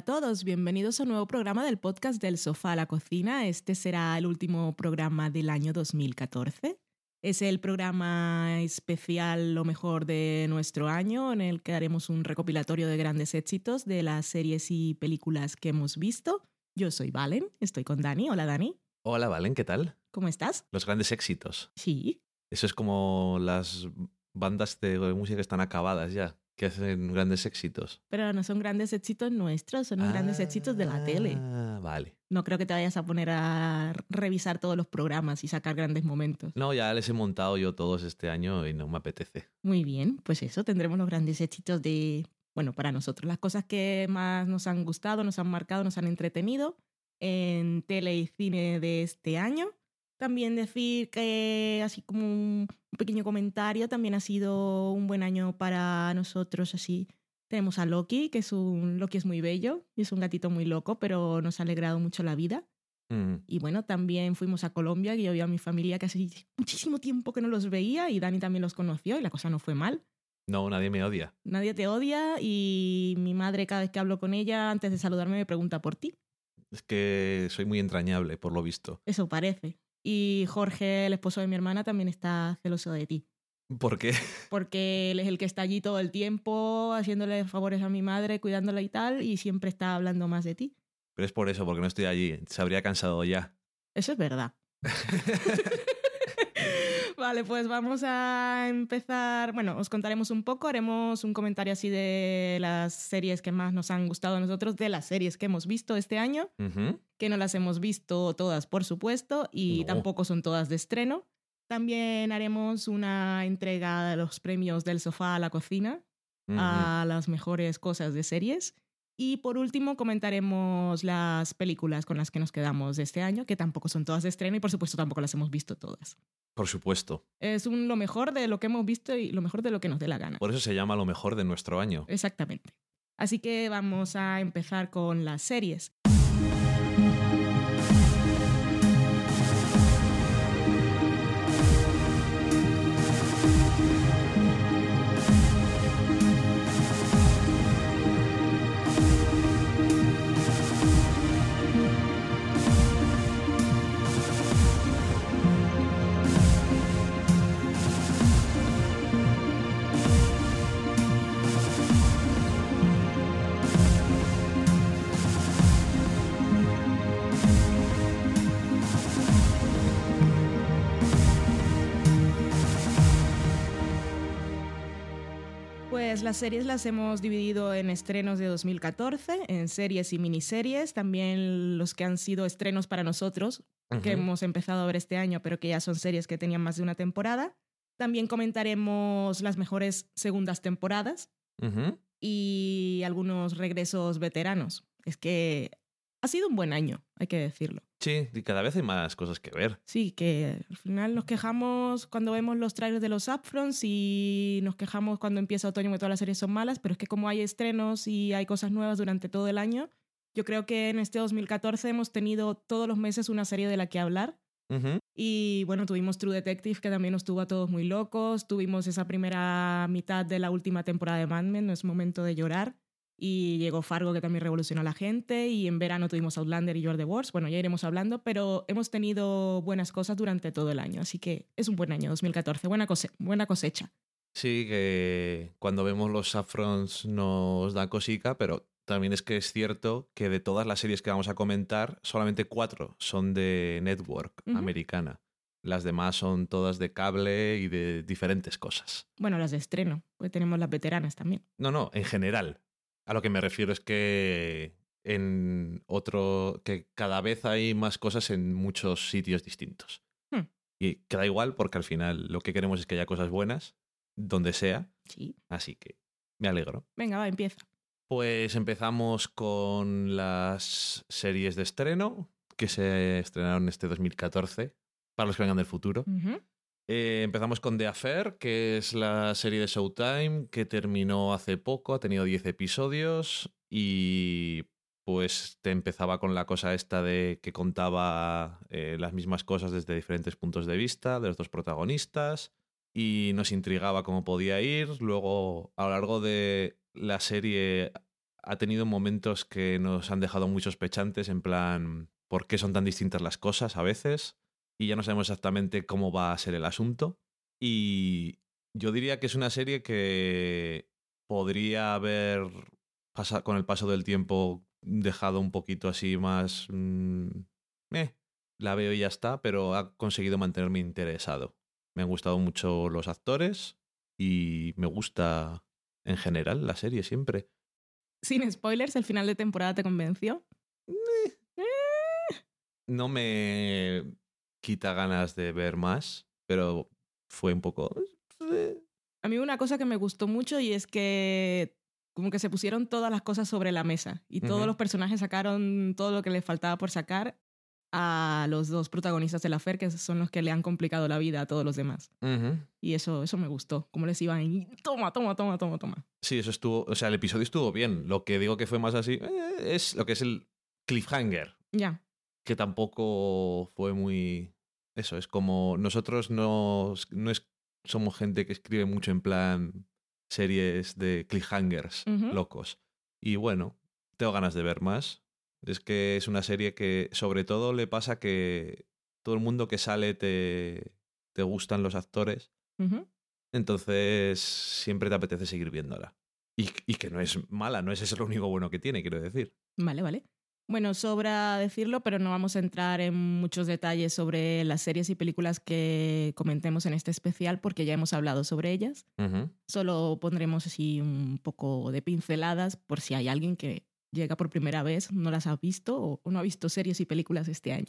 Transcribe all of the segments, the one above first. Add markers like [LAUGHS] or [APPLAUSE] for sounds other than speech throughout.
Hola a todos, bienvenidos a un nuevo programa del podcast del sofá a la cocina. Este será el último programa del año 2014. Es el programa especial lo mejor de nuestro año en el que haremos un recopilatorio de grandes éxitos de las series y películas que hemos visto. Yo soy Valen, estoy con Dani. Hola Dani. Hola Valen, ¿qué tal? ¿Cómo estás? Los grandes éxitos. Sí. Eso es como las bandas de música que están acabadas ya, que hacen grandes éxitos. Pero no son grandes éxitos nuestros, son grandes éxitos de la tele. Ah, vale. No creo que te vayas a poner a revisar todos los programas y sacar grandes momentos. No, ya les he montado yo todos este año y no me apetece. Muy bien, pues eso, tendremos los grandes éxitos de, bueno, para nosotros, las cosas que más nos han gustado, nos han marcado, nos han entretenido en tele y cine de este año. También decir que, así como un pequeño comentario, también ha sido un buen año para nosotros, así. Tenemos a Loki, que es un Loki es muy bello y es un gatito muy loco, pero nos ha alegrado mucho la vida. Mm. Y bueno, también fuimos a Colombia, que yo vi a mi familia que hace muchísimo tiempo que no los veía y Dani también los conoció y la cosa no fue mal. No, nadie me odia. Nadie te odia y mi madre cada vez que hablo con ella, antes de saludarme, me pregunta por ti. Es que soy muy entrañable, por lo visto. Eso parece. Y Jorge, el esposo de mi hermana, también está celoso de ti. ¿Por qué? Porque él es el que está allí todo el tiempo, haciéndole favores a mi madre, cuidándola y tal, y siempre está hablando más de ti. Pero es por eso, porque no estoy allí. Se habría cansado ya. Eso es verdad. [LAUGHS] Vale, pues vamos a empezar. Bueno, os contaremos un poco, haremos un comentario así de las series que más nos han gustado a nosotros, de las series que hemos visto este año, que no las hemos visto todas, por supuesto, y No. tampoco son todas de estreno. También haremos una entrega de los premios del sofá a la cocina, a las mejores cosas de series. Y por último comentaremos las películas con las que nos quedamos de este año, que tampoco son todas de estreno y por supuesto tampoco las hemos visto todas. Por supuesto. Es un, lo mejor de lo que hemos visto y lo mejor de lo que nos dé la gana. Por eso se llama lo mejor de nuestro año. Exactamente. Así que vamos a empezar con las series. Pues las series las hemos dividido en estrenos de 2014, en series y miniseries, también los que han sido estrenos para nosotros, que hemos empezado a ver este año, pero que ya son series que tenían más de una temporada. También comentaremos las mejores segundas temporadas y algunos regresos veteranos. Es que ha sido un buen año, hay que decirlo. Sí, y cada vez hay más cosas que ver. Sí, que al final nos quejamos cuando vemos los trailers de los upfronts y nos quejamos cuando empieza otoño que todas las series son malas, pero es que como hay estrenos y hay cosas nuevas durante todo el año, yo creo que en este 2014 hemos tenido todos los meses una serie de la que hablar. Y bueno, tuvimos True Detective, que también nos tuvo a todos muy locos. Tuvimos esa primera mitad de la última temporada de Mad Men, no es momento de llorar. Y llegó Fargo, que también revolucionó a la gente. Y en verano tuvimos Outlander y You're the Worst. Bueno, ya iremos hablando, pero hemos tenido buenas cosas durante todo el año. Así que es un buen año, 2014. Buena, cose buena cosecha. Sí, que cuando vemos los saffrons nos da cosica, pero también es que es cierto que de todas las series que vamos a comentar, solamente cuatro son de network americana. Las demás son todas de cable y de diferentes cosas. Bueno, las de estreno, porque tenemos las veteranas también. No, no, en general. A lo que me refiero es que en otro. que cada vez hay más cosas en muchos sitios distintos. Hmm. Y queda igual porque al final lo que queremos es que haya cosas buenas, donde sea. Sí. Así que me alegro. Venga, va, empieza. Pues empezamos con las series de estreno que se estrenaron este 2014, para los que vengan del futuro. Eh, empezamos con The Affair, que es la serie de Showtime que terminó hace poco, ha tenido 10 episodios y pues te empezaba con la cosa esta de que contaba eh, las mismas cosas desde diferentes puntos de vista de los dos protagonistas y nos intrigaba cómo podía ir. Luego, a lo largo de la serie ha tenido momentos que nos han dejado muy sospechantes, en plan, ¿por qué son tan distintas las cosas a veces? Y ya no sabemos exactamente cómo va a ser el asunto. Y yo diría que es una serie que podría haber, con el paso del tiempo, dejado un poquito así más... Mm, eh, la veo y ya está, pero ha conseguido mantenerme interesado. Me han gustado mucho los actores y me gusta en general la serie siempre. Sin spoilers, ¿el final de temporada te convenció? No me quita ganas de ver más, pero fue un poco... A mí una cosa que me gustó mucho y es que como que se pusieron todas las cosas sobre la mesa y todos los personajes sacaron todo lo que les faltaba por sacar a los dos protagonistas de la FER, que son los que le han complicado la vida a todos los demás. Y eso, eso me gustó, como les iban y toma, toma, toma, toma, toma. Sí, eso estuvo, o sea, el episodio estuvo bien. Lo que digo que fue más así eh, es lo que es el cliffhanger. Ya. Que tampoco fue muy... Eso, es como nosotros no, no es, somos gente que escribe mucho en plan series de cliffhangers locos. Y bueno, tengo ganas de ver más. Es que es una serie que sobre todo le pasa que todo el mundo que sale te, te gustan los actores. Entonces siempre te apetece seguir viéndola. Y, y, que no es mala, no es eso lo único bueno que tiene, quiero decir. Vale, vale. Bueno, sobra decirlo, pero no vamos a entrar en muchos detalles sobre las series y películas que comentemos en este especial porque ya hemos hablado sobre ellas. Solo pondremos así un poco de pinceladas por si hay alguien que llega por primera vez, no las ha visto o, no ha visto series y películas este año.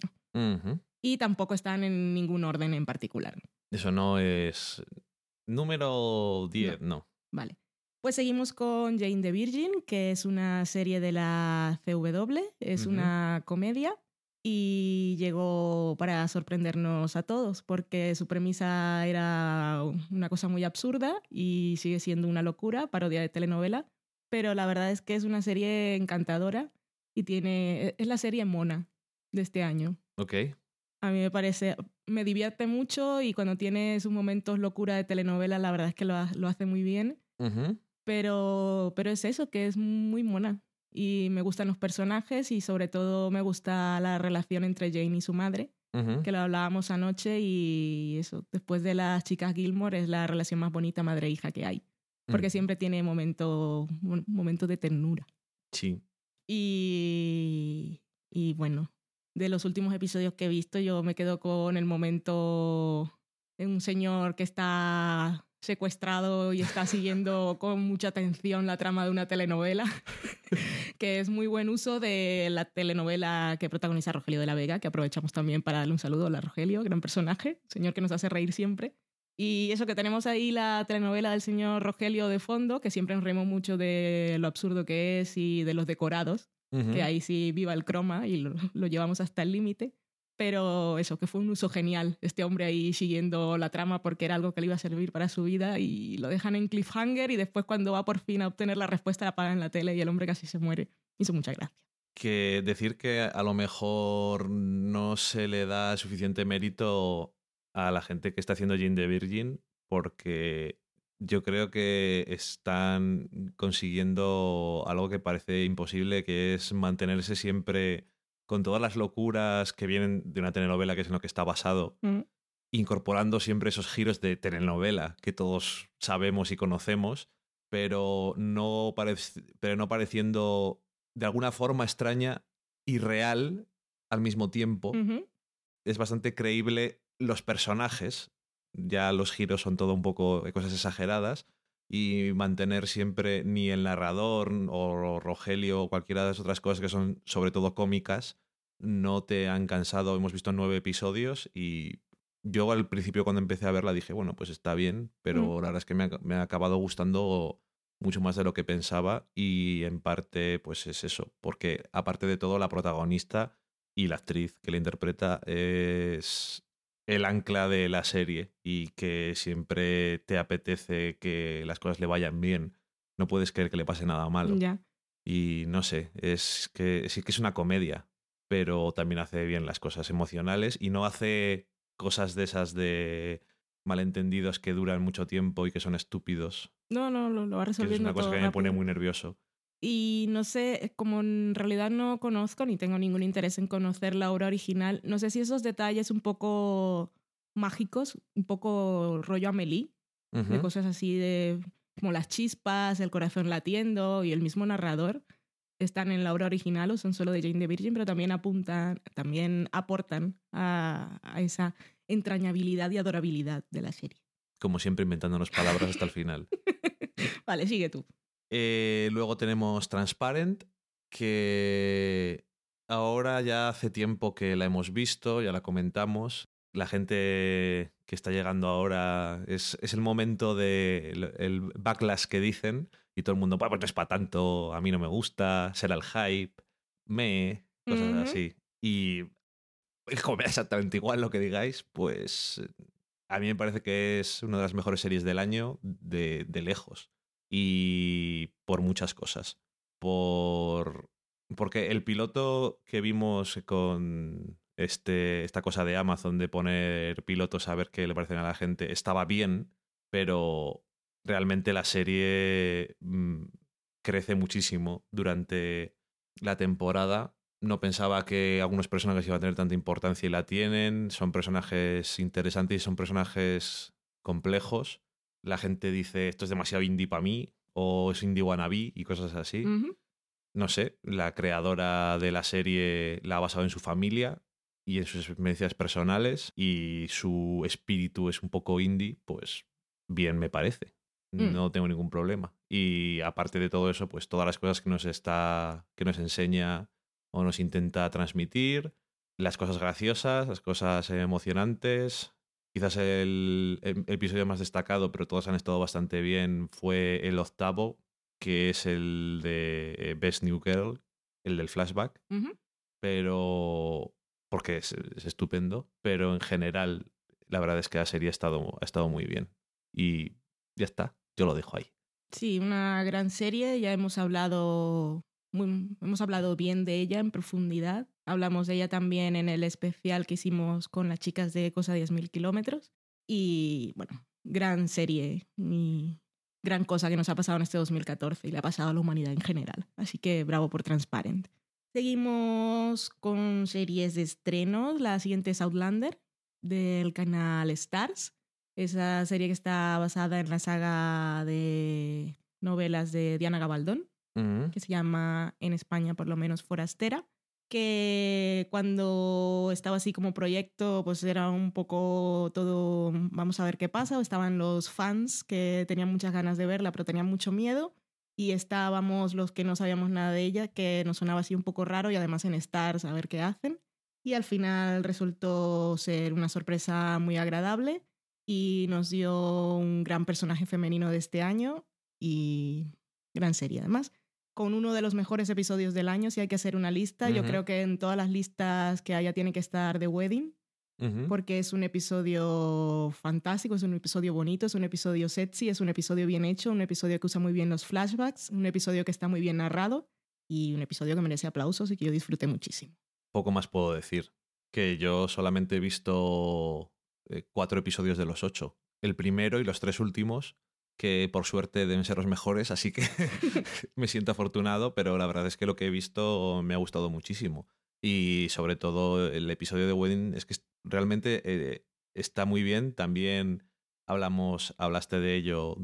Y tampoco están en ningún orden en particular. Eso no es número 10, no. Vale. Pues seguimos con Jane the Virgin, que es una serie de la CW, es una comedia y llegó para sorprendernos a todos porque su premisa era una cosa muy absurda y sigue siendo una locura, parodia de telenovela, pero la verdad es que es una serie encantadora y tiene es la serie mona de este año. Ok. A mí me parece, me divierte mucho y cuando tiene sus momentos locura de telenovela, la verdad es que lo, lo hace muy bien. Pero, pero es eso, que es muy mona. Y me gustan los personajes y sobre todo me gusta la relación entre Jane y su madre, que lo hablábamos anoche y eso, después de las chicas Gilmore es la relación más bonita madre-hija que hay porque mm. siempre tiene momentos momento de ternura. Sí. Y, y bueno, de los últimos episodios que he visto, yo me quedo con el momento de un señor que está secuestrado y está siguiendo con mucha atención la trama de una telenovela, [LAUGHS] que es muy buen uso de la telenovela que protagoniza Rogelio de la Vega, que aprovechamos también para darle un saludo a Rogelio, gran personaje, señor que nos hace reír siempre. Y eso que tenemos ahí la telenovela del señor Rogelio de fondo, que siempre nos reímos mucho de lo absurdo que es y de los decorados, que ahí sí viva el croma y lo, llevamos hasta el límite. Pero eso, que fue un uso genial, este hombre ahí siguiendo la trama porque era algo que le iba a servir para su vida y lo dejan en cliffhanger y después cuando va por fin a obtener la respuesta la apagan en la tele y el hombre casi se muere. Hizo mucha gracia. Que decir que a lo mejor no se le da suficiente mérito a la gente que está haciendo Jane the Virgin porque yo creo que están consiguiendo algo que parece imposible, que es mantenerse siempre con todas las locuras que vienen de una telenovela que es en lo que está basado, mm. incorporando siempre esos giros de telenovela que todos sabemos y conocemos, pero no, pero no pareciendo de alguna forma extraña y real al mismo tiempo. Es bastante creíble los personajes, ya los giros son todo un poco cosas exageradas, y mantener siempre ni el narrador o Rogelio o cualquiera de las otras cosas que son sobre todo cómicas, no te han cansado. Hemos visto nueve episodios y yo al principio cuando empecé a verla dije, bueno, pues está bien, pero mm. la verdad es que me ha, me ha, acabado gustando mucho más de lo que pensaba y en parte pues es eso, porque aparte de todo la protagonista y la actriz que la interpreta es el ancla de la serie y que siempre te apetece que las cosas le vayan bien. No puedes creer que le pase nada malo. Y no sé, es que sí que es una comedia, pero también hace bien las cosas emocionales y no hace cosas de esas de malentendidos que duran mucho tiempo y que son estúpidos. No, no, lo, va resolviendo. es una cosa que me pone muy nervioso. Y no sé, como en realidad no conozco ni tengo ningún interés en conocer la obra original, no sé si esos detalles un poco mágicos, un poco rollo Amelie, de Ujú. cosas así de como las chispas, el corazón latiendo y el mismo narrador están en la obra original o son solo de Jane the Virgin, pero también apuntan, también aportan a, a esa entrañabilidad y adorabilidad de la serie. Como siempre, inventándonos palabras hasta el final. [LAUGHS] Vale, sigue tú. Eh, luego tenemos Transparent, que ahora ya hace tiempo que la hemos visto, ya la comentamos. La gente que está llegando ahora es, es el momento del el backlash que dicen y todo el mundo, "Buah, pues no es para tanto, a mí no me gusta, será el hype, me, cosas así. Y como exactamente igual lo que digáis, pues a mí me parece que es una de las mejores series del año de, de lejos. Y por muchas cosas. Por. Porque el piloto que vimos con este, esta cosa de Amazon de poner pilotos a ver qué le parecen a la gente estaba bien, pero realmente la serie mm, crece muchísimo durante la temporada. No pensaba que algunos personajes iban a tener tanta importancia y la tienen. Son personajes interesantes y son personajes complejos. La gente dice esto es demasiado indie para mí o es indie wannabe y cosas así. No sé, la creadora de la serie la ha basado en su familia y en sus experiencias personales y su espíritu es un poco indie, pues bien me parece. Mm. No tengo ningún problema. Y aparte de todo eso, pues todas las cosas que nos está que nos enseña o nos intenta transmitir, las cosas graciosas, las cosas emocionantes. Quizás el, el episodio más destacado, pero todos han estado bastante bien, fue el octavo, que es el de eh, Best New Girl, el del flashback pero porque es, es estupendo, pero en general la verdad es que la serie ha estado, ha estado muy bien. Y ya está, yo lo dejo ahí. Sí, una gran serie. Ya hemos hablado, hemos hablado bien de ella en profundidad. Hablamos de ella también en el especial que hicimos con las chicas de Cosa 10.000 kilómetros. Y bueno, gran serie y gran cosa que nos ha pasado en este 2014 y le ha pasado a la humanidad en general. Así que bravo por Transparent. Seguimos con series de estrenos. La siguiente es Outlander del canal Stars. Esa serie que está basada en la saga de novelas de Diana Gabaldón, Ujú. que se llama en España por lo menos Forastera, que cuando estaba así como proyecto, pues era un poco todo, vamos a ver qué pasa, estaban los fans que tenían muchas ganas de verla, pero tenían mucho miedo, y estábamos los que no sabíamos nada de ella, que nos sonaba así un poco raro, y además en Stars a ver qué hacen. Y al final resultó ser una sorpresa muy agradable y nos dio un gran personaje femenino de este año y gran serie además. Con uno de los mejores episodios del año, si hay que hacer una lista, yo Ujú. creo que en todas las listas que haya tiene que estar The Wedding, porque es un episodio fantástico, es un episodio bonito, es un episodio sexy, es un episodio bien hecho, un episodio que usa muy bien los flashbacks, un episodio que está muy bien narrado y un episodio que merece aplausos y que yo disfruté muchísimo. Poco más puedo decir. Que yo solamente he visto eh, cuatro episodios de los ocho. El primero y los tres últimos, que por suerte deben ser los mejores, así que [LAUGHS] me siento afortunado, pero la verdad es que lo que he visto me ha gustado muchísimo. Y sobre todo el episodio de Wedding es que realmente eh, está muy bien. También hablamos, hablaste de ello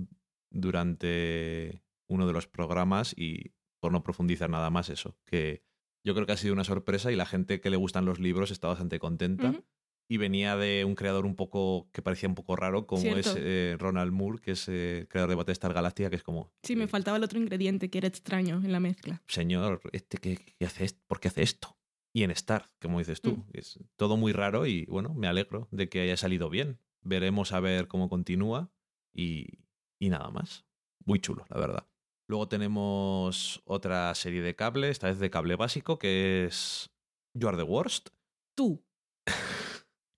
durante uno de los programas y por no profundizar nada más eso, que yo creo que ha sido una sorpresa y la gente que le gustan los libros está bastante contenta. Y venía de un creador un poco que parecía un poco raro, como Cierto. es eh, Ronald Moore, que es eh, creador de Battlestar Galactica, que es como. Sí, me eh, faltaba el otro ingrediente que era extraño en la mezcla. Señor, este, ¿qué, qué hace esto? ¿por qué hace esto? Y en Star, como dices tú. Mm. Es todo muy raro y bueno, me alegro de que haya salido bien. Veremos a ver cómo continúa y, y nada más. Muy chulo, la verdad. Luego tenemos otra serie de cable, esta vez de cable básico, que es You Are the Worst. Tú.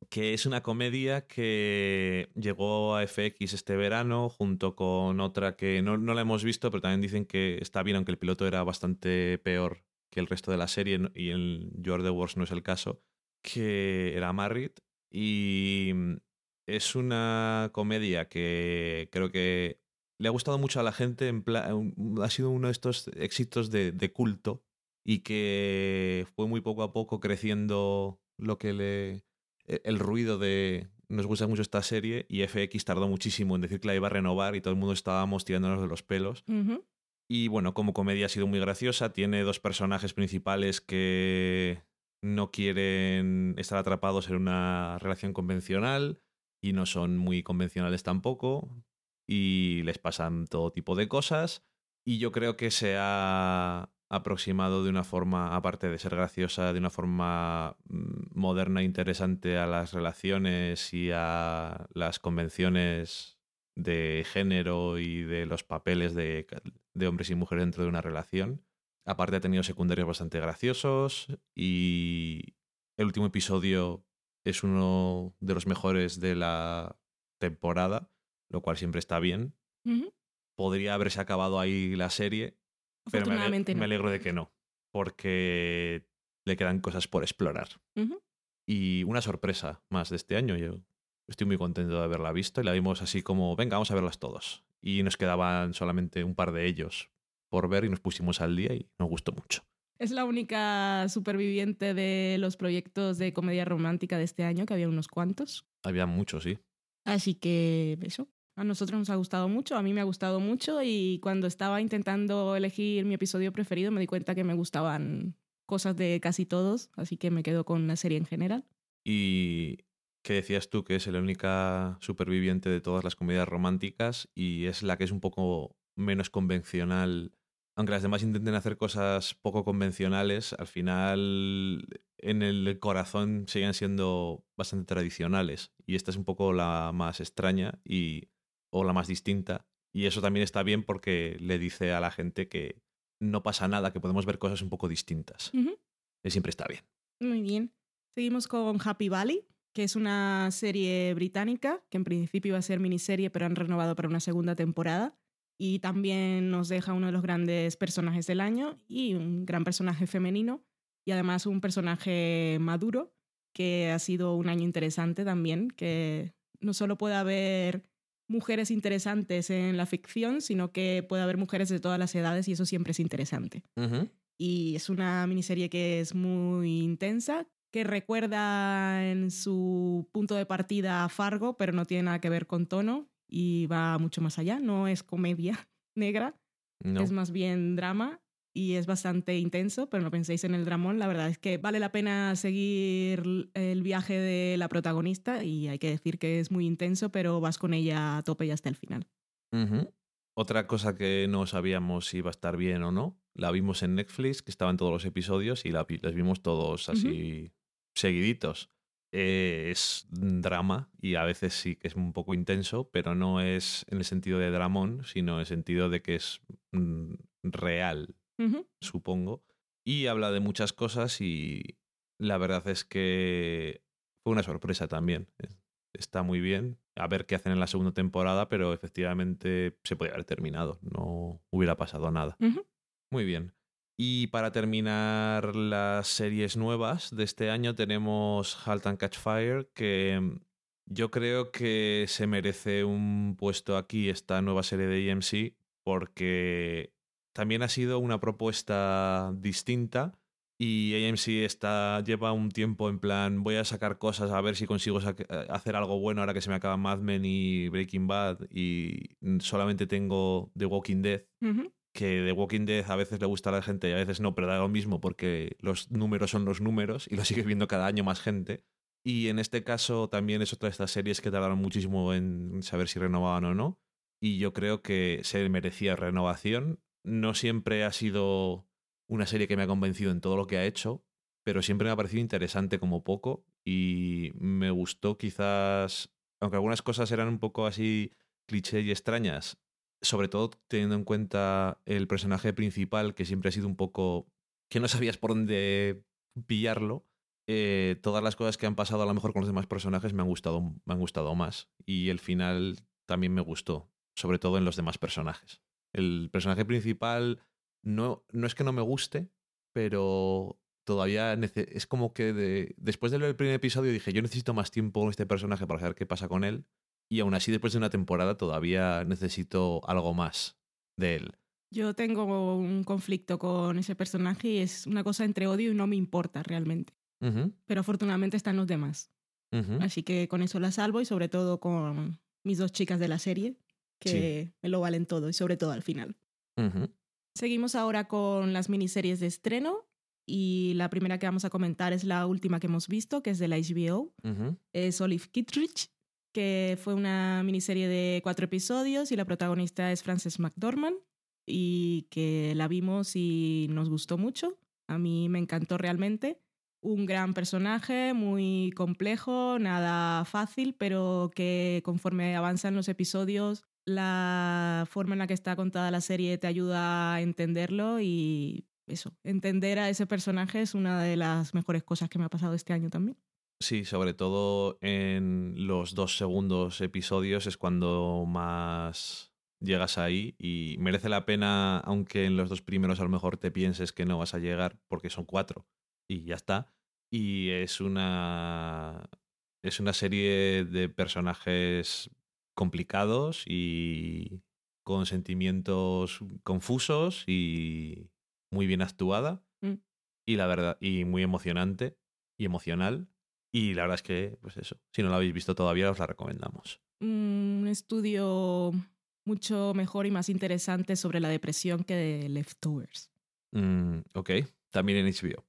Que es una comedia que llegó a FX este verano junto con otra que no, no la hemos visto, pero también dicen que está bien, aunque el piloto era bastante peor que el resto de la serie y You Are the Worst no es el caso, que era Married. Y mm, es una comedia que creo que le ha gustado mucho a la gente, en ha sido uno de estos éxitos de, de, culto y que fue muy poco a poco creciendo lo que le... E, el ruido de nos gusta mucho esta serie y FX tardó muchísimo en decir que la iba a renovar y todo el mundo estábamos tirándonos de los pelos. Y bueno, como comedia ha sido muy graciosa, tiene dos personajes principales que no quieren estar atrapados en una relación convencional y no son muy convencionales tampoco y les pasan todo tipo de cosas y yo creo que se ha aproximado de una forma, aparte de ser graciosa, de una forma mm, moderna e interesante a las relaciones y a las convenciones de género y de los papeles de, de hombres y mujeres dentro de una relación. Aparte ha tenido secundarios bastante graciosos y el último episodio es uno de los mejores de la temporada, lo cual siempre está bien. Podría haberse acabado ahí la serie, pero me, alegro de que no, porque le quedan cosas por explorar. Y una sorpresa más de este año. Yo estoy muy contento de haberla visto y la vimos así como, venga, vamos a verlas todos. Y nos quedaban solamente un par de ellos por ver y nos pusimos al día y nos gustó mucho. Es la única superviviente de los proyectos de comedia romántica de este año, que había unos cuantos. Había muchos, sí. Así que eso, a nosotros nos ha gustado mucho, a mí me ha gustado mucho y cuando estaba intentando elegir mi episodio preferido me di cuenta que me gustaban cosas de casi todos, así que me quedo con la serie en general. ¿Y qué decías tú que es la única superviviente de todas las comedias románticas y es la que es un poco menos convencional aunque las demás intenten hacer cosas poco convencionales, al final en el corazón siguen siendo bastante tradicionales. Y esta es un poco la más extraña y, o la más distinta. Y eso también está bien porque le dice a la gente que no pasa nada, que podemos ver cosas un poco distintas. Y siempre está bien. Muy bien. Seguimos con Happy Valley, que es una serie británica que en principio iba a ser miniserie, pero han renovado para una segunda temporada y también nos deja uno de los grandes personajes del año y un gran personaje femenino y además un personaje maduro que ha sido un año interesante también, que no solo puede haber mujeres interesantes en la ficción, sino que puede haber mujeres de todas las edades y eso siempre es interesante. Y es una miniserie que es muy intensa, que recuerda en su punto de partida a Fargo, pero no tiene nada que ver con tono y va mucho más allá. No es comedia [LAUGHS] negra, es más bien drama y es bastante intenso, pero no penséis en el dramón. La verdad es que vale la pena seguir el viaje de la protagonista y hay que decir que es muy intenso, pero vas con ella a tope y hasta el final. Otra cosa que no sabíamos si iba a estar bien o no, la vimos en Netflix, que estaban todos los episodios y la, las vimos todos así seguiditos. Eh, es drama y a veces sí que es un poco intenso, pero no es en el sentido de dramón, sino en el sentido de que es mm, real, supongo. Y habla de muchas cosas y la verdad es que fue una sorpresa también. Está muy bien. A ver qué hacen en la segunda temporada, pero efectivamente se podría haber terminado. No hubiera pasado nada. Muy bien. Y para terminar las series nuevas de este año tenemos Halt and Catch Fire, que yo creo que se merece un puesto aquí esta nueva serie de AMC porque también ha sido una propuesta distinta y AMC está, lleva un tiempo en plan voy a sacar cosas a ver si consigo eh, hacer algo bueno ahora que se me acaban Mad Men y Breaking Bad y solamente tengo The Walking Dead que The Walking Dead a veces le gusta a la gente y a veces no, pero da lo mismo porque los números son los números y lo sigue viendo cada año más gente. Y en este caso también es otra de estas series que tardaron muchísimo en saber si renovaban o no. Y yo creo que se merecía renovación. No siempre ha sido una serie que me ha convencido en todo lo que ha hecho, pero siempre me ha parecido interesante como poco y me gustó quizás, aunque algunas cosas eran un poco así cliché y extrañas, sobre todo teniendo en cuenta el personaje principal, que siempre ha sido un poco que no sabías por dónde pillarlo. Eh, todas las cosas que han pasado a lo mejor con los demás personajes me han gustado, me han gustado más. Y el final también me gustó, sobre todo en los demás personajes. El personaje principal no, no es que no me guste, pero todavía es como que después del primer episodio dije, yo necesito más tiempo con este personaje para saber qué pasa con él y aún así después de una temporada todavía necesito algo más de él. Yo tengo un conflicto con ese personaje y es una cosa entre odio y no me importa realmente. Pero afortunadamente están los demás. Así que con eso la salvo y sobre todo con mis dos chicas de la serie, que me lo valen todo y sobre todo al final. Ujú. Seguimos ahora con las miniseries de estreno y la primera que vamos a comentar es la última que hemos visto, que es de la HBO. Ujú. Es Olive Kittredge, que fue una miniserie de cuatro episodios y la protagonista es Frances McDormand y que la vimos y nos gustó mucho. A mí me encantó realmente. Un gran personaje, muy complejo, nada fácil, pero que conforme avanzan los episodios, la forma en la que está contada la serie te ayuda a entenderlo y eso, entender a ese personaje es una de las mejores cosas que me ha pasado este año también. Sí, sobre todo en los dos segundos episodios es cuando más llegas ahí y merece la pena, aunque en los dos primeros a lo mejor te pienses que no vas a llegar porque son cuatro y ya está. Y es una es una serie de personajes complicados y con sentimientos confusos y muy bien actuada Mm. y la verdad y muy emocionante y emocional y la verdad es que pues eso si no la habéis visto todavía os la recomendamos un estudio mucho mejor y más interesante sobre la depresión que de Leftovers. Mm, ok también en HBO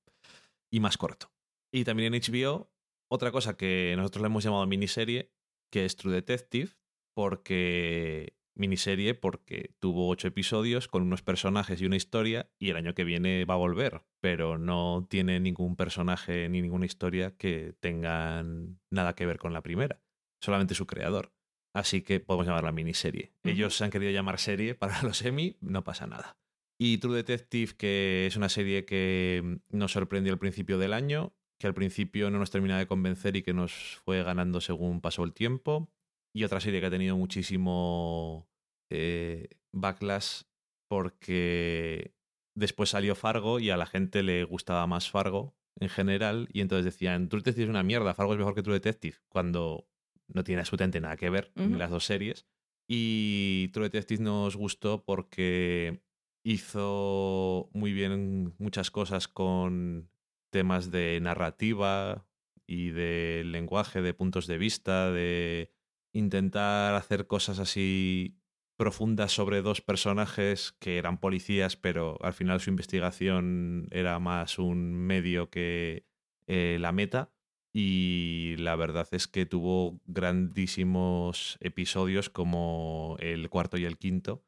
y más corto y también en HBO otra cosa que nosotros le hemos llamado miniserie que es True Detective porque miniserie porque tuvo ocho episodios con unos personajes y una historia y el año que viene va a volver, pero no tiene ningún personaje ni ninguna historia que tengan nada que ver con la primera, solamente su creador. Así que podemos llamarla miniserie. Ellos se han querido llamar serie para [LAUGHS] los Emmy, no pasa nada. Y True Detective, que es una serie que nos sorprendió al principio del año, que al principio no nos termina de convencer y que nos fue ganando según pasó el tiempo. Y otra serie que ha tenido muchísimo eh, backlash porque después salió Fargo y a la gente le gustaba más Fargo en general y entonces decían, True Detective es una mierda, Fargo es mejor que True Detective, cuando no tiene absolutamente nada que ver Ujú. las dos series. Y True Detective nos gustó porque hizo muy bien muchas cosas con temas de narrativa y de lenguaje, de puntos de vista, de intentar hacer cosas así profundas sobre dos personajes que eran policías, pero al final su investigación era más un medio que eh, la meta. Y la verdad es que tuvo grandísimos episodios como el cuarto y el quinto.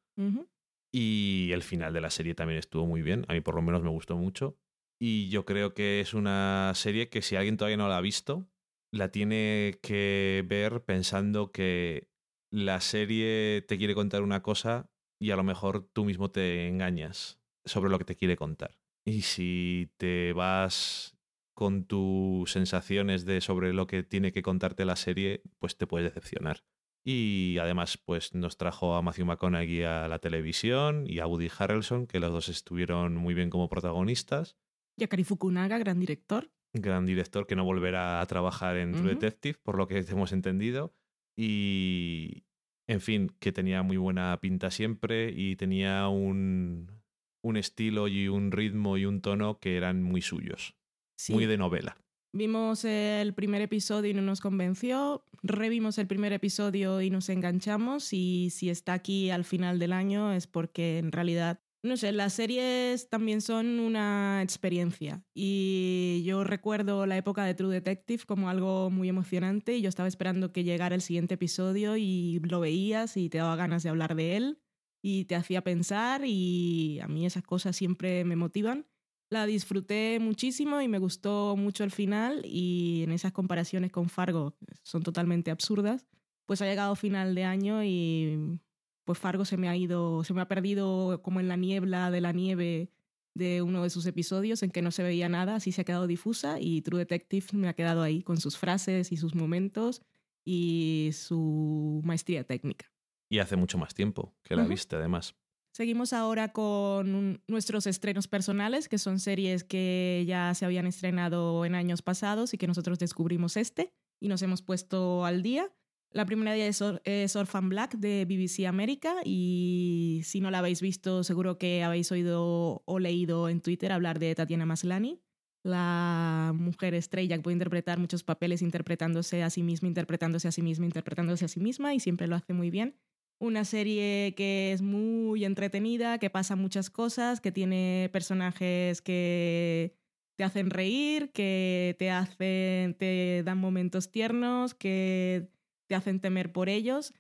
Y el final de la serie también estuvo muy bien. A mí por lo menos me gustó mucho. Y yo creo que es una serie que si alguien todavía no la ha visto, la tiene que ver pensando que la serie te quiere contar una cosa y a lo mejor tú mismo te engañas sobre lo que te quiere contar. Y si te vas con tus sensaciones de sobre lo que tiene que contarte la serie, pues te puedes decepcionar. Y además, pues nos trajo a Matthew McConaughey a la televisión y a Woody Harrelson, que los dos estuvieron muy bien como protagonistas. Yakari Fukunaga, gran director. Gran director que no volverá a trabajar en True. Detective, por lo que hemos entendido. Y, en fin, que tenía muy buena pinta siempre y tenía un, un estilo y un ritmo y un tono que eran muy suyos, Sí. muy de novela. Vimos el primer episodio y no nos convenció. Revimos el primer episodio y nos enganchamos. Y si está aquí al final del año es porque en realidad, no sé, las series también son una experiencia. Y yo recuerdo la época de True Detective como algo muy emocionante. Y yo estaba esperando que llegara el siguiente episodio y lo veías y te daba ganas de hablar de él. Y te hacía pensar. Y a mí esas cosas siempre me motivan. La disfruté muchísimo y me gustó mucho el final y en esas comparaciones con Fargo son totalmente absurdas, pues ha llegado final de año y pues Fargo se me ha ido, se me ha perdido como en la niebla de la nieve de uno de sus episodios en que no se veía nada, así se ha quedado difusa y True Detective me ha quedado ahí con sus frases y sus momentos y su maestría técnica. Y hace mucho más tiempo que la Ujú. viste, además. Seguimos ahora con nuestros estrenos personales, que son series que ya se habían estrenado en años pasados y que nosotros descubrimos este y nos hemos puesto al día. La primera de es Orphan Black de BBC América y si no la habéis visto seguro que habéis oído o leído en Twitter hablar de Tatiana Maslany, la mujer estrella que puede interpretar muchos papeles interpretándose a sí misma, interpretándose a sí misma, interpretándose a sí misma y siempre lo hace muy bien. Una serie que es muy entretenida, que pasa muchas cosas, que tiene personajes que te hacen reír, que te hacen te dan momentos tiernos, que te hacen temer por ellos.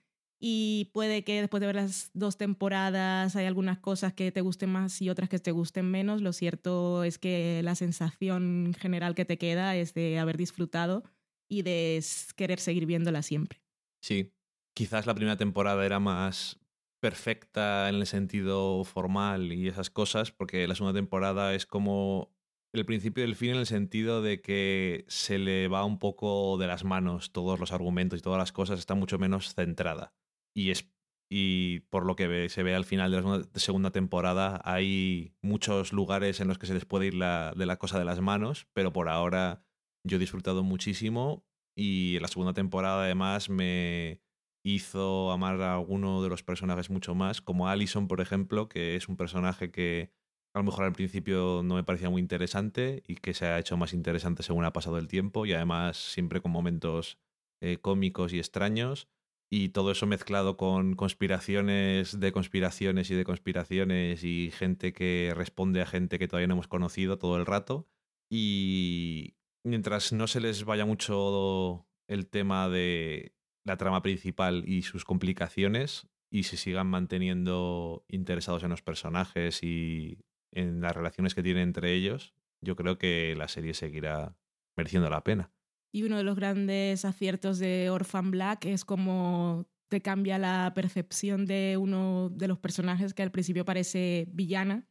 Y puede que después de ver las dos temporadas hay algunas cosas que te gusten más y otras que te gusten menos. Lo cierto es que la sensación general que te queda es de haber disfrutado y de querer seguir viéndola siempre. Sí, quizás la primera temporada era más perfecta en el sentido formal y esas cosas, porque la segunda temporada es como el principio del fin en el sentido de que se le va un poco de las manos todos los argumentos y todas las cosas, está mucho menos centrada. Y, es, y por lo que se ve al final de la segunda temporada, hay muchos lugares en los que se les puede ir la, de la cosa de las manos, pero por ahora yo he disfrutado muchísimo y la segunda temporada además me hizo amar a alguno de los personajes mucho más, como Allison, por ejemplo, que es un personaje que a lo mejor al principio no me parecía muy interesante y que se ha hecho más interesante según ha pasado el tiempo y además siempre con momentos eh, cómicos y extraños. Y todo eso mezclado con conspiraciones de conspiraciones y de conspiraciones y gente que responde a gente que todavía no hemos conocido todo el rato. Y mientras no se les vaya mucho el tema de la trama principal y sus complicaciones y se sigan manteniendo interesados en los personajes y en las relaciones que tiene entre ellos, yo creo que la serie seguirá mereciendo la pena. Y uno de los grandes aciertos de Orphan Black es cómo te cambia la percepción de uno de los personajes que al principio parece villana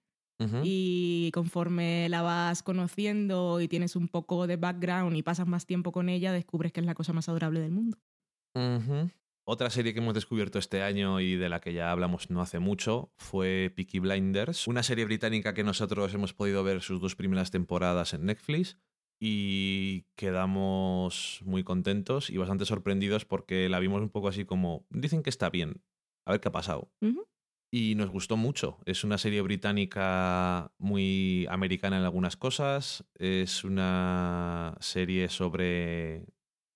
y conforme la vas conociendo y tienes un poco de background y pasas más tiempo con ella, descubres que es la cosa más adorable del mundo. Otra serie que hemos descubierto este año y de la que ya hablamos no hace mucho fue Peaky Blinders, una serie británica que nosotros hemos podido ver sus dos primeras temporadas en Netflix y quedamos muy contentos y bastante sorprendidos porque la vimos un poco así como, dicen que está bien, a ver qué ha pasado. Y nos gustó mucho. Es una serie británica muy americana en algunas cosas. Es una serie sobre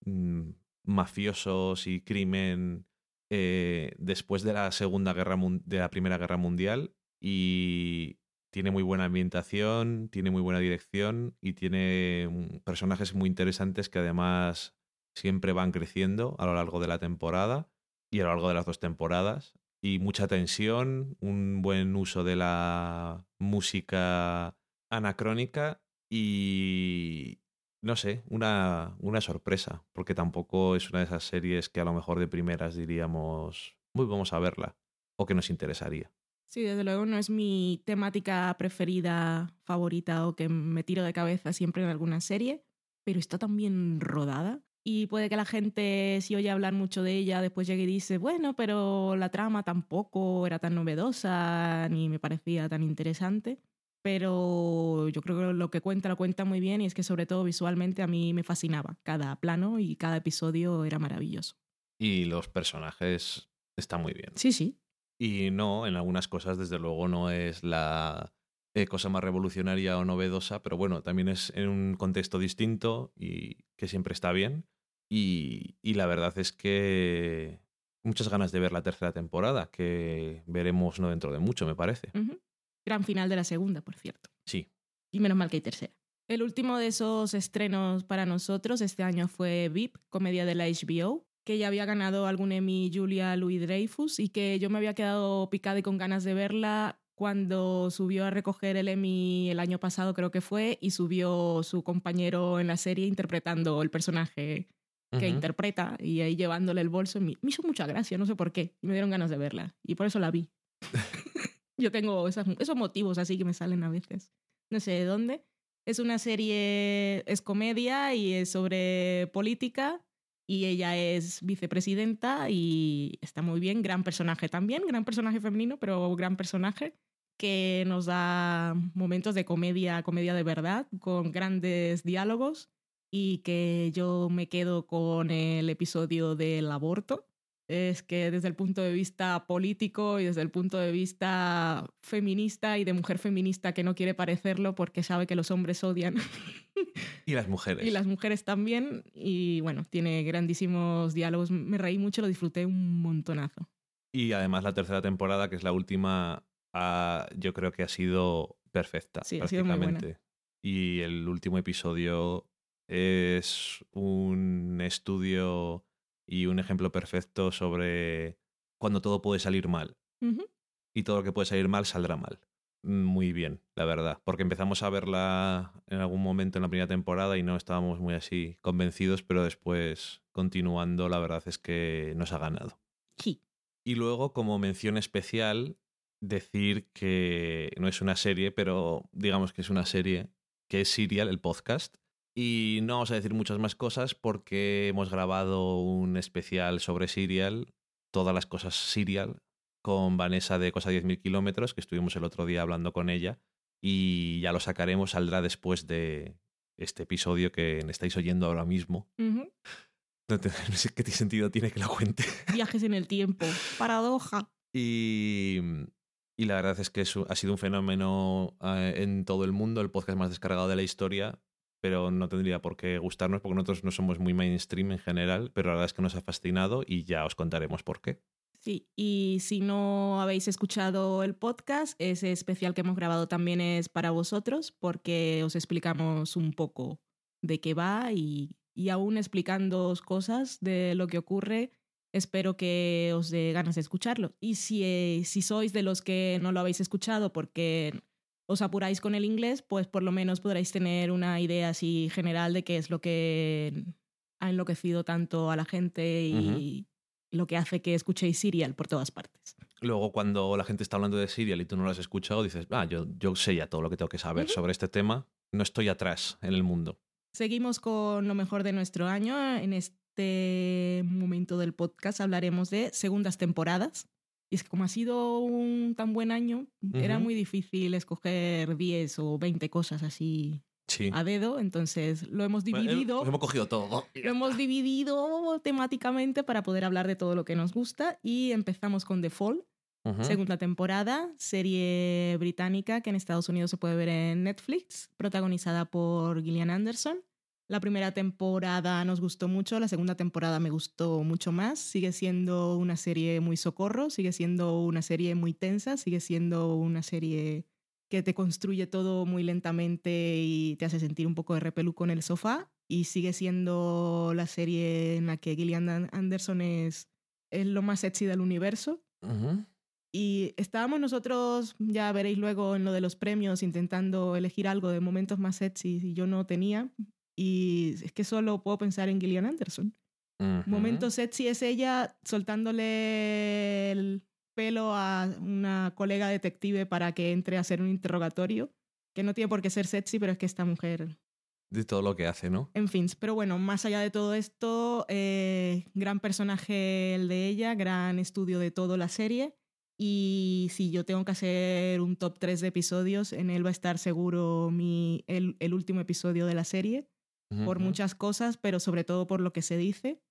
mm, mafiosos y crimen eh, después de la segunda guerra de la primera guerra mundial y tiene muy buena ambientación tiene muy buena dirección y tiene mm, personajes muy interesantes que además siempre van creciendo a lo largo de la temporada y a lo largo de las dos temporadas y mucha tensión un buen uso de la música anacrónica y, no sé, una, una sorpresa, porque tampoco es una de esas series que a lo mejor de primeras diríamos, muy vamos a verla, o que nos interesaría. Sí, desde luego no es mi temática preferida, favorita o que me tiro de cabeza siempre en alguna serie, pero está tan bien rodada. Y puede que la gente, si oye hablar mucho de ella, después llegue y dice, bueno, pero la trama tampoco era tan novedosa ni me parecía tan interesante pero yo creo que lo que cuenta lo cuenta muy bien y es que sobre todo visualmente a mí me fascinaba. Cada plano y cada episodio era maravilloso. Y los personajes están muy bien. Sí, sí. Y no, en algunas cosas desde luego no es la eh, cosa más revolucionaria o novedosa, pero bueno, también es en un contexto distinto y que siempre está bien. Y, y la verdad es que muchas ganas de ver la tercera temporada, que veremos no dentro de mucho, me parece. Gran final de la segunda, por cierto. Sí. Y menos mal que hay tercera. El último de esos estrenos para nosotros este año fue VIP, comedia de la HBO, que ya había ganado algún Emmy Julia Louis Dreyfus y que yo me había quedado picada y con ganas de verla cuando subió a recoger el Emmy el año pasado, creo que fue, y subió su compañero en la serie interpretando el personaje que interpreta y ahí llevándole el bolso. Me hizo mucha gracia, no sé por qué, y me dieron ganas de verla, y por eso la vi. [LAUGHS] Yo tengo esos, motivos así que me salen a veces. No sé de dónde. Es una serie, es comedia y es sobre política y ella es vicepresidenta y está muy bien, gran personaje también, gran personaje femenino, pero gran personaje que nos da momentos de comedia, comedia de verdad, con grandes diálogos y que yo me quedo con el episodio del aborto es que desde el punto de vista político y desde el punto de vista feminista y de mujer feminista que no quiere parecerlo porque sabe que los hombres odian. Y las mujeres. y las mujeres también. Y bueno, tiene grandísimos diálogos. Me reí mucho, lo disfruté un montonazo. Y además la tercera temporada, que es la última, yo creo que ha sido perfecta. Sí, ha sido muy buena. prácticamente. Y el último episodio es un estudio y un ejemplo perfecto sobre cuando todo puede salir mal. Y todo lo que puede salir mal saldrá mal. Muy bien, la verdad. Porque empezamos a verla en algún momento en la primera temporada y no estábamos muy así convencidos, pero después, continuando, la verdad es que nos ha ganado. Sí. Y luego, como mención especial, decir que no es una serie, pero digamos que es una serie, que es Serial, el podcast. Y no vamos a decir muchas más cosas porque hemos grabado un especial sobre Serial, todas las cosas Serial, con Vanessa de Cosa 10.000 kilómetros, que estuvimos el otro día hablando con ella. Y ya lo sacaremos, saldrá después de este episodio que estáis oyendo ahora mismo. [LAUGHS] No, te- [LAUGHS] no sé qué sentido tiene que lo cuente. [LAUGHS] Viajes en el tiempo. Paradoja. Y, y la verdad es que es ha sido un fenómeno eh, en todo el mundo, el podcast más descargado de la historia, pero no tendría por qué gustarnos porque nosotros no somos muy mainstream en general, pero la verdad es que nos ha fascinado y ya os contaremos por qué. Sí, y si no habéis escuchado el podcast, ese especial que hemos grabado también es para vosotros porque os explicamos un poco de qué va y, y aún explicándoos cosas de lo que ocurre, espero que os dé ganas de escucharlo. Y si, eh, si sois de los que no lo habéis escuchado porque os apuráis con el inglés, pues por lo menos podréis tener una idea así general de qué es lo que ha enloquecido tanto a la gente y lo que hace que escuchéis Serial por todas partes. Luego, cuando la gente está hablando de Serial y tú no lo has escuchado, dices, ah, yo, yo sé ya todo lo que tengo que saber sobre este tema, no estoy atrás en el mundo. Seguimos con lo mejor de nuestro año. En este momento del podcast hablaremos de segundas temporadas. Y es que como ha sido un tan buen año, era muy difícil escoger 10 o 20 cosas así Sí. a dedo. Entonces lo hemos Bueno, dividido. hemos cogido todo. Lo hemos dividido temáticamente para poder hablar de todo lo que nos gusta y empezamos con The Fall, Ujú. segunda temporada, serie británica que en Estados Unidos se puede ver en Netflix, protagonizada por Gillian Anderson. La primera temporada nos gustó mucho, la segunda temporada me gustó mucho más. Sigue siendo una serie muy socorro, sigue siendo una serie muy tensa, sigue siendo una serie que te construye todo muy lentamente y te hace sentir un poco de repeluco en el sofá. Y sigue siendo la serie en la que Gillian An- Anderson es, es lo más sexy del universo. Y estábamos nosotros, ya veréis luego en lo de los premios, intentando elegir algo de momentos más sexy y yo no tenía. Y es que solo puedo pensar en Gillian Anderson. Ujú. Momento sexy es ella soltándole el pelo a una colega detective para que entre a hacer un interrogatorio, que no tiene por qué ser sexy, pero es que esta mujer De todo lo que hace, ¿no? en fin, pero bueno, más allá de todo esto, eh, gran personaje el de ella, gran estudio de toda la serie. Y si yo tengo que hacer un top 3 de episodios, en él va a estar seguro mi, el, el último episodio de la serie, por muchas cosas, pero sobre todo por lo que se dice.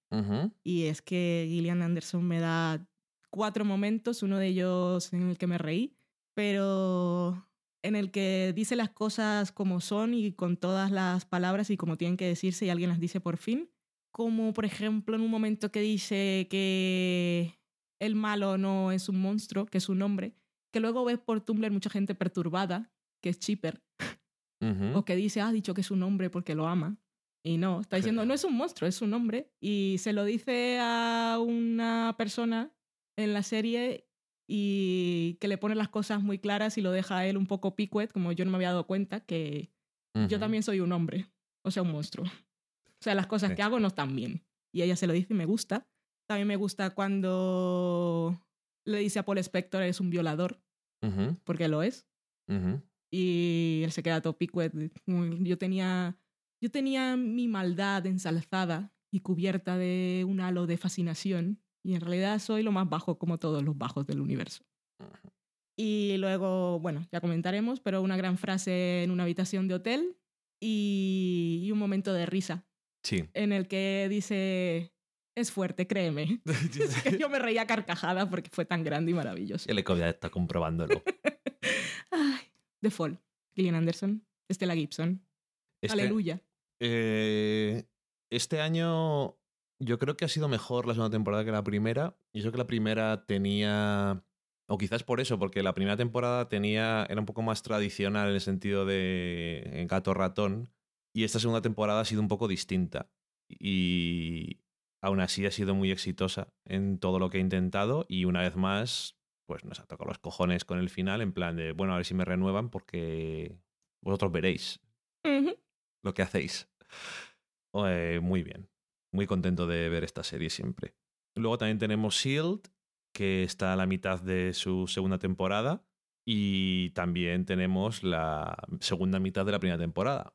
Y es que Gillian Anderson me da cuatro momentos, uno de ellos en el que me reí, pero en el que dice las cosas como son y con todas las palabras y como tienen que decirse y alguien las dice por fin. Como por ejemplo en un momento que dice que el malo no es un monstruo, que es un hombre, que luego ves por Tumblr mucha gente perturbada, que es Chipper, o que dice, ah, ha dicho que es un hombre porque lo ama. Y no, está diciendo, no es un monstruo, es un hombre. Y se lo dice a una persona en la serie y que le pone las cosas muy claras y lo deja a él un poco picuet, como yo no me había dado cuenta que yo también soy un hombre, o sea, un monstruo. O sea, las cosas Sí. que hago no están bien. Y ella se lo dice y me gusta. También me gusta cuando le dice a Paul Spector, es un violador, Ujú. porque lo es y él se queda todo picuet. Yo tenía, yo tenía mi maldad ensalzada y cubierta de un halo de fascinación y en realidad soy lo más bajo como todos los bajos del universo. Y luego, bueno, ya comentaremos, pero una gran frase en una habitación de hotel y, y un momento de risa Sí. en el que dice, es fuerte, créeme. [LAUGHS] Que [LAUGHS] yo me reía a carcajada porque fue tan grande y maravilloso. El eco ya está comprobándolo. [LAUGHS] Ay, The Fall, Gillian Anderson, Stella Gibson. Este, Aleluya. Eh, este año yo creo que ha sido mejor la segunda temporada que la primera. Y eso que la primera tenía. O quizás por eso, porque la primera temporada tenía. era un poco más tradicional en el sentido de gato ratón. Y esta segunda temporada ha sido un poco distinta. Y aún así ha sido muy exitosa en todo lo que ha intentado. Y una vez más, pues nos ha tocado los cojones con el final, en plan de, bueno, a ver si me renuevan, porque vosotros veréis. Lo que hacéis. Eh, muy bien. Muy contento de ver esta serie siempre. Luego también tenemos Shield, que está a la mitad de su segunda temporada. Y también tenemos la segunda mitad de la primera temporada.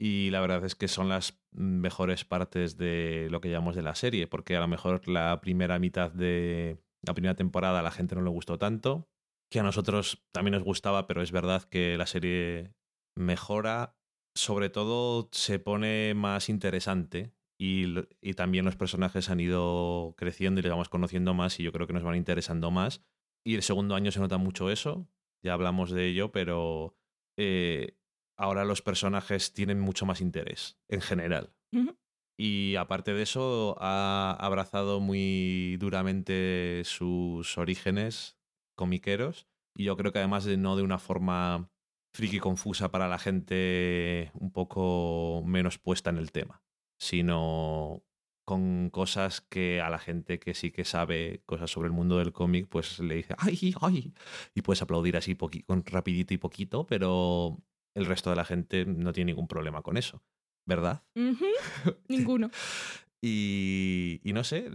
Y la verdad es que son las mejores partes de lo que llamamos de la serie, porque a lo mejor la primera mitad de la primera temporada a la gente no le gustó tanto, que a nosotros también nos gustaba, pero es verdad que la serie mejora, sobre todo se pone más interesante y, y también los personajes han ido creciendo y les vamos conociendo más y yo creo que nos van interesando más. Y el segundo año se nota mucho eso, ya hablamos de ello, pero eh, ahora los personajes tienen mucho más interés en general. Y aparte de eso, ha abrazado muy duramente sus orígenes comiqueros. Y yo creo que además de no de una forma friki confusa para la gente un poco menos puesta en el tema, sino con cosas que a la gente que sí que sabe cosas sobre el mundo del cómic, pues le dice, ¡ay, ay! Y puedes aplaudir así con rapidito y poquito, pero el resto de la gente no tiene ningún problema con eso, ¿verdad? [LAUGHS] Ninguno. Y, y no sé,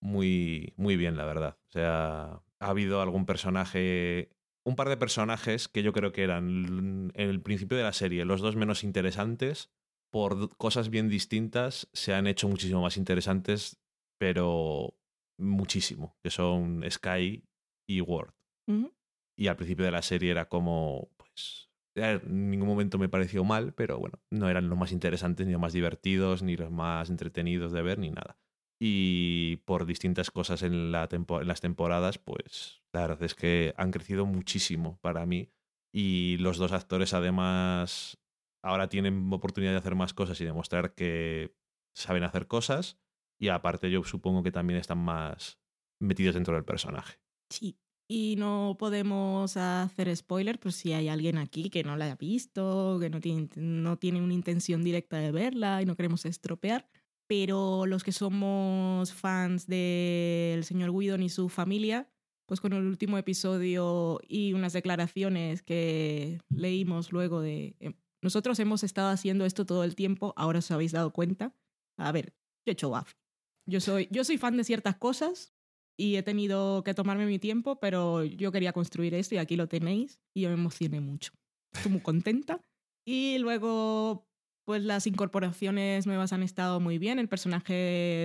muy, muy bien, la verdad. O sea, ha habido algún personaje, un par de personajes que yo creo que eran en el principio de la serie los dos menos interesantes, por cosas bien distintas, se han hecho muchísimo más interesantes, pero muchísimo, que son Sky y Ward. Ujú. Y al principio de la serie era como, pues, en ningún momento me pareció mal, pero bueno, no eran los más interesantes, ni los más divertidos, ni los más entretenidos de ver, ni nada. Y por distintas cosas en, la tempo- en las temporadas, pues la verdad es que han crecido muchísimo para mí. Y los dos actores además ahora tienen oportunidad de hacer más cosas y demostrar que saben hacer cosas. Y aparte yo supongo que también están más metidos dentro del personaje. Sí. Y no podemos hacer spoiler por si hay alguien aquí que no la haya visto, que no tiene, no tiene una intención directa de verla y no queremos estropear. Pero los que somos fans del señor Whedon y su familia, pues con el último episodio y unas declaraciones que leímos luego de... eh, Nosotros hemos estado haciendo esto todo el tiempo, ahora os habéis dado cuenta. A ver, yo he hecho Buffy. Yo soy, yo soy fan de ciertas cosas y he tenido que tomarme mi tiempo, pero yo quería construir esto y aquí lo tenéis y yo me emocioné mucho. Estoy muy contenta. Y luego, pues las incorporaciones nuevas han estado muy bien. El personaje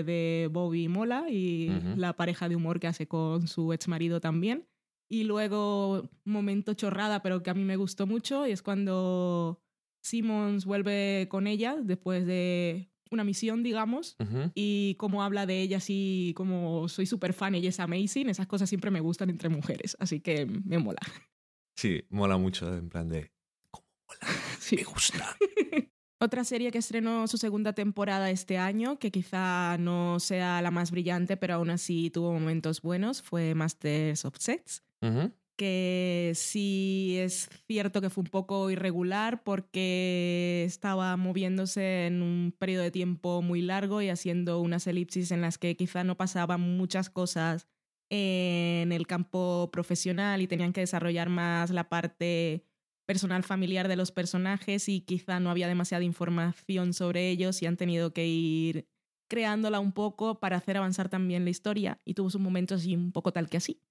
de Bobby mola y la pareja de humor que hace con su ex marido también. Y luego, momento chorrada, pero que a mí me gustó mucho, y es cuando Simmons vuelve con ella después de una misión, digamos, y cómo habla de ella así como soy súper fan, ella es amazing, esas cosas siempre me gustan entre mujeres, así que me mola. Sí, mola mucho, en plan de. [LAUGHS] Sí. Me gusta. [LAUGHS] Otra serie que estrenó su segunda temporada este año, que quizá no sea la más brillante, pero aún así tuvo momentos buenos, fue Masters of Ujú. que sí es cierto que fue un poco irregular porque estaba moviéndose en un periodo de tiempo muy largo y haciendo unas elipsis en las que quizá no pasaban muchas cosas en el campo profesional y tenían que desarrollar más la parte personal familiar de los personajes y quizá no había demasiada información sobre ellos y han tenido que ir creándola un poco para hacer avanzar también la historia y tuvo sus momentos así un poco tal que así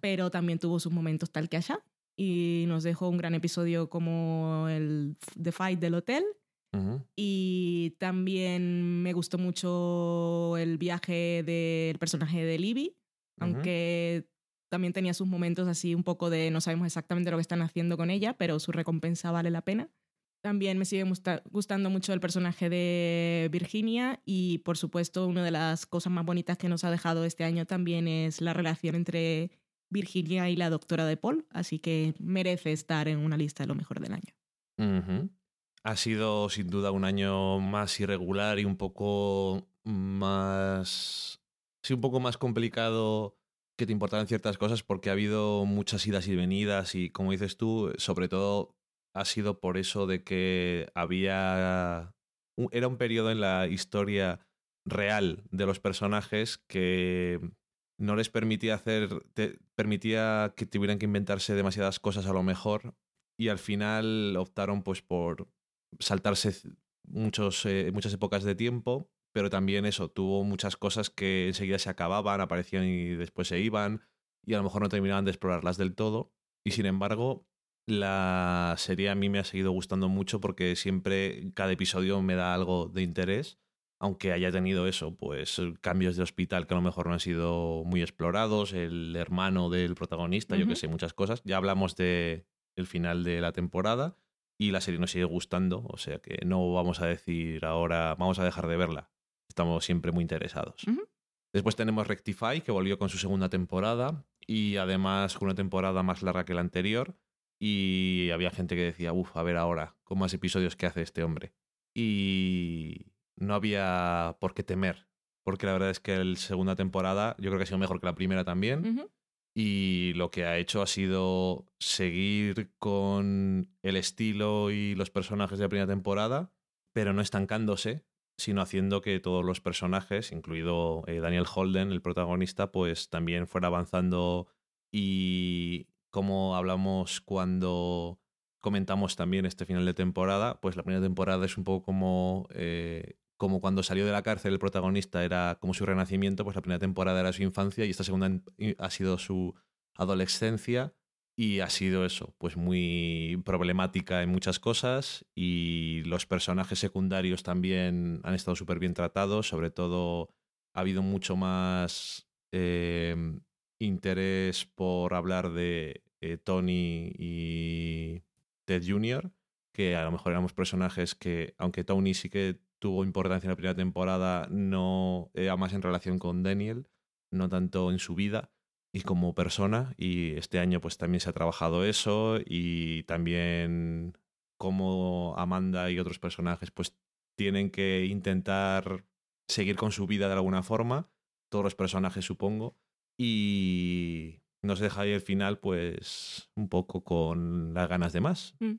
pero también tuvo sus momentos tal que allá. Y nos dejó un gran episodio como el The Fight del hotel. Y también me gustó mucho el viaje del personaje de Libby, aunque también tenía sus momentos así un poco de no sabemos exactamente lo que están haciendo con ella, pero su recompensa vale la pena. También me sigue gustando mucho el personaje de Virginia y por supuesto una de las cosas más bonitas que nos ha dejado este año también es la relación entre Virginia y la doctora de Paul, así que merece estar en una lista de lo mejor del año. Ha sido sin duda un año más irregular y un poco más... Sí, un poco más complicado que te importaran ciertas cosas porque ha habido muchas idas y venidas y como dices tú, sobre todo ha sido por eso de que había... Era un periodo en la historia real de los personajes que no les permitía hacer... permitía que tuvieran que inventarse demasiadas cosas a lo mejor y al final optaron pues por saltarse muchos, eh, muchas épocas de tiempo, pero también eso, tuvo muchas cosas que enseguida se acababan, aparecían y después se iban, y a lo mejor no terminaban de explorarlas del todo. Y sin embargo, la serie a mí me ha seguido gustando mucho porque siempre cada episodio me da algo de interés, aunque haya tenido eso, pues cambios de hospital que a lo mejor no han sido muy explorados, el hermano del protagonista, yo que sé, muchas cosas. Ya hablamos de el final de la temporada y la serie nos sigue gustando, o sea que no vamos a decir ahora vamos a dejar de verla. Estamos siempre muy interesados. Después tenemos Rectify, que volvió con su segunda temporada y además con una temporada más larga que la anterior y había gente que decía, uff, a ver ahora, con más episodios que hace este hombre. Y no había por qué temer, porque la verdad es que la segunda temporada yo creo que ha sido mejor que la primera también. Y lo que ha hecho ha sido seguir con el estilo y los personajes de la primera temporada, pero no estancándose, sino haciendo que todos los personajes, incluido eh, Daniel Holden, el protagonista, pues también fuera avanzando y como hablamos cuando comentamos también este final de temporada, pues la primera temporada es un poco como, eh, como cuando salió de la cárcel el protagonista era como su renacimiento, pues la primera temporada era su infancia y esta segunda ha sido su adolescencia y ha sido eso, pues muy problemática en muchas cosas y los personajes secundarios también han estado súper bien tratados, sobre todo ha habido mucho más eh, interés por hablar de eh, Tony y Ted Jr., que a lo mejor éramos personajes que, aunque Tony sí que tuvo importancia en la primera temporada, no era más en relación con Daniel, no tanto en su vida y como persona. Y este año pues también se ha trabajado eso y también como Amanda y otros personajes pues tienen que intentar seguir con su vida de alguna forma, todos los personajes supongo, y nos deja ahí el final, pues, un poco con las ganas de más. Mm.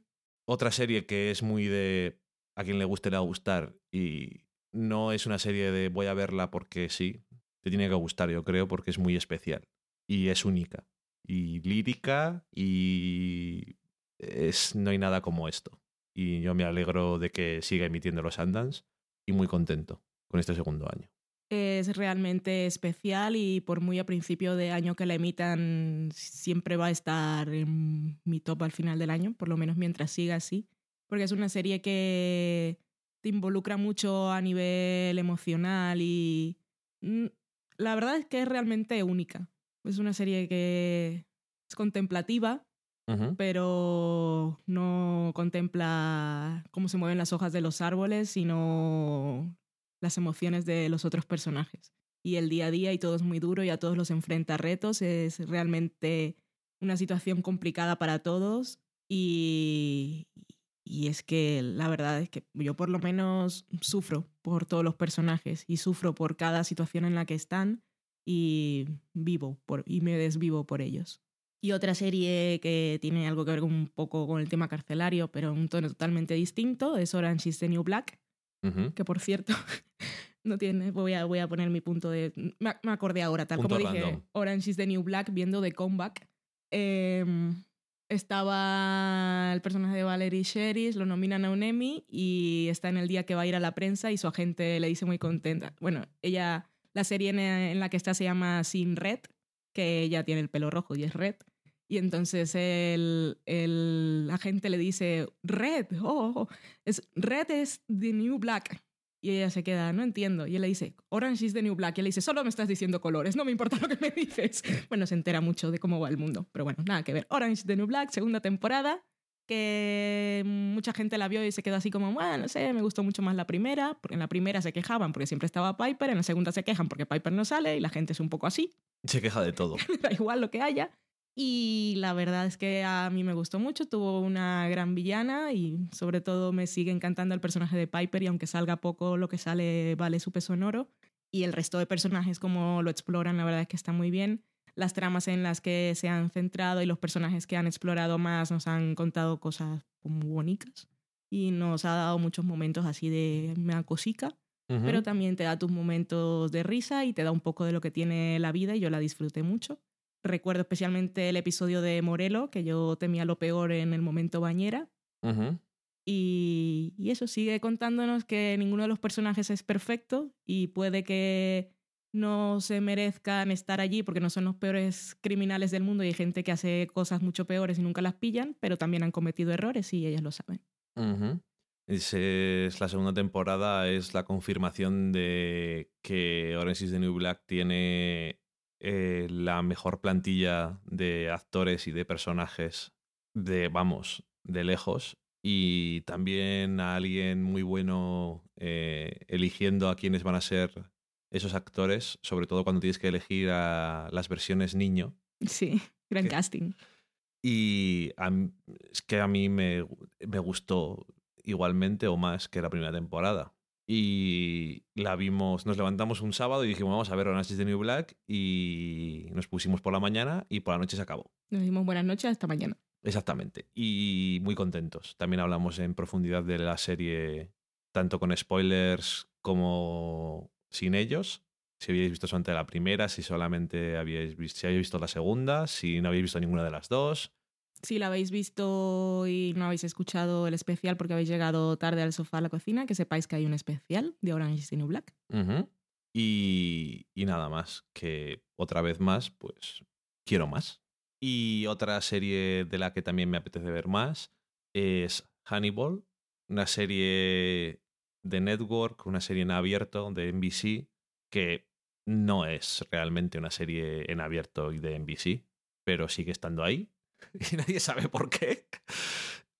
Otra serie que es muy de a quien le guste le va a gustar y no es una serie de voy a verla porque sí, te tiene que gustar, yo creo, porque es muy especial y es única y lírica y es, no hay nada como esto. Y yo me alegro de que siga emitiendo los Sundance y muy contento con este segundo año es realmente especial y por muy a principio de año que la emitan, siempre va a estar en mi top al final del año, por lo menos mientras siga así, porque es una serie que te involucra mucho a nivel emocional y mm, la verdad es que es realmente única. Es una serie que es contemplativa, pero no contempla cómo se mueven las hojas de los árboles, sino las emociones de los otros personajes. Y el día a día y todo es muy duro y a todos los enfrenta a retos. Es realmente una situación complicada para todos y, y es que la verdad es que yo por lo menos sufro por todos los personajes y sufro por cada situación en la que están y vivo por, y me desvivo por ellos. Y otra serie que tiene algo que ver un poco con el tema carcelario, pero un tono totalmente distinto, es Orange is the New Black, que por cierto, [LAUGHS] no tiene, voy a, voy a poner mi punto de... Me, acordé ahora, tal como dije, Orange is the New Black, viendo The Comeback. Em, estaba el personaje de Valerie Sheris, lo nominan a un Emmy y está en el día que va a ir a la prensa y su agente le dice muy contenta. Bueno, ella, la serie en, la que está se llama Sin Red, que ella tiene el pelo rojo y es Red. Y entonces el, el agente le dice, Red, oh, oh, es, Red es the new black. Y ella se queda, no entiendo. Y él le dice, Orange is the new black. Y él le dice, solo me estás diciendo colores, no me importa lo que me [LAUGHS] dices. Bueno, se entera mucho de cómo va el mundo. Pero bueno, nada que ver. Orange is the new black, segunda temporada. Que mucha gente la vio y se quedó así como, bueno, no sé, me gustó mucho más la primera, porque en la primera se quejaban porque siempre estaba Piper, en la segunda se quejan porque Piper no sale y la gente es un poco así. Se queja de todo. [LAUGHS] da igual lo que haya. Y la verdad es que a mí me gustó mucho, tuvo una gran villana y sobre todo me sigue encantando el personaje de Piper y aunque salga poco, lo que sale vale su peso en oro. Y el resto de personajes como lo exploran, la verdad es que está muy bien las tramas en las que se han centrado y los personajes que han explorado más nos han contado cosas muy bonitas y nos ha dado muchos momentos así de mea cosica, pero también te da tus momentos de risa y te da un poco de lo que tiene la vida y yo la disfruté mucho. Recuerdo especialmente el episodio de Morelo, que yo temía lo peor en el momento bañera. y, y eso sigue contándonos que ninguno de los personajes es perfecto y puede que no se merezcan estar allí porque no son los peores criminales del mundo y hay gente que hace cosas mucho peores y nunca las pillan, pero también han cometido errores y ellas lo saben. es la segunda temporada, es la confirmación de que Orange is the New Black tiene eh, la mejor plantilla de actores y de personajes de, vamos, de lejos. Y también a alguien muy bueno eh, eligiendo a quienes van a ser esos actores, sobre todo cuando tienes que elegir a las versiones niño. Sí, gran casting. Y es que a mí me, me, gustó igualmente o más que la primera temporada. Y la vimos, nos levantamos un sábado y dijimos, vamos a ver Orange is the New Black y nos pusimos por la mañana y por la noche se acabó. Nos dimos buenas noches hasta mañana. Exactamente. Y muy contentos. También hablamos en profundidad de la serie, tanto con spoilers como sin ellos. Si habíais visto solamente la primera, si solamente habíais visto, si habéis visto la segunda, si no habéis visto ninguna de las dos. Si la habéis visto y no habéis escuchado el especial porque habéis llegado tarde al sofá a la cocina, que sepáis que hay un especial de Orange is the New Black. y, y nada más, que otra vez más, pues quiero más. Y otra serie de la que también me apetece ver más es Hannibal, una serie de Network, una serie en abierto de NBC, que no es realmente una serie en abierto y de NBC, pero sigue estando ahí [LAUGHS] y nadie sabe por qué.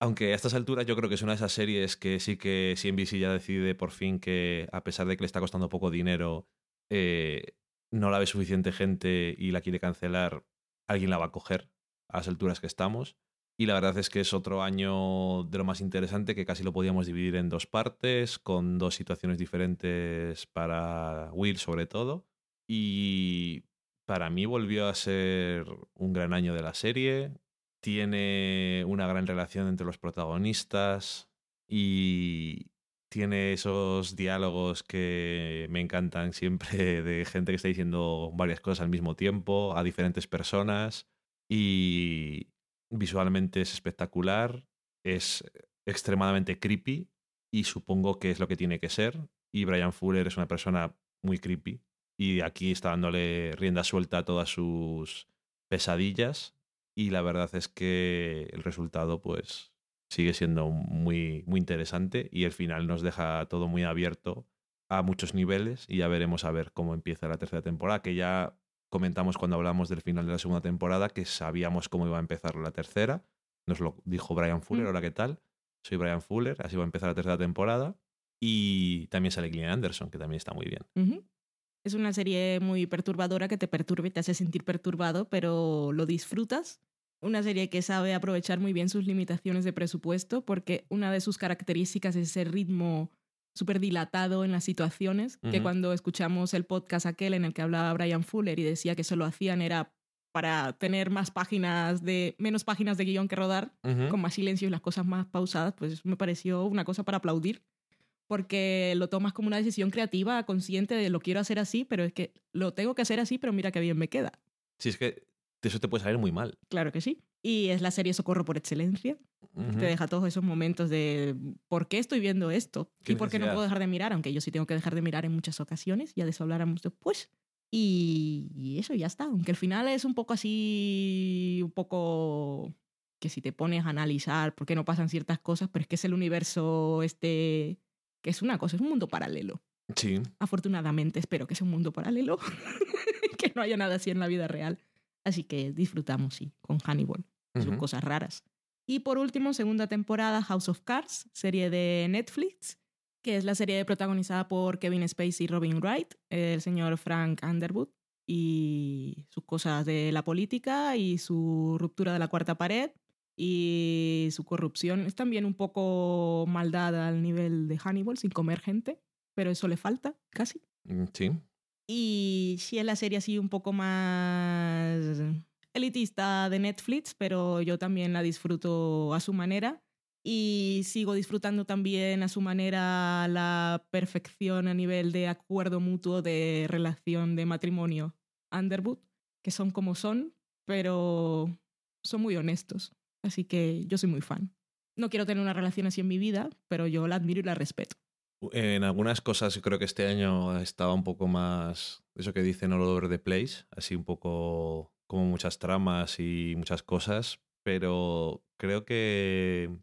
Aunque a estas alturas yo creo que es una de esas series que sí que si NBC ya decide por fin que a pesar de que le está costando poco dinero, eh, no la ve suficiente gente y la quiere cancelar, alguien la va a coger a las alturas que estamos. Y la verdad es que es otro año de lo más interesante que casi lo podíamos dividir en dos partes, con dos situaciones diferentes para Will sobre todo. Y para mí volvió a ser un gran año de la serie. Tiene una gran relación entre los protagonistas y tiene esos diálogos que me encantan siempre [LAUGHS] de gente que está diciendo varias cosas al mismo tiempo a diferentes personas. Y, Visualmente es espectacular, es extremadamente creepy y supongo que es lo que tiene que ser. Y Brian Fuller es una persona muy creepy y aquí está dándole rienda suelta a todas sus pesadillas y la verdad es que el resultado pues sigue siendo muy muy interesante y el final nos deja todo muy abierto a muchos niveles y ya veremos a ver cómo empieza la tercera temporada que ya comentamos cuando hablamos del final de la segunda temporada que sabíamos cómo iba a empezar la tercera. Nos lo dijo Brian Fuller, mm. hola, ¿qué tal? Soy Brian Fuller, así va a empezar la tercera temporada. Y también sale Gillian Anderson, que también está muy bien. Es una serie muy perturbadora que te perturba y te hace sentir perturbado, pero lo disfrutas. Una serie que sabe aprovechar muy bien sus limitaciones de presupuesto, porque una de sus características es ese ritmo súper dilatado en las situaciones, que cuando escuchamos el podcast aquel en el que hablaba Brian Fuller y decía que eso lo hacían era para tener más páginas de, menos páginas de guion que rodar, con más silencio y las cosas más pausadas, pues me pareció una cosa para aplaudir, porque lo tomas como una decisión creativa, consciente de lo quiero hacer así, pero es que lo tengo que hacer así, pero mira qué bien me queda. Sí, es que eso te puede salir muy mal. Claro que sí. Y es la serie Socorro por excelencia. Te deja todos esos momentos de ¿por qué estoy viendo esto? ¿Y por qué no puedo dejar de mirar? Aunque yo sí tengo que dejar de mirar en muchas ocasiones, ya de eso habláramos después. Y, y eso ya está. Aunque el final es un poco así, un poco que si te pones a analizar por qué no pasan ciertas cosas, pero es que es el universo este, que es una cosa, es un mundo paralelo. Sí. Afortunadamente espero que sea un mundo paralelo, [LAUGHS] que no haya nada así en la vida real. Así que disfrutamos, sí, con Hannibal. Son cosas raras. Y por último, segunda temporada, House of Cards, serie de Netflix, que es la serie protagonizada por Kevin Spacey y Robin Wright, el señor Frank Underwood y sus cosas de la política y su ruptura de la cuarta pared y su corrupción. Es también un poco maldad al nivel de Hannibal, sin comer gente, pero eso le falta casi. Mm, Sí. Y sí es la serie así un poco más elitista de Netflix, pero yo también la disfruto a su manera. Y sigo disfrutando también a su manera la perfección a nivel de acuerdo mutuo de relación de matrimonio Underwood, que son como son, pero son muy honestos. Así que yo soy muy fan. No quiero tener una relación así en mi vida, pero yo la admiro y la respeto. En algunas cosas creo que este año estaba un poco más, eso que dicen all over the place, así un poco como muchas tramas y muchas cosas, pero creo que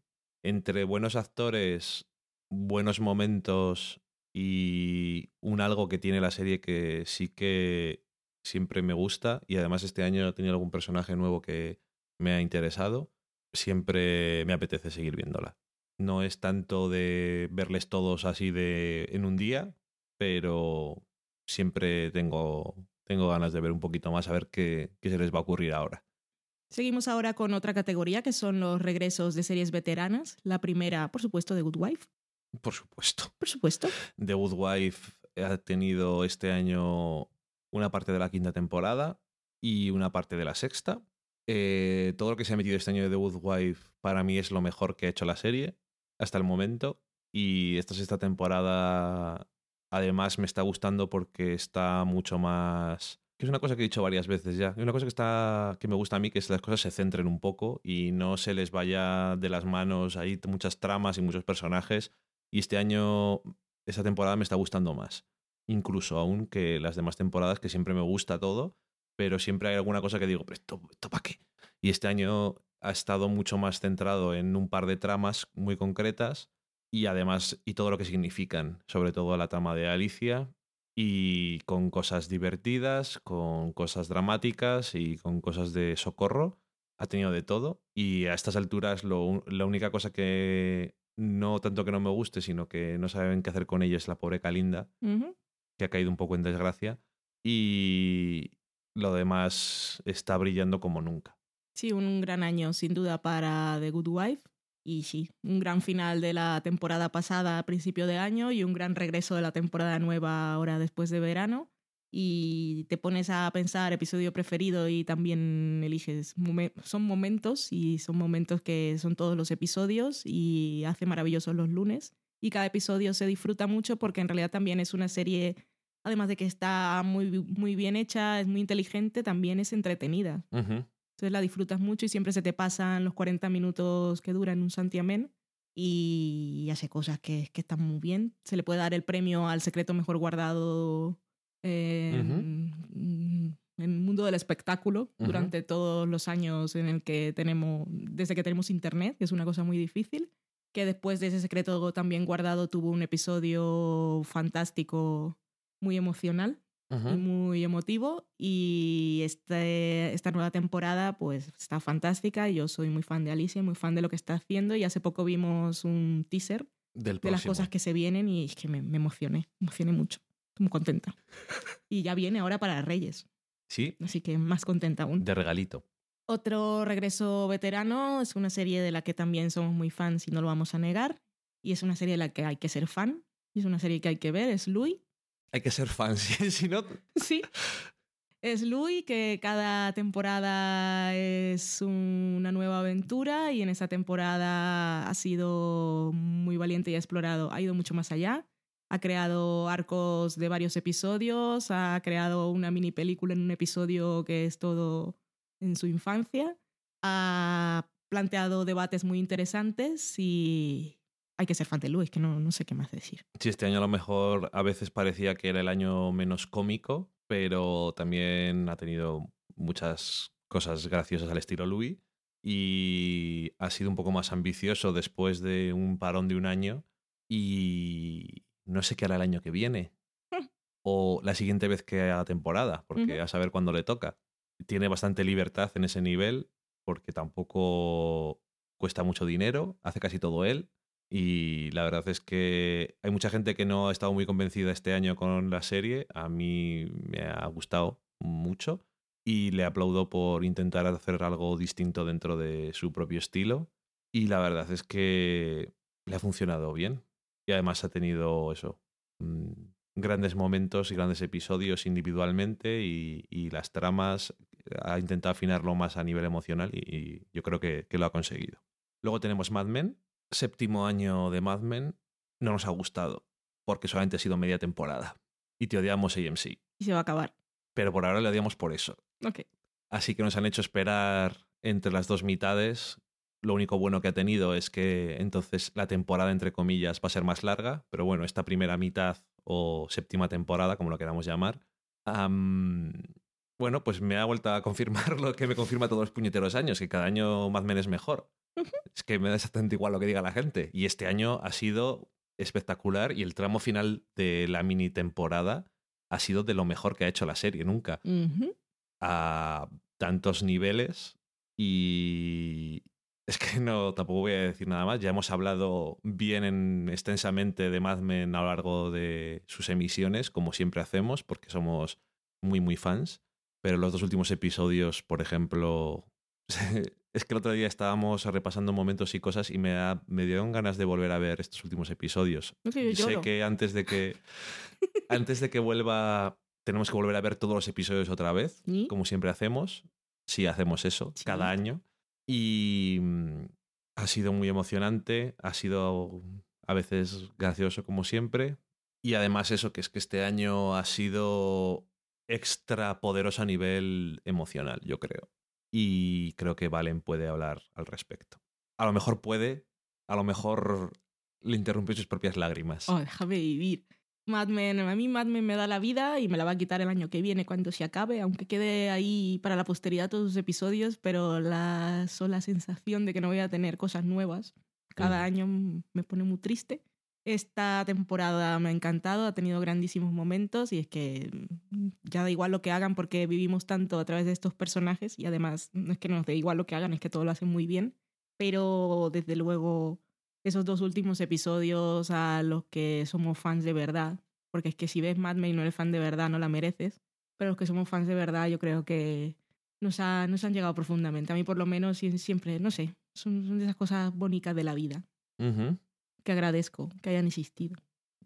entre buenos actores, buenos momentos y un algo que tiene la serie que sí que siempre me gusta y además este año he tenido algún personaje nuevo que me ha interesado, siempre me apetece seguir viéndola. No es tanto de verles todos así de en un día, pero siempre tengo, tengo ganas de ver un poquito más a ver qué, qué se les va a ocurrir ahora. Seguimos ahora con otra categoría que son los regresos de series veteranas. La primera, por supuesto, de Good Wife. Por supuesto. Por supuesto. The Good Wife ha tenido este año una parte de la quinta temporada y una parte de la sexta. Eh, todo lo que se ha metido este año de The Good Wife para mí es lo mejor que ha hecho la serie hasta el momento. Y esta sexta temporada además me está gustando porque está mucho más... Que es una cosa que he dicho varias veces ya. Es una cosa que, está, que me gusta a mí, que es que las cosas se centren un poco y no se les vaya de las manos. Hay muchas tramas y muchos personajes. Y este año, esta temporada me está gustando más. Incluso aún que las demás temporadas, que siempre me gusta todo, pero siempre hay alguna cosa que digo, pero esto, esto para qué. Y este año ha estado mucho más centrado en un par de tramas muy concretas y además y todo lo que significan, sobre todo la trama de Alicia y con cosas divertidas, con cosas dramáticas y con cosas de socorro. Ha tenido de todo y a estas alturas lo, la única cosa que no tanto que no me guste, sino que no saben qué hacer con ella es la pobre Calinda, que ha caído un poco en desgracia y lo demás está brillando como nunca. Sí, un gran año sin duda para The Good Wife. Y sí, un gran final de la temporada pasada a principio de año y un gran regreso de la temporada nueva ahora después de verano. Y te pones a pensar episodio preferido y también eliges. Son momentos y son momentos que son todos los episodios y hace maravillosos los lunes. Y cada episodio se disfruta mucho porque en realidad también es una serie, además de que está muy, muy bien hecha, es muy inteligente, también es entretenida. Ujú. Entonces la disfrutas mucho y siempre se te pasan los 40 minutos que duran un santiamén y hace cosas que, que están muy bien. Se le puede dar el premio al secreto mejor guardado en, en el mundo del espectáculo durante todos los años en el que tenemos, desde que tenemos internet, que es una cosa muy difícil. Que después de ese secreto también guardado tuvo un episodio fantástico, muy emocional y Ujú. muy emotivo y este, esta nueva temporada pues está fantástica. Yo soy muy fan de Alicia muy fan de lo que está haciendo y hace poco vimos un teaser Del de las cosas que se vienen y es que me, me emocioné me emocioné mucho estoy muy contenta. [LAUGHS] Y ya viene ahora para Reyes. Sí, así que más contenta aún. De regalito. otro regreso veterano es una serie de la que también somos muy fans y no lo vamos a negar y es una serie de la que hay que ser fan y es una serie que hay que ver es Louis Hay que ser fan, [LAUGHS] si no... Sí. Es Louis, que cada temporada es una nueva aventura y en esa temporada ha sido muy valiente y ha explorado, ha ido mucho más allá. Ha creado arcos de varios episodios, ha creado una mini película en un episodio que es todo en su infancia, ha planteado debates muy interesantes y hay que ser fan de Louis, que no, no sé qué más decir. Sí, este año a lo mejor a veces parecía que era el año menos cómico, pero también ha tenido muchas cosas graciosas al estilo Louis y ha sido un poco más ambicioso después de un parón de un año y no sé qué hará el año que viene [LAUGHS] o la siguiente vez que haga temporada, porque a saber cuándo le toca. Tiene bastante libertad en ese nivel porque tampoco cuesta mucho dinero, hace casi todo él. Y la verdad es que hay mucha gente que no ha estado muy convencida este año con la serie. A mí me ha gustado mucho y le aplaudo por intentar hacer algo distinto dentro de su propio estilo. Y la verdad es que le ha funcionado bien. Y además ha tenido eso, mm, grandes momentos y grandes episodios individualmente y, las tramas ha intentado afinarlo más a nivel emocional y, yo creo que, que, lo ha conseguido. Luego tenemos Mad Men, séptimo año de Mad Men, no nos ha gustado porque solamente ha sido media temporada y te odiamos AMC. Y se va a acabar. Pero por ahora le odiamos por eso. Ok. Así que nos han hecho esperar entre las dos mitades. Lo único bueno que ha tenido es que entonces la temporada, entre comillas, va a ser más larga. Pero bueno, esta primera mitad o séptima temporada, como lo queramos llamar, bueno, pues me ha vuelto a confirmar [LAUGHS] lo que me confirma todos los puñeteros años, que cada año Mad Men es mejor. Es que me da exactamente igual lo que diga la gente. Y este año ha sido espectacular y el tramo final de la mini temporada ha sido de lo mejor que ha hecho la serie nunca. A tantos niveles y es que no, tampoco voy a decir nada más. Ya hemos hablado bien extensamente de Mad Men a lo largo de sus emisiones, como siempre hacemos, porque somos muy, muy fans. Pero los dos últimos episodios, por ejemplo, [LAUGHS] es que el otro día estábamos repasando momentos y cosas y me, me dieron ganas de volver a ver estos últimos episodios. sé que antes de que [LAUGHS] antes de que vuelva tenemos que volver a ver todos los episodios otra vez, como siempre hacemos. Sí, hacemos eso cada año. Y mm, ha sido muy emocionante, ha sido a veces gracioso como siempre. Y además eso, que es que este año ha sido extra poderoso a nivel emocional, yo creo. Y creo que Valen puede hablar al respecto. A lo mejor puede, a lo mejor le interrumpe sus propias lágrimas. Oh, déjame vivir. Mad Men, a mí Mad Men me da la vida y me la va a quitar el año que viene cuando se acabe, aunque quede ahí para la posteridad todos sus episodios, pero la sola sensación de que no voy a tener cosas nuevas cada año me pone muy triste. Esta temporada me ha encantado, ha tenido grandísimos momentos y es que mm, ya da igual lo que hagan porque vivimos tanto a través de estos personajes y además no es que nos dé igual lo que hagan, es que todo lo hacen muy bien, pero desde luego esos dos últimos episodios a los que somos fans de verdad, porque es que si ves Mad Men y no eres fan de verdad no la mereces, pero los que somos fans de verdad yo creo que nos, ha, nos han llegado profundamente. A mí por lo menos siempre, no sé, son, de esas cosas bonitas de la vida que agradezco que hayan existido.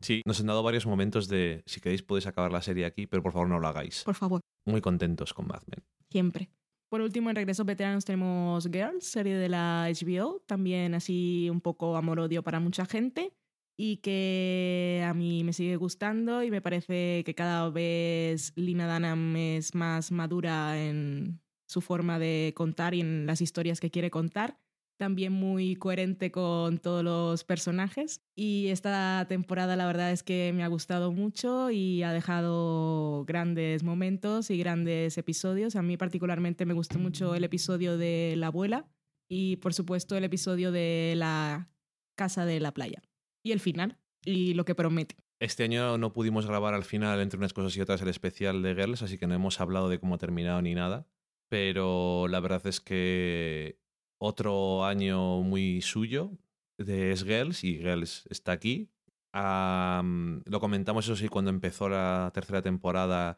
Sí, nos han dado varios momentos de, si queréis podéis acabar la serie aquí, pero por favor no lo hagáis. Por favor. Muy contentos con Mad Men. Siempre. Por último, en Regresos Veteranos tenemos Girls, serie de la HBO, también así un poco amor-odio para mucha gente y que a mí me sigue gustando y me parece que cada vez Lina Dunham es más madura en su forma de contar y en las historias que quiere contar también muy coherente con todos los personajes. Y esta temporada la verdad es que me ha gustado mucho y ha dejado grandes momentos y grandes episodios. A mí particularmente me gustó mucho el episodio de la abuela y por supuesto el episodio de la casa de la playa. Y el final y lo que promete. Este año no pudimos grabar al final entre unas cosas y otras el especial de Girls, así que no hemos hablado de cómo ha terminado ni nada. Pero la verdad es que otro año muy suyo de Es Girls y Girls está aquí. lo comentamos eso sí cuando empezó la tercera temporada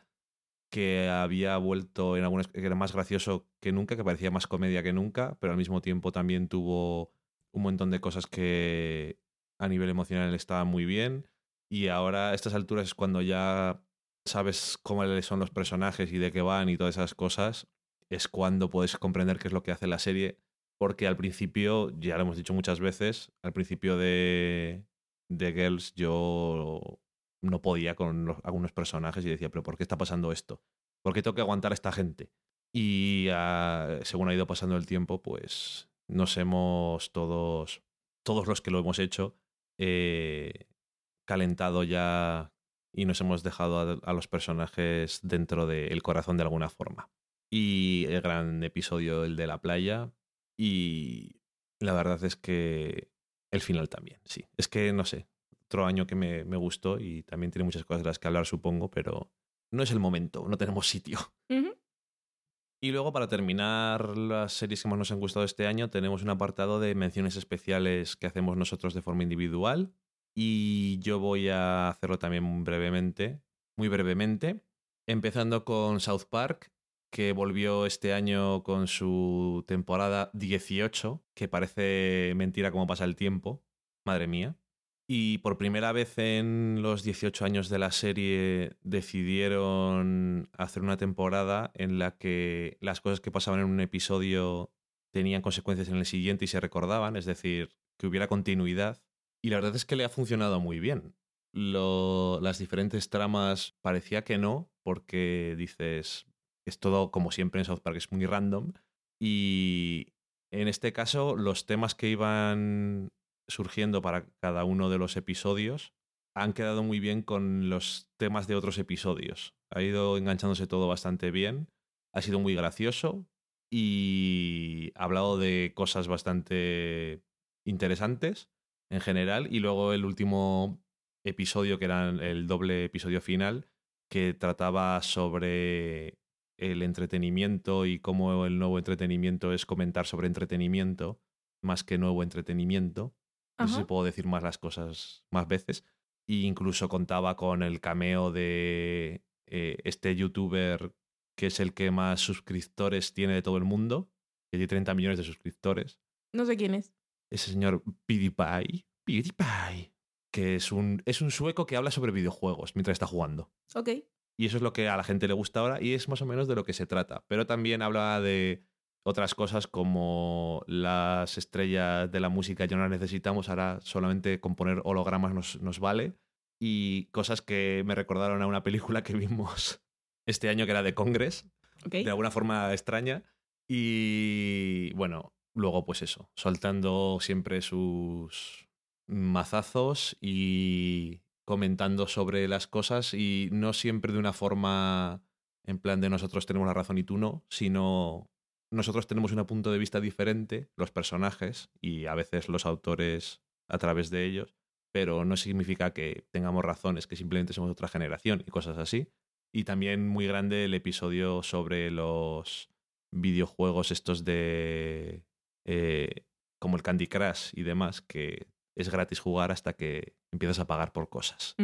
que había vuelto en algunas que era más gracioso que nunca, que parecía más comedia que nunca, pero al mismo tiempo también tuvo un montón de cosas que a nivel emocional estaban muy bien y ahora a estas alturas es cuando ya sabes cómo son los personajes y de qué van y todas esas cosas, es cuando puedes comprender qué es lo que hace la serie porque al principio, ya lo hemos dicho muchas veces, al principio de, de Girls yo no podía con algunos personajes y decía, pero ¿por qué está pasando esto? ¿Por qué tengo que aguantar a esta gente? Y ah, según ha ido pasando el tiempo, pues nos hemos todos, todos los que lo hemos hecho, eh, calentado ya y nos hemos dejado a, los personajes dentro del corazón de alguna forma. Y el gran episodio, el de la playa, y la verdad es que el final también, sí. Es que, no sé, otro año que me, me gustó y también tiene muchas cosas de las que hablar, supongo, pero no es el momento, no tenemos sitio. [LAUGHS] Y luego, para terminar las series que más nos han gustado este año, tenemos un apartado de menciones especiales que hacemos nosotros de forma individual. Y yo voy a hacerlo también brevemente, muy brevemente, empezando con South Park, que volvió este año con su temporada 18, que parece mentira cómo pasa el tiempo, madre mía. Y por primera vez en los 18 años de la serie decidieron hacer una temporada en la que las cosas que pasaban en un episodio tenían consecuencias en el siguiente y se recordaban, es decir, que hubiera continuidad. Y la verdad es que le ha funcionado muy bien. las diferentes tramas parecía que no, porque dices, es todo como siempre en South Park, es muy random. Y en este caso, los temas que iban surgiendo para cada uno de los episodios han quedado muy bien con los temas de otros episodios. Ha ido enganchándose todo bastante bien, ha sido muy gracioso y ha hablado de cosas bastante interesantes en general. Y luego el último episodio, que era el doble episodio final, que trataba sobre el entretenimiento y cómo el nuevo entretenimiento es comentar sobre entretenimiento más que nuevo entretenimiento. No sé si puedo decir más las cosas más veces. E incluso contaba con el cameo de eh, este youtuber que es el que más suscriptores tiene de todo el mundo, que tiene 30 millones de suscriptores. No sé quién es. Ese señor PewDiePie. PewDiePie. Que es un, es un sueco que habla sobre videojuegos mientras está jugando. Ok. Y eso es lo que a la gente le gusta ahora y es más o menos de lo que se trata. Pero también habla de otras cosas como las estrellas de la música ya no las necesitamos, ahora solamente componer hologramas nos, nos vale. Y cosas que me recordaron a una película que vimos [LAUGHS] este año que era de Congress, de alguna forma extraña. Y bueno, luego pues eso, soltando siempre sus mazazos y comentando sobre las cosas y no siempre de una forma en plan de nosotros tenemos la razón y tú no, sino nosotros tenemos un punto de vista diferente, los personajes y a veces los autores a través de ellos, pero no significa que tengamos razones, que simplemente somos otra generación y cosas así. Y también muy grande el episodio sobre los videojuegos estos de... Eh, como el Candy Crush y demás, que es gratis jugar hasta que empiezas a pagar por cosas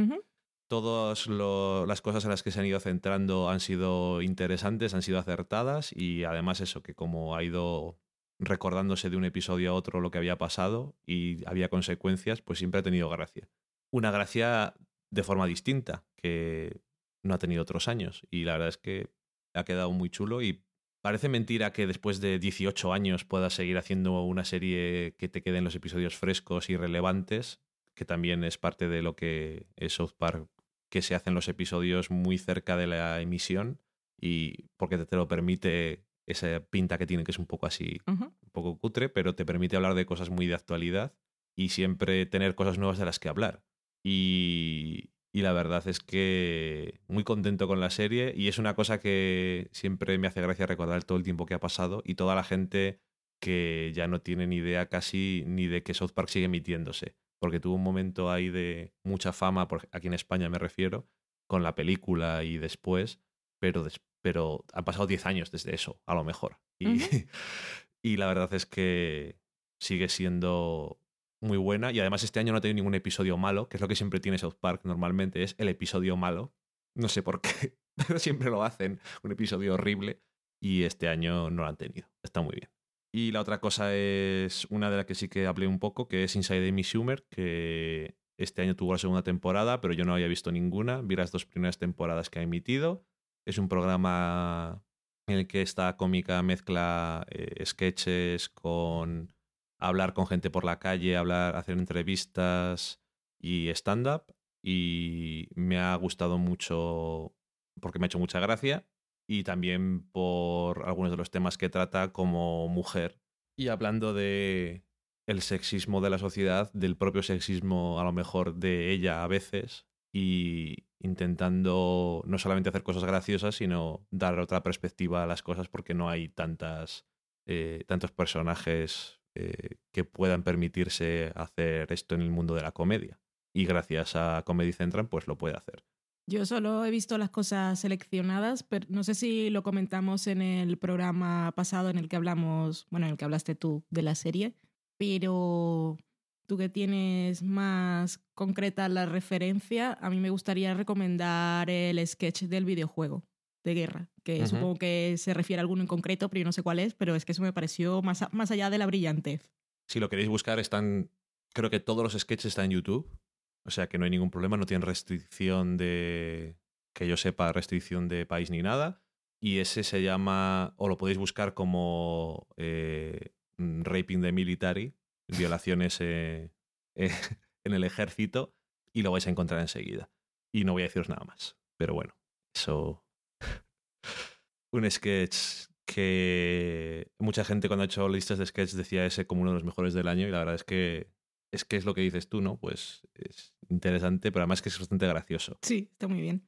todas las cosas en las que se han ido centrando han sido interesantes, han sido acertadas y además eso, que como ha ido recordándose de un episodio a otro lo que había pasado y había consecuencias, pues siempre ha tenido gracia. Una gracia de forma distinta, que no ha tenido otros años y la verdad es que ha quedado muy chulo y parece mentira que después de 18 años puedas seguir haciendo una serie que te queden los episodios frescos y relevantes, que también es parte de lo que es South Park que se hacen los episodios muy cerca de la emisión y porque te, lo permite esa pinta que tiene, que es un poco así, un poco cutre, pero te permite hablar de cosas muy de actualidad y siempre tener cosas nuevas de las que hablar. Y, y la verdad es que muy contento con la serie y es una cosa que siempre me hace gracia recordar todo el tiempo que ha pasado y toda la gente que ya no tiene ni idea casi ni de que South Park sigue emitiéndose porque tuvo un momento ahí de mucha fama, aquí en España me refiero, con la película y después, pero, pero han pasado 10 años desde eso, a lo mejor. Y, [LAUGHS] y la verdad es que sigue siendo muy buena y además este año no ha tenido ningún episodio malo, que es lo que siempre tiene South Park normalmente, es el episodio malo. No sé por qué, [LAUGHS] pero siempre lo hacen, un episodio horrible y este año no lo han tenido. Está muy bien. Y la otra cosa es una de las que sí que hablé un poco, que es Inside Amy Schumer, que este año tuvo la segunda temporada, pero yo no había visto ninguna. Vi las dos primeras temporadas que ha emitido. Es un programa en el que esta cómica mezcla eh, sketches con hablar con gente por la calle, hablar, hacer entrevistas y stand-up. Y me ha gustado mucho porque me ha hecho mucha gracia y también por algunos de los temas que trata como mujer. Y hablando de el sexismo de la sociedad, del propio sexismo a lo mejor de ella a veces, y intentando no solamente hacer cosas graciosas, sino dar otra perspectiva a las cosas porque no hay tantas, eh, tantos personajes eh, que puedan permitirse hacer esto en el mundo de la comedia. Y gracias a Comedy Central, pues lo puede hacer. Yo solo he visto las cosas seleccionadas, pero no sé si lo comentamos en el programa pasado en el que hablamos, bueno, en el que hablaste tú de la serie, pero tú que tienes más concreta la referencia, a mí me gustaría recomendar el sketch del videojuego de guerra, que Ujú. supongo que se refiere a alguno en concreto, pero yo no sé cuál es, pero es que eso me pareció más, a- más allá de la brillantez. Si lo queréis buscar, están. Creo que todos los sketches están en YouTube. O sea que no hay ningún problema, no tienen restricción de. Que yo sepa, restricción de país ni nada. Y ese se llama. O lo podéis buscar como. eh, mm, Raping the Military. Violaciones eh, [LAUGHS] eh, en el ejército. Y lo vais a encontrar enseguida. Y no voy a deciros nada más. Pero bueno, eso. Un sketch que mucha gente cuando ha hecho listas de sketch decía ese como uno de los mejores del año y la verdad es que es que es lo que dices tú, ¿no? Pues es interesante, pero además que es bastante gracioso. Sí, está muy bien.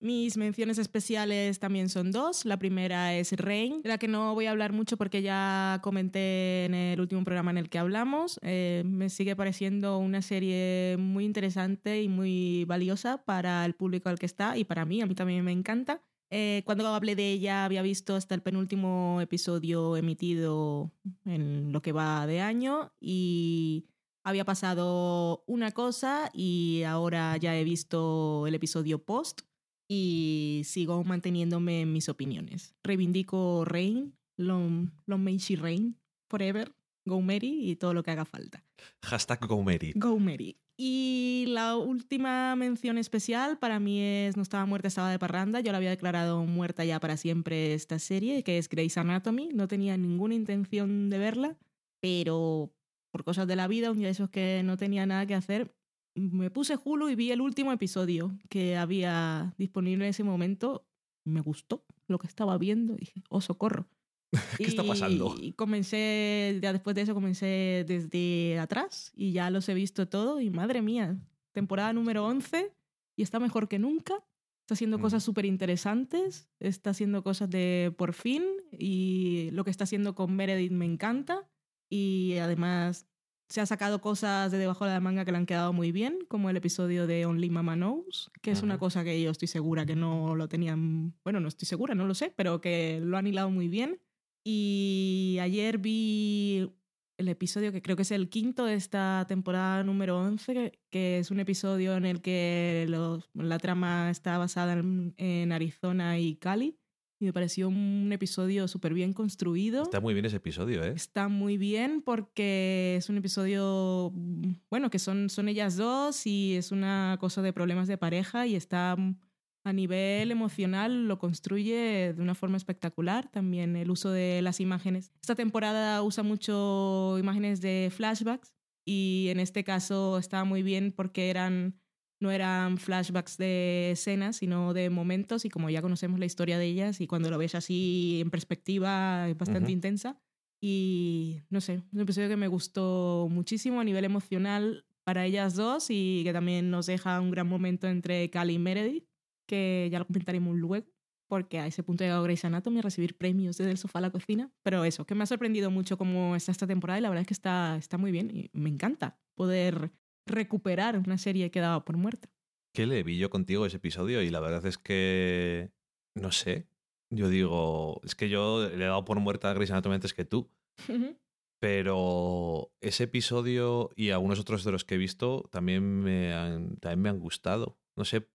Mis menciones especiales también son dos. La primera es Rain, de la que no voy a hablar mucho porque ya comenté en el último programa en el que hablamos. Eh, me sigue pareciendo una serie muy interesante y muy valiosa para el público al que está y para mí, a mí también me encanta. Eh, cuando hablé de ella había visto hasta el penúltimo episodio emitido en lo que va de año y había pasado una cosa y ahora ya he visto el episodio post y sigo manteniéndome en mis opiniones. Reivindico Rain, Long, long may she reign, forever, Go Mary y todo lo que haga falta. Hashtag GoMary. Go Mary. Y la última mención especial para mí es No estaba muerta, estaba de parranda. Yo la había declarado muerta ya para siempre esta serie, que es Grey's Anatomy. No tenía ninguna intención de verla, pero por cosas de la vida, un día de esos que no tenía nada que hacer, me puse Hulu y vi el último episodio que había disponible en ese momento. Me gustó lo que estaba viendo. Dije, oh, socorro. [LAUGHS] ¿Qué está pasando? Y comencé, ya después de eso comencé desde atrás y ya los he visto todo y madre mía, temporada número 11 y está mejor que nunca. Está haciendo Mm. cosas súper interesantes, está haciendo cosas de por fin y lo que está haciendo con Meredith me encanta y además se ha sacado cosas de debajo de la manga que le han quedado muy bien, como el episodio de Only Mama Knows, que es una cosa que yo estoy segura que no lo tenían, bueno, no estoy segura, no lo sé, pero que lo han hilado muy bien. Y ayer vi el episodio que creo que es el quinto de esta temporada número 11, que es un episodio en el que los- la trama está basada en, en Arizona y Cali. Y me pareció un episodio súper bien construido. Está muy bien ese episodio, ¿eh? Está muy bien porque es un episodio, mm, bueno, que son, son ellas dos y es una cosa de problemas de pareja y está mm, a nivel emocional, lo construye de una forma espectacular. También el uso de las imágenes. Esta temporada usa mucho imágenes de flashbacks y en este caso estaba muy bien porque eran no eran flashbacks de escenas, sino de momentos y como ya conocemos la historia de ellas y cuando lo ves así en perspectiva es bastante Ujú. intensa. Y no sé, un episodio que me gustó muchísimo a nivel emocional para ellas dos y que también nos deja un gran momento entre Cali y Meredith, que ya lo comentaremos luego, porque a ese punto ha llegado Grey's Anatomy a recibir premios desde el sofá a la cocina. Pero eso, que me ha sorprendido mucho cómo está esta temporada y la verdad es que está, está muy bien y me encanta poder recuperar una serie que daba por muerta. ¿Qué le vi yo contigo ese episodio? Y la verdad es que. No sé. Yo digo. Es que yo le he dado por muerta a Grey's Anatomy antes que tú. Pero ese episodio y algunos otros de los que he visto también me han, también me han gustado. No sé,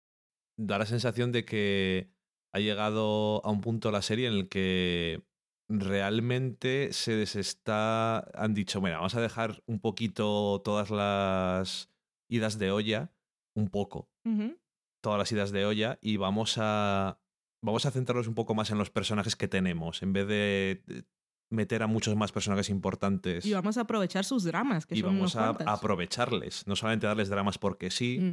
da la sensación de que ha llegado a un punto la serie en el que realmente se les está... Han dicho, bueno, vamos a dejar un poquito todas las idas de olla, un poco, todas las idas de olla y vamos a vamos a centrarnos un poco más en los personajes que tenemos en vez de meter a muchos más personajes importantes Y vamos a aprovechar sus dramas, que y son vamos unos a, cuantas. a aprovecharles, no solamente darles dramas porque sí Mm.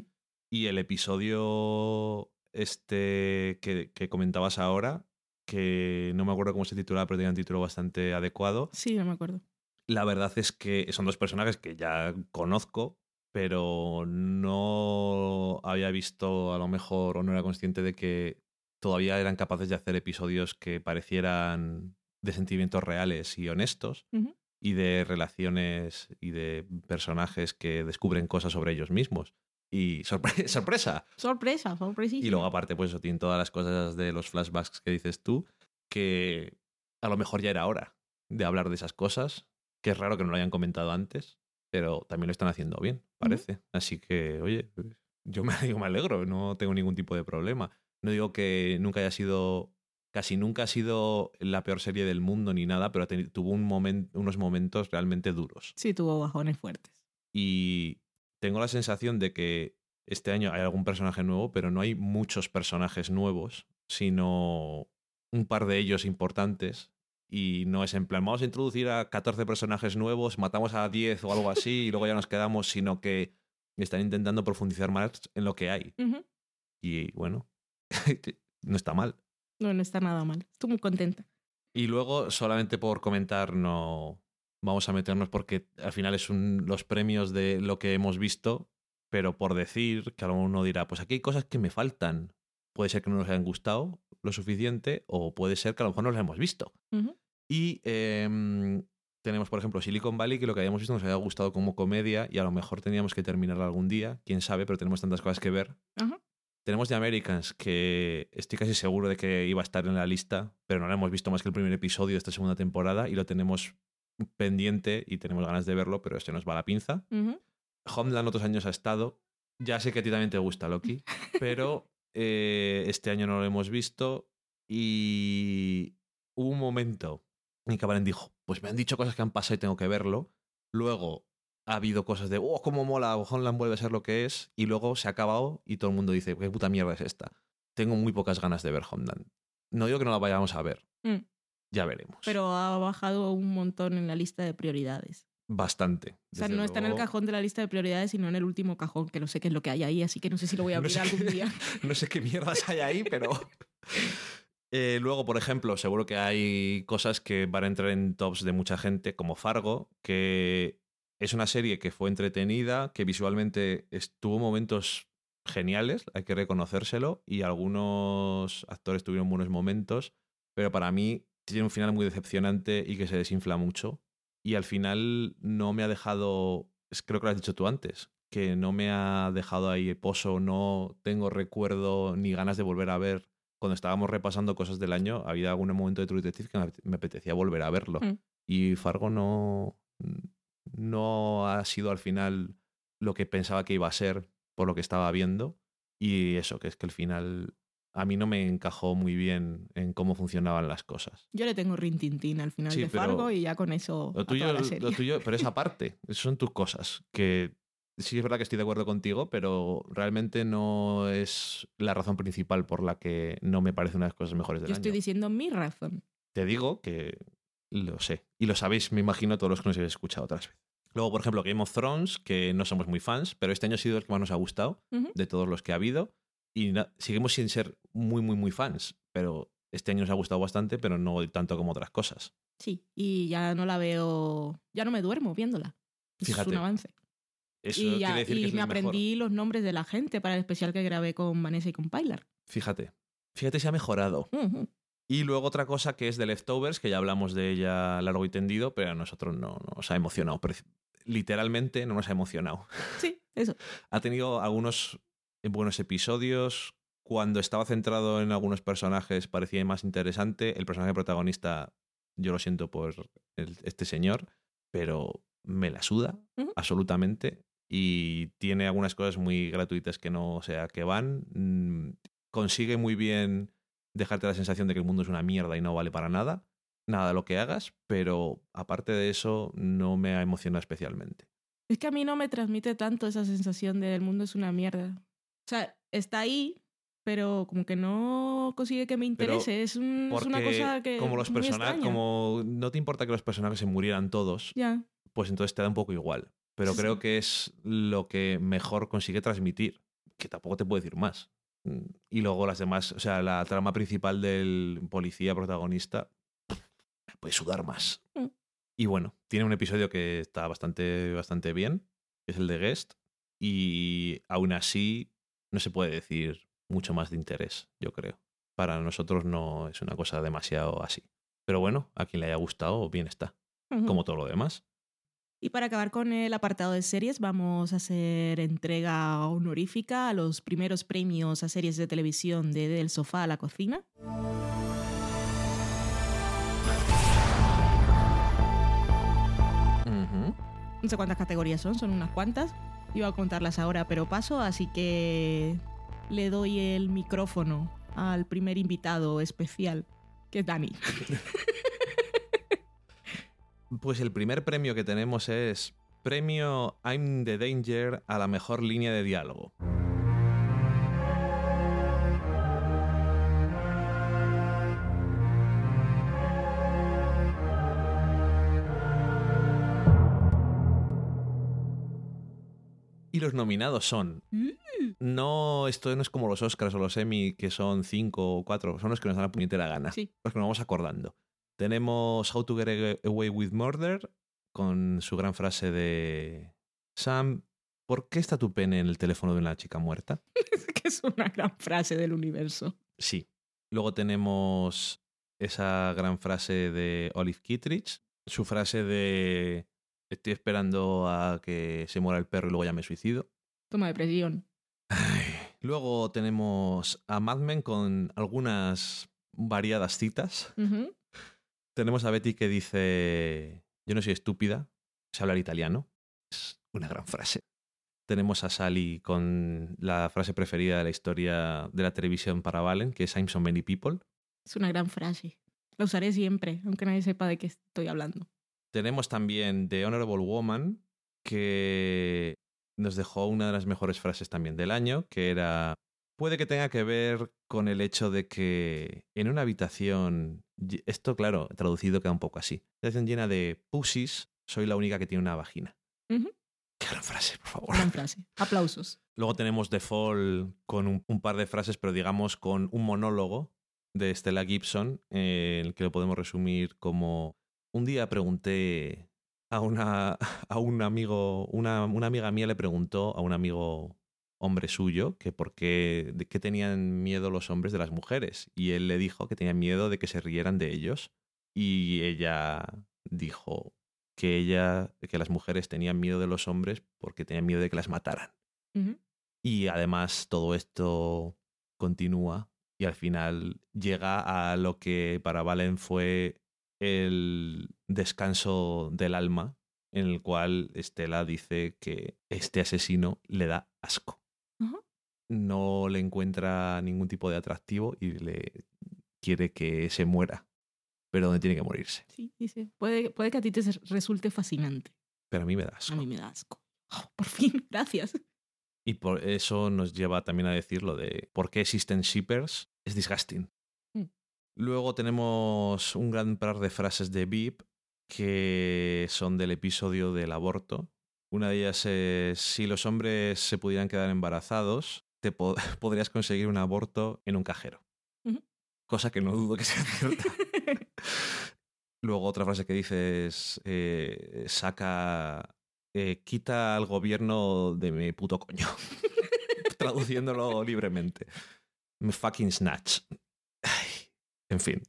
Y el episodio este que, que comentabas ahora que no me acuerdo cómo se titulaba pero tenía un título bastante adecuado Sí, no me acuerdo. la verdad es que son dos personajes que ya conozco, pero no había visto a lo mejor o no era consciente de que todavía eran capaces de hacer episodios que parecieran de sentimientos reales y honestos y de relaciones y de personajes que descubren cosas sobre ellos mismos. Y sorpre- [LAUGHS] sorpresa. Sorpresa, sorpresísima. Y luego aparte, pues eso, todas las cosas de los flashbacks que dices tú, que a lo mejor ya era hora de hablar de esas cosas, que es raro que no lo hayan comentado antes, pero también lo están haciendo bien, parece. Así que, oye, yo me, [LAUGHS] yo me alegro, no tengo ningún tipo de problema. No digo que nunca haya sido, casi nunca ha sido la peor serie del mundo ni nada, pero tuvo un momen- unos momentos realmente duros. Sí, tuvo bajones fuertes. Y tengo la sensación de que este año hay algún personaje nuevo, pero no hay muchos personajes nuevos, sino un par de ellos importantes. Y no es en plan, vamos a introducir a 14 personajes nuevos, matamos a 10 o algo así y luego ya nos quedamos, sino que están intentando profundizar más en lo que hay. Y bueno, [LAUGHS] no está mal. No, no está nada mal. Estoy muy contenta. Y luego, solamente por comentar, no vamos a meternos porque al final es un- los premios de lo que hemos visto, pero por decir que alguno dirá, pues aquí hay cosas que me faltan. Puede ser que no nos hayan gustado lo suficiente o puede ser que a lo mejor no las hemos visto. Y em, tenemos, por ejemplo, Silicon Valley, que lo que hayamos visto nos haya gustado como comedia y a lo mejor teníamos que terminarla algún día, quién sabe, pero tenemos tantas cosas que ver. Tenemos The Americans, que estoy casi seguro de que iba a estar en la lista, pero no la hemos visto más que el primer episodio de esta segunda temporada y lo tenemos pendiente y tenemos ganas de verlo, pero este nos va a la pinza. Ujú. Homeland otros años ha estado. Ya sé que a ti también te gusta, Loki, [LAUGHS] pero eh, este año no lo hemos visto y hubo un momento en que Valen dijo, pues me han dicho cosas que han pasado y tengo que verlo. Luego ha habido cosas de, oh, cómo mola, Homeland vuelve a ser lo que es, y luego se ha acabado y todo el mundo dice, qué puta mierda es esta. Tengo muy pocas ganas de ver Homeland. No digo que no la vayamos a ver, Mm. Ya veremos. Pero ha bajado un montón en la lista de prioridades. Bastante. O sea, no está en el cajón de la lista de prioridades, sino en el último cajón, que no sé qué es lo que hay ahí, así que no sé si lo voy a [LAUGHS] No abrir sé algún qué- día. [LAUGHS] no sé qué mierdas hay ahí, pero. [LAUGHS] Eh, luego, por ejemplo, seguro que hay cosas que van a entrar en tops de mucha gente, como Fargo, que es una serie que fue entretenida, que visualmente tuvo momentos geniales, hay que reconocérselo, y algunos actores tuvieron buenos momentos, pero para mí tiene un final muy decepcionante y que se desinfla mucho. Y al final no me ha dejado, es- creo que lo has dicho tú antes, que no me ha dejado ahí pozo, no tengo recuerdo ni ganas de volver a ver. Cuando estábamos repasando cosas del año, había algún momento de True Detective que me apetecía volver a verlo. Mm. Y Fargo no, no ha sido al final lo que pensaba que iba a ser por lo que estaba viendo. Y eso, que es que el final a mí no me encajó muy bien en cómo funcionaban las cosas. Yo le tengo rintintín al final Sí, de Fargo y ya con eso Lo a tuyo, toda la serie. lo tuyo, pero esa [LAUGHS] parte, esas son tus cosas. Que sí es verdad que estoy de acuerdo contigo, pero realmente no es la razón principal por la que no me parece una de las cosas mejores del Yo estoy año. diciendo mi razón. Te digo que lo sé. Y lo sabéis, me imagino, todos los que nos habéis escuchado otras veces. Luego, por ejemplo, Game of Thrones, que no somos muy fans, pero este año ha sido el que más nos ha gustado Ujú. de todos los que ha habido. Y seguimos sin ser muy, muy, muy fans. Pero este año nos ha gustado bastante, pero no tanto como otras cosas. Sí, y ya no la veo, ya no me duermo viéndola. Fíjate, es un avance. Eso y ya- decir y que me mejor. aprendí los nombres de la gente para el especial que grabé con Vanessa y con Pilar. Fíjate. Fíjate, se ha mejorado. Y luego otra cosa que es de Leftovers, que ya hablamos de ella largo y tendido, pero a nosotros no nos ha emocionado. Literalmente no nos ha emocionado. Sí, eso. [LAUGHS] Ha tenido algunos buenos episodios. Cuando estaba centrado en algunos personajes parecía más interesante. El personaje protagonista, yo lo siento por el- este señor, pero me la suda absolutamente. Y tiene algunas cosas muy gratuitas que no sé a qué van. Mm, Consigue muy bien dejarte la sensación de que el mundo es una mierda y no vale para nada. Nada de lo que hagas, pero aparte de eso, no me ha emocionado especialmente. Es que a mí no me transmite tanto esa sensación de el mundo es una mierda. O sea, está ahí, pero como que no consigue que me Pero interese. Es, un- es Porque una cosa que. como los personajes, como no te importa que los personajes se murieran todos, Ya. pues entonces te da un poco igual. Pero Sí, creo sí. que es lo que mejor consigue transmitir, que tampoco te puedo decir más. Mm, Y luego las demás, o sea, la trama principal del policía protagonista, puede sudar más. Mm. Y bueno, tiene un episodio que está bastante, bastante bien, que es el de Guest, y aún así no se puede decir mucho más de interés, yo creo. Para nosotros no es una cosa demasiado así. Pero bueno, a quien le haya gustado, bien está, como todo lo demás. Y para acabar con el apartado de series, vamos a hacer entrega honorífica a los primeros premios a series de televisión de Del Sofá a la Cocina. No sé cuántas categorías son, son unas cuantas. Iba a contarlas ahora, pero paso, así que le doy el micrófono al primer invitado especial, que es Dani. [LAUGHS] Pues el primer premio que tenemos es Premio I'm the Danger a la mejor línea de diálogo. Y los nominados son. No, esto no es como los Oscars o los Emmy, que son cinco o cuatro, son los que nos dan la puñetera gana. Sí. Los que nos vamos acordando. Tenemos How to Get Away with Murder, con su gran frase de Sam, ¿por qué está tu pene en el teléfono de una chica muerta? [LAUGHS] que es una gran frase del universo. Sí. Luego tenemos esa gran frase de Olive Kittredge, su frase de estoy esperando a que se muera el perro y luego ya me suicido. Toma depresión. Ay. Luego tenemos a Mad Men con algunas variadas citas. Tenemos a Betty que dice, yo no soy estúpida, sé hablar italiano. Es una gran frase. Tenemos a Sally con la frase preferida de la historia de la televisión para Valen, que es I'm so many people. Es una gran frase. La usaré siempre, aunque nadie sepa de qué estoy hablando. Tenemos también The Honorable Woman, que nos dejó una de las mejores frases también del año, que era, puede que tenga que ver con el hecho de que en una habitación, esto claro, traducido queda un poco así, habitación llena de pussies, soy la única que tiene una vagina. Qué gran frase, por favor. Gran frase. Aplausos. [LAUGHS] Luego tenemos The Fall con un, un par de frases, pero digamos con un monólogo de Stella Gibson, eh, en el que lo podemos resumir como un día pregunté a una [LAUGHS] a un amigo, una, una amiga mía le preguntó a un amigo hombre suyo que por qué, de qué tenían miedo los hombres de las mujeres. Y él le dijo que tenían miedo de que se rieran de ellos. Y ella dijo que ella, que las mujeres tenían miedo de los hombres porque tenían miedo de que las mataran. Y además todo esto continúa y al final llega a lo que para Valen fue el descanso del alma, en el cual Estela dice que este asesino le da asco. No le encuentra ningún tipo de atractivo y le quiere que se muera, pero donde tiene que morirse. Sí, dice. Puede, puede que a ti te resulte fascinante. Pero a mí me da asco. A mí me da asco. Oh, por fin, gracias. Y por eso nos lleva también a decir lo de por qué existen shippers. Es disgusting. Luego tenemos un gran par de frases de Beep que son del episodio del aborto. Una de ellas es, si los hombres se pudieran quedar embarazados, te po- [LAUGHS] podrías conseguir un aborto en un cajero. Cosa que no dudo que sea cierta. [LAUGHS] Luego otra frase que dice es, eh, saca, eh, quita al gobierno de mi puto coño. [LAUGHS] Traduciéndolo libremente. Me fucking snatch. Ay, en fin.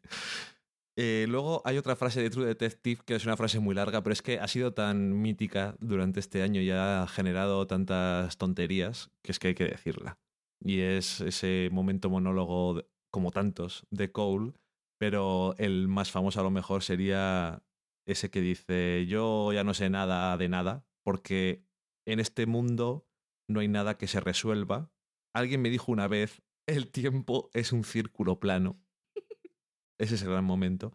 Eh, luego hay otra frase de True Detective que es una frase muy larga, pero es que ha sido tan mítica durante este año y ha generado tantas tonterías que es que hay que decirla. Y es ese momento monólogo, como tantos, de Cole, pero el más famoso a lo mejor sería ese que dice, yo ya no sé nada de nada, porque en este mundo no hay nada que se resuelva. Alguien me dijo una vez, el tiempo es un círculo plano. Ese es el gran momento.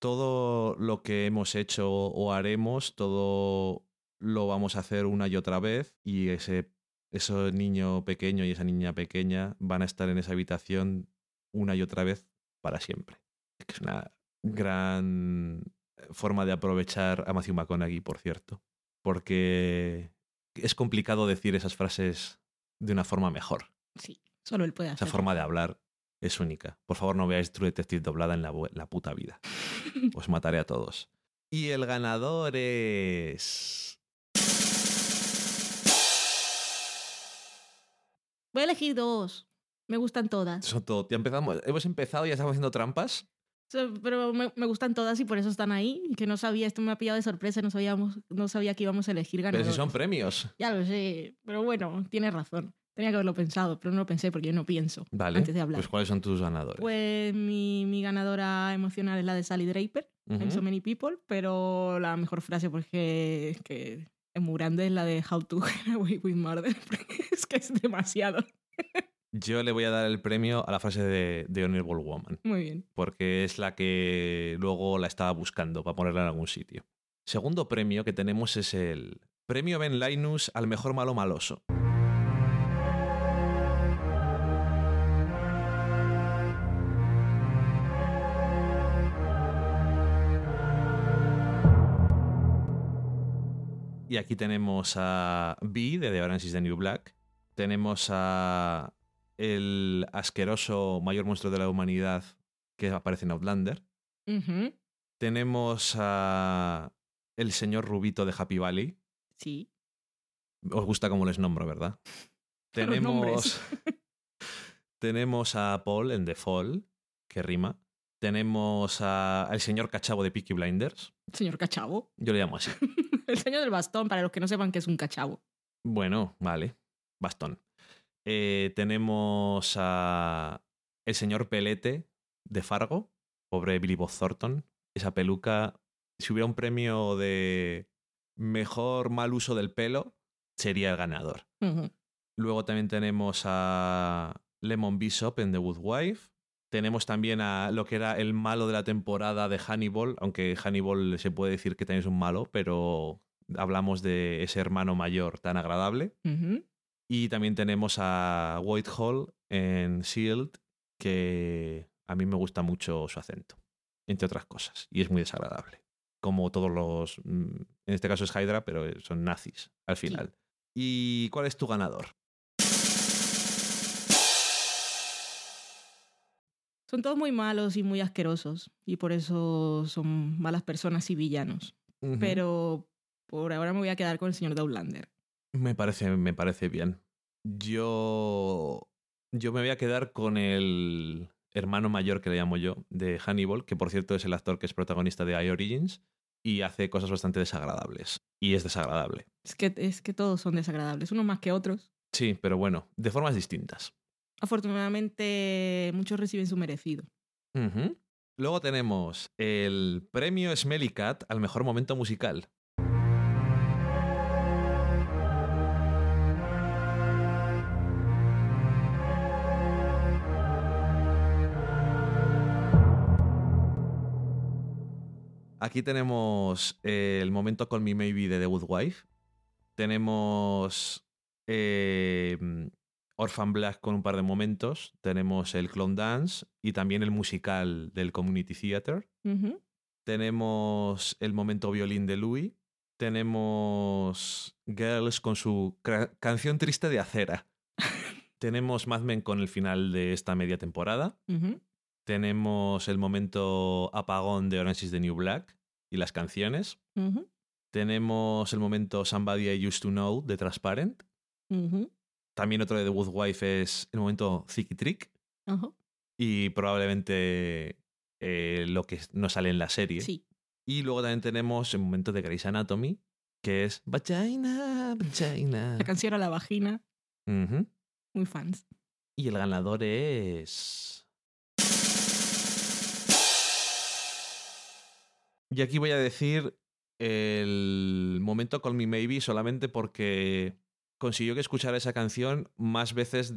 Todo lo que hemos hecho o haremos, todo lo vamos a hacer una y otra vez y ese, ese niño pequeño y esa niña pequeña van a estar en esa habitación una y otra vez para siempre. Es una gran forma de aprovechar a Matthew McConaughey, por cierto, porque es complicado decir esas frases de una forma mejor. Sí, solo él puede Esa hacerlo. forma de hablar es única. Por favor, no veáis True Detective doblada en la, la puta vida. [LAUGHS] Os mataré a todos. Y el ganador es... Voy a elegir dos. Me gustan todas. Eso todo. Ya empezamos. Hemos empezado y ya estamos haciendo trampas. So, pero me, me gustan todas y por eso están ahí. Que no sabía, esto me ha pillado de sorpresa, no, sabíamos, no sabía que íbamos a elegir Pero ganadores. si son premios. Ya lo sé, pero bueno, tienes razón. Tenía que haberlo pensado, pero no lo pensé porque yo no pienso Vale. antes de hablar. Pues ¿cuáles son tus ganadores? Pues mi, mi ganadora emocional es la de Sally Draper, en Ujú. So Many People, pero la mejor frase porque es que es muy grande es la de How to Get Away with Murder, [LAUGHS] porque es que es demasiado. Yo le voy a dar el premio a la frase de, de Honorable Woman, Muy bien. porque es la que luego la estaba buscando para ponerla en algún sitio. Segundo premio que tenemos es el Premio Ben Linus al mejor malo maloso. Y aquí tenemos a B de The Orange is the New Black. Tenemos a el asqueroso mayor monstruo de la humanidad que aparece en Outlander. Tenemos a el señor Rubito de Happy Valley. Sí. Os gusta cómo les nombro, ¿verdad? [LAUGHS] Tenemos, tenemos a Paul en The Fall, que rima. Tenemos a- al señor Cachavo de Peaky Blinders. Señor Cachavo. Yo le llamo así. [LAUGHS] [LAUGHS] El señor del bastón, para los que no sepan que es un cachavo. Bueno, vale. Bastón. Eh, tenemos a el señor Pelete de Fargo. Pobre Billy Bob Thornton. Esa peluca. Si hubiera un premio de mejor mal uso del pelo, sería el ganador. Luego también tenemos a Lemon Bishop en The Good Wife. Tenemos también a lo que era el malo de la temporada de Hannibal, aunque Hannibal se puede decir que también es un malo, pero hablamos de ese hermano mayor tan agradable. Y también tenemos a Whitehall en Shield, que a mí me gusta mucho su acento, entre otras cosas, y es muy desagradable. Como todos los. mm, En este caso es Hydra, pero son nazis al Sí. final. ¿Y cuál es tu ganador? Son todos muy malos y muy asquerosos. Y por eso son malas personas y villanos. Pero por ahora me voy a quedar con el señor Downlander. Me parece, me parece bien. Yo. Yo me voy a quedar con el hermano mayor que le llamo yo, de Hannibal, que por cierto es el actor que es protagonista de I Origins y hace cosas bastante desagradables. Y es desagradable. Es que, es que todos son desagradables, unos más que otros. Sí, pero bueno, de formas distintas. Afortunadamente, muchos reciben su merecido. Luego tenemos el premio Smelly Cat al mejor momento musical. Aquí tenemos el momento Call Me Maybe de The Good Wife. Tenemos eh, Orphan Black con un par de momentos. Tenemos el Clone Dance y también el musical del Community Theater. Tenemos el momento violín de Louis. Tenemos Girls con su canción triste de acera. [LAUGHS] Tenemos Mad Men con el final de esta media temporada. Tenemos el momento apagón de Orange is the New Black y las canciones. Tenemos el momento Somebody I Used to Know de Transparent. También otro de The Good Wife es el momento Zicky Trick. Y probablemente eh, lo que no sale en la serie. Sí. Y luego también tenemos el momento de Grey's Anatomy, que es Vagina, Vagina. La canción a la vagina. Muy fans. Y el ganador es. Y aquí voy a decir el momento Call Me Maybe solamente porque consiguió que escuchara esa canción más veces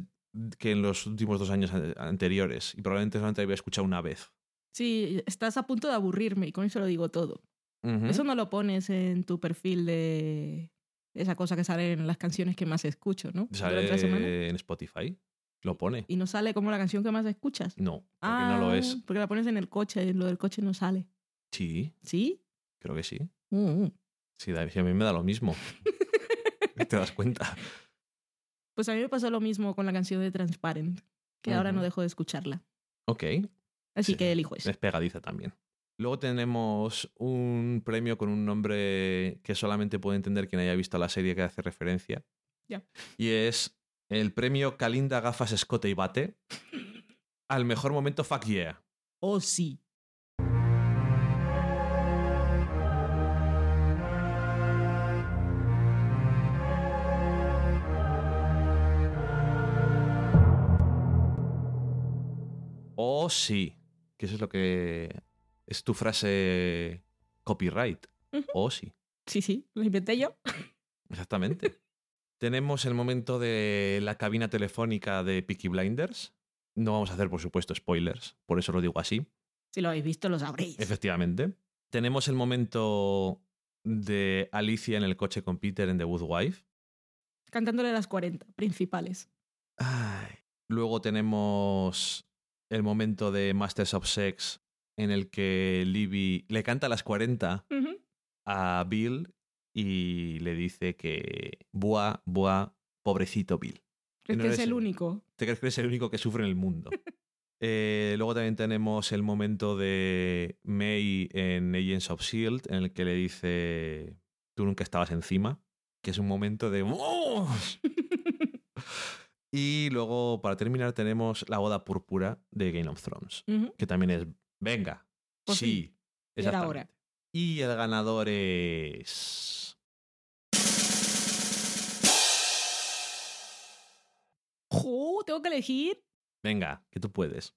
que en los últimos dos años an- anteriores. Y probablemente solamente la había escuchado una vez. Sí, estás a punto de aburrirme y con eso lo digo todo. Ujú. Eso no lo pones en tu perfil de esa cosa que sale en las canciones que más escucho, ¿no? Durante la semana. Sale en Spotify. Lo pone. Y no sale como la canción que más escuchas. No, porque ah, no lo es. Porque la pones en el coche y lo del coche no sale. Sí, ¿Sí? creo que sí. Mm. Sí, da- sí, a mí me da lo mismo. [LAUGHS] [LAUGHS] ¿Te das cuenta? Pues a mí me pasó lo mismo con la canción de Transparent, que ahora no dejo de escucharla. Ok. Así Sí. que elijo eso. Es pegadiza también. Luego tenemos un premio con un nombre que solamente puede entender quien haya visto la serie que hace referencia. Ya. Y es el premio Calinda Gafas Escote y Bate [LAUGHS] al mejor momento Fuck Yeah. Oh, sí. Oh, sí. Que eso es lo que. Es tu frase copyright. Oh, sí. Sí, sí, lo inventé yo. Exactamente. [LAUGHS] Tenemos el momento de la cabina telefónica de Peaky Blinders. No vamos a hacer, por supuesto, spoilers, por eso lo digo así. Si lo habéis visto, lo sabréis. Efectivamente. Tenemos el momento de Alicia en el coche con Peter en The Good Wife. Cantándole las 40 principales. Ay. Luego tenemos el momento de Masters of Sex en el que Libby le canta las 40 Ujú. a Bill y le dice que buah, buah, pobrecito Bill. Es No que es el único. ¿Te crees que eres el único que sufre en el mundo? [LAUGHS] Eh, luego también tenemos el momento de May en Agents of Shield, en el que le dice tú nunca estabas encima, que es un momento de [LAUGHS] ¡Vamos! [LAUGHS] Y luego, para terminar, tenemos la boda púrpura de Game of Thrones, que también es venga, Por sí, fin, ya era exactamente. hora. Y el ganador es... ¡Jo! Tengo que elegir. Venga, que tú puedes.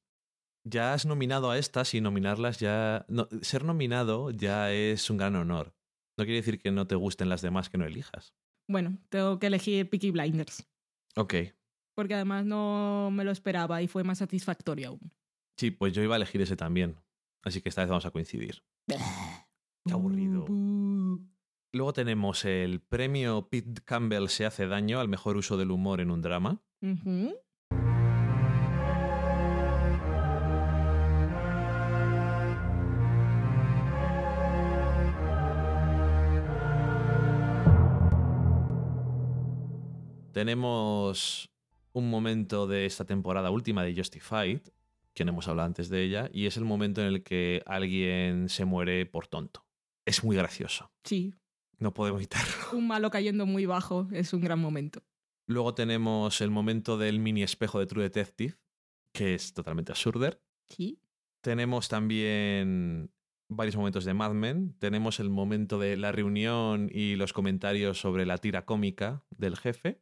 Ya has nominado a estas y nominarlas ya... no, ser nominado ya es un gran honor. No quiere decir que no te gusten las demás que no elijas. Bueno, tengo que elegir Peaky Blinders. Ok. Porque además no me lo esperaba y fue más satisfactorio aún. Sí, pues yo iba a elegir ese también. Así que esta vez vamos a coincidir. [LAUGHS] Qué aburrido. Bu, bu. Luego tenemos el premio Pete Campbell se hace daño al mejor uso del humor en un drama. Tenemos un momento de esta temporada última de Justified, que no hemos hablado antes de ella, y es el momento en el que alguien se muere por tonto. Es muy gracioso. Sí, No puedo evitarlo. un malo cayendo muy bajo es un gran momento. Luego tenemos el momento del mini espejo de True Detective, que es totalmente absurdo. Sí. Tenemos también varios momentos de Mad Men. Tenemos el momento de la reunión y los comentarios sobre la tira cómica del jefe.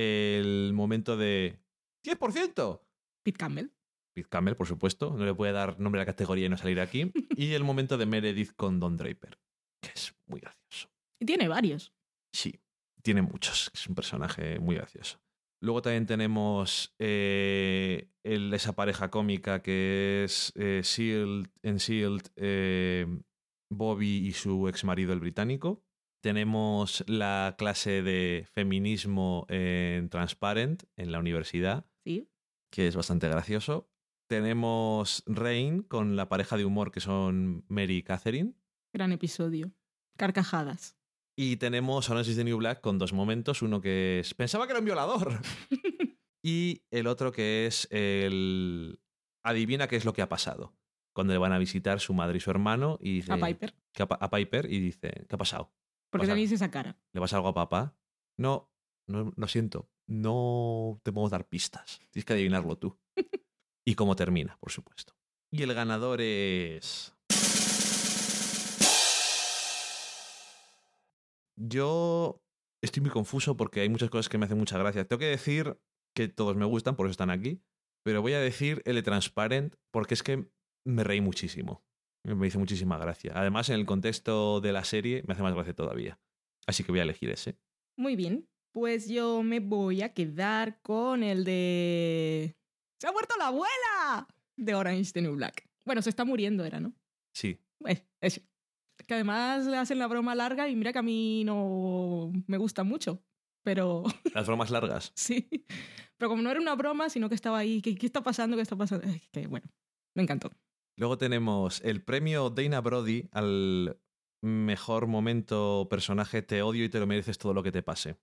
El momento de 10%. Pete Campbell. Pete Campbell, por supuesto. No le puede dar nombre a la categoría y no salir aquí. [LAUGHS] y el momento de Meredith con Don Draper, que es muy gracioso. Y tiene varios. Sí, tiene muchos. Es un personaje muy gracioso. Luego también tenemos eh, el- esa pareja cómica que es eh, Shield, en Shield, eh, Bobby y su ex marido, el británico. Tenemos la clase de feminismo en Transparent en la universidad, Sí. que es bastante gracioso. Tenemos Rain con la pareja de humor que son Mary y Catherine. Gran episodio. Carcajadas. Y tenemos Orange is the New Black con dos momentos. Uno que es. Pensaba que era un violador. [LAUGHS] y el otro que es el. Adivina qué es lo que ha pasado. Cuando le van a visitar su madre y su hermano y dice. A Piper. ¿qué ha pa- a Piper y dice: ¿Qué ha pasado? Porque tenéis esa cara. ¿Le vas algo a papá? No, no, lo siento. No te podemos dar pistas. Tienes que adivinarlo tú. y cómo termina, por supuesto. Y el ganador es. Yo estoy muy confuso porque hay muchas cosas que me hacen mucha gracia. Tengo que decir que todos me gustan, por eso están aquí. Pero voy a decir el de Transparent porque es que me reí muchísimo. Me hizo muchísima gracia. Además, en el contexto de la serie, me hace más gracia todavía. Así que voy a elegir ese. Muy bien. Pues yo me voy a quedar con el de. ¡Se ha muerto la abuela! De Orange is the New Black. Bueno, se está muriendo, era, ¿no? Sí. Eso. Que además le hacen la broma larga y mira que a mí no me gusta mucho. Pero [LAUGHS] Las bromas largas. sí. Pero como no era una broma, sino que estaba ahí. ¿Qué, qué está pasando? ¿Qué está pasando? Ay, que bueno, me encantó. Luego tenemos el premio Dana Brody al mejor momento personaje Te odio y te lo mereces todo lo que te pase.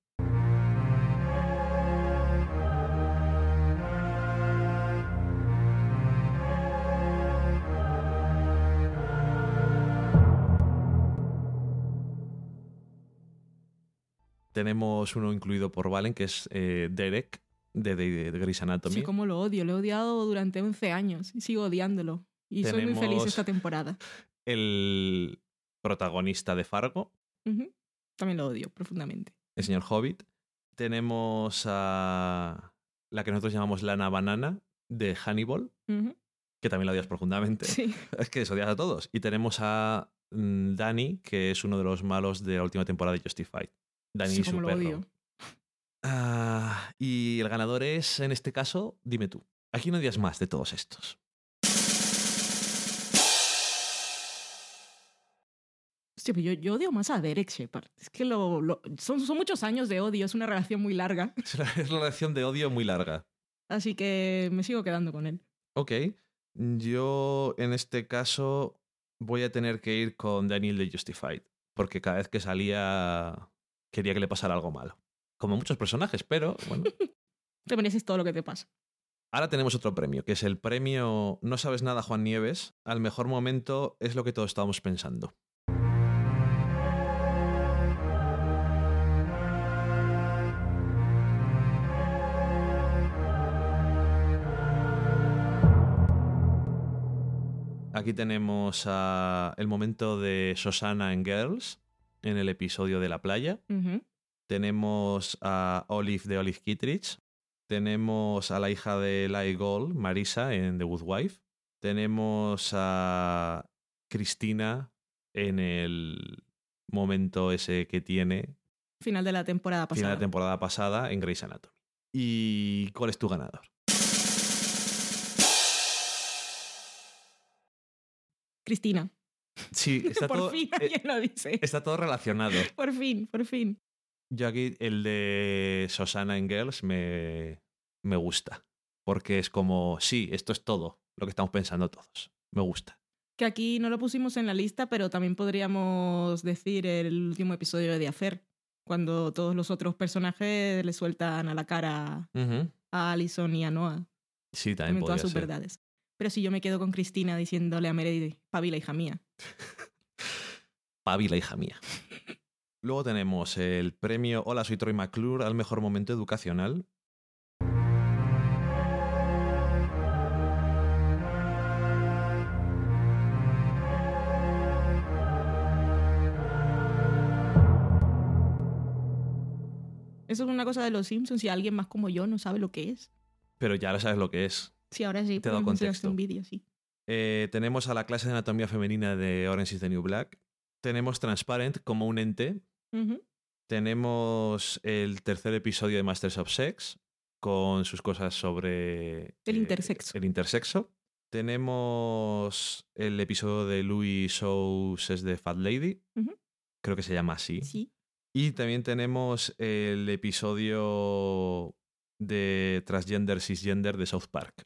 Tenemos uno incluido por Valen, que es eh, Derek, de, de, de Grey's Anatomy. Sí, como lo odio. Lo he odiado durante 11 años y sigo odiándolo. Y soy muy feliz esta temporada. El protagonista de Fargo. También lo odio profundamente. el señor Hobbit. Tenemos a la que nosotros llamamos Lana Banana, de Hannibal, que también la odias profundamente. Sí. [LAUGHS] Es que odias a todos. Y tenemos a mm, Danny, que es uno de los malos de la última temporada de Justified. Danny Sí, y su perro. odio. Ah, y el ganador es, en este caso, dime tú. ¿A quién odias más de todos estos? Pero yo, yo odio más a Derek Shepard. Es que lo, lo- son, son muchos años de odio, es una relación muy larga. Es una es una relación de odio muy larga. Así que me sigo quedando con él. Ok. Yo, en este caso, voy a tener que ir con Daniel de Justified. Porque cada vez que salía quería que le pasara algo malo. Como muchos personajes, pero bueno. [LAUGHS] Te mereces todo lo que te pasa. Ahora tenemos otro premio, que es el premio No sabes nada, Juan Nieves. Al mejor momento es lo que todos estábamos pensando. Aquí tenemos a el momento de Susana en Girls, en el episodio de la playa. Tenemos a Olive de Olive Kittredge. Tenemos a la hija de Lai Gold, Marisa, en The Good Wife. Tenemos a Cristina en el momento ese que tiene, Final de la temporada final pasada. de temporada pasada, en Grey's Anatomy. ¿Y cuál es tu ganador? Cristina. Sí, [LAUGHS] está, por todo, fin eh, alguien lo dice. está todo relacionado. [LAUGHS] Por fin, por fin. Yo aquí el de Susana en Girls me, me gusta. Porque es como, sí, esto es todo lo que estamos pensando todos. Me gusta. Que aquí no lo pusimos en la lista, pero también podríamos decir el último episodio de Affair, cuando todos los otros personajes le sueltan a la cara a Alison y a Noah, Sí, también todas sus ser. verdades. Pero si yo me quedo con Cristina diciéndole a Meredith, Pavila, hija mía. [LAUGHS] Pavi, la hija mía. Luego tenemos el premio Hola, soy Troy McClure al mejor momento educacional. Eso es una cosa de los Simpsons y alguien más como yo no sabe lo que es. Pero ya ahora sabes lo que es. Sí, ahora sí. Te he dado contexto. un vídeo, sí. Eh, tenemos a la clase de anatomía femenina de Orange is the New Black. Tenemos Transparent como un ente. Tenemos el tercer episodio de Masters of Sex con sus cosas sobre El intersexo. El intersexo. Tenemos el episodio de Louis Shows es de Fat Lady. Creo que se llama así. Sí. Y también tenemos el episodio de Transgender Cisgender de South Park.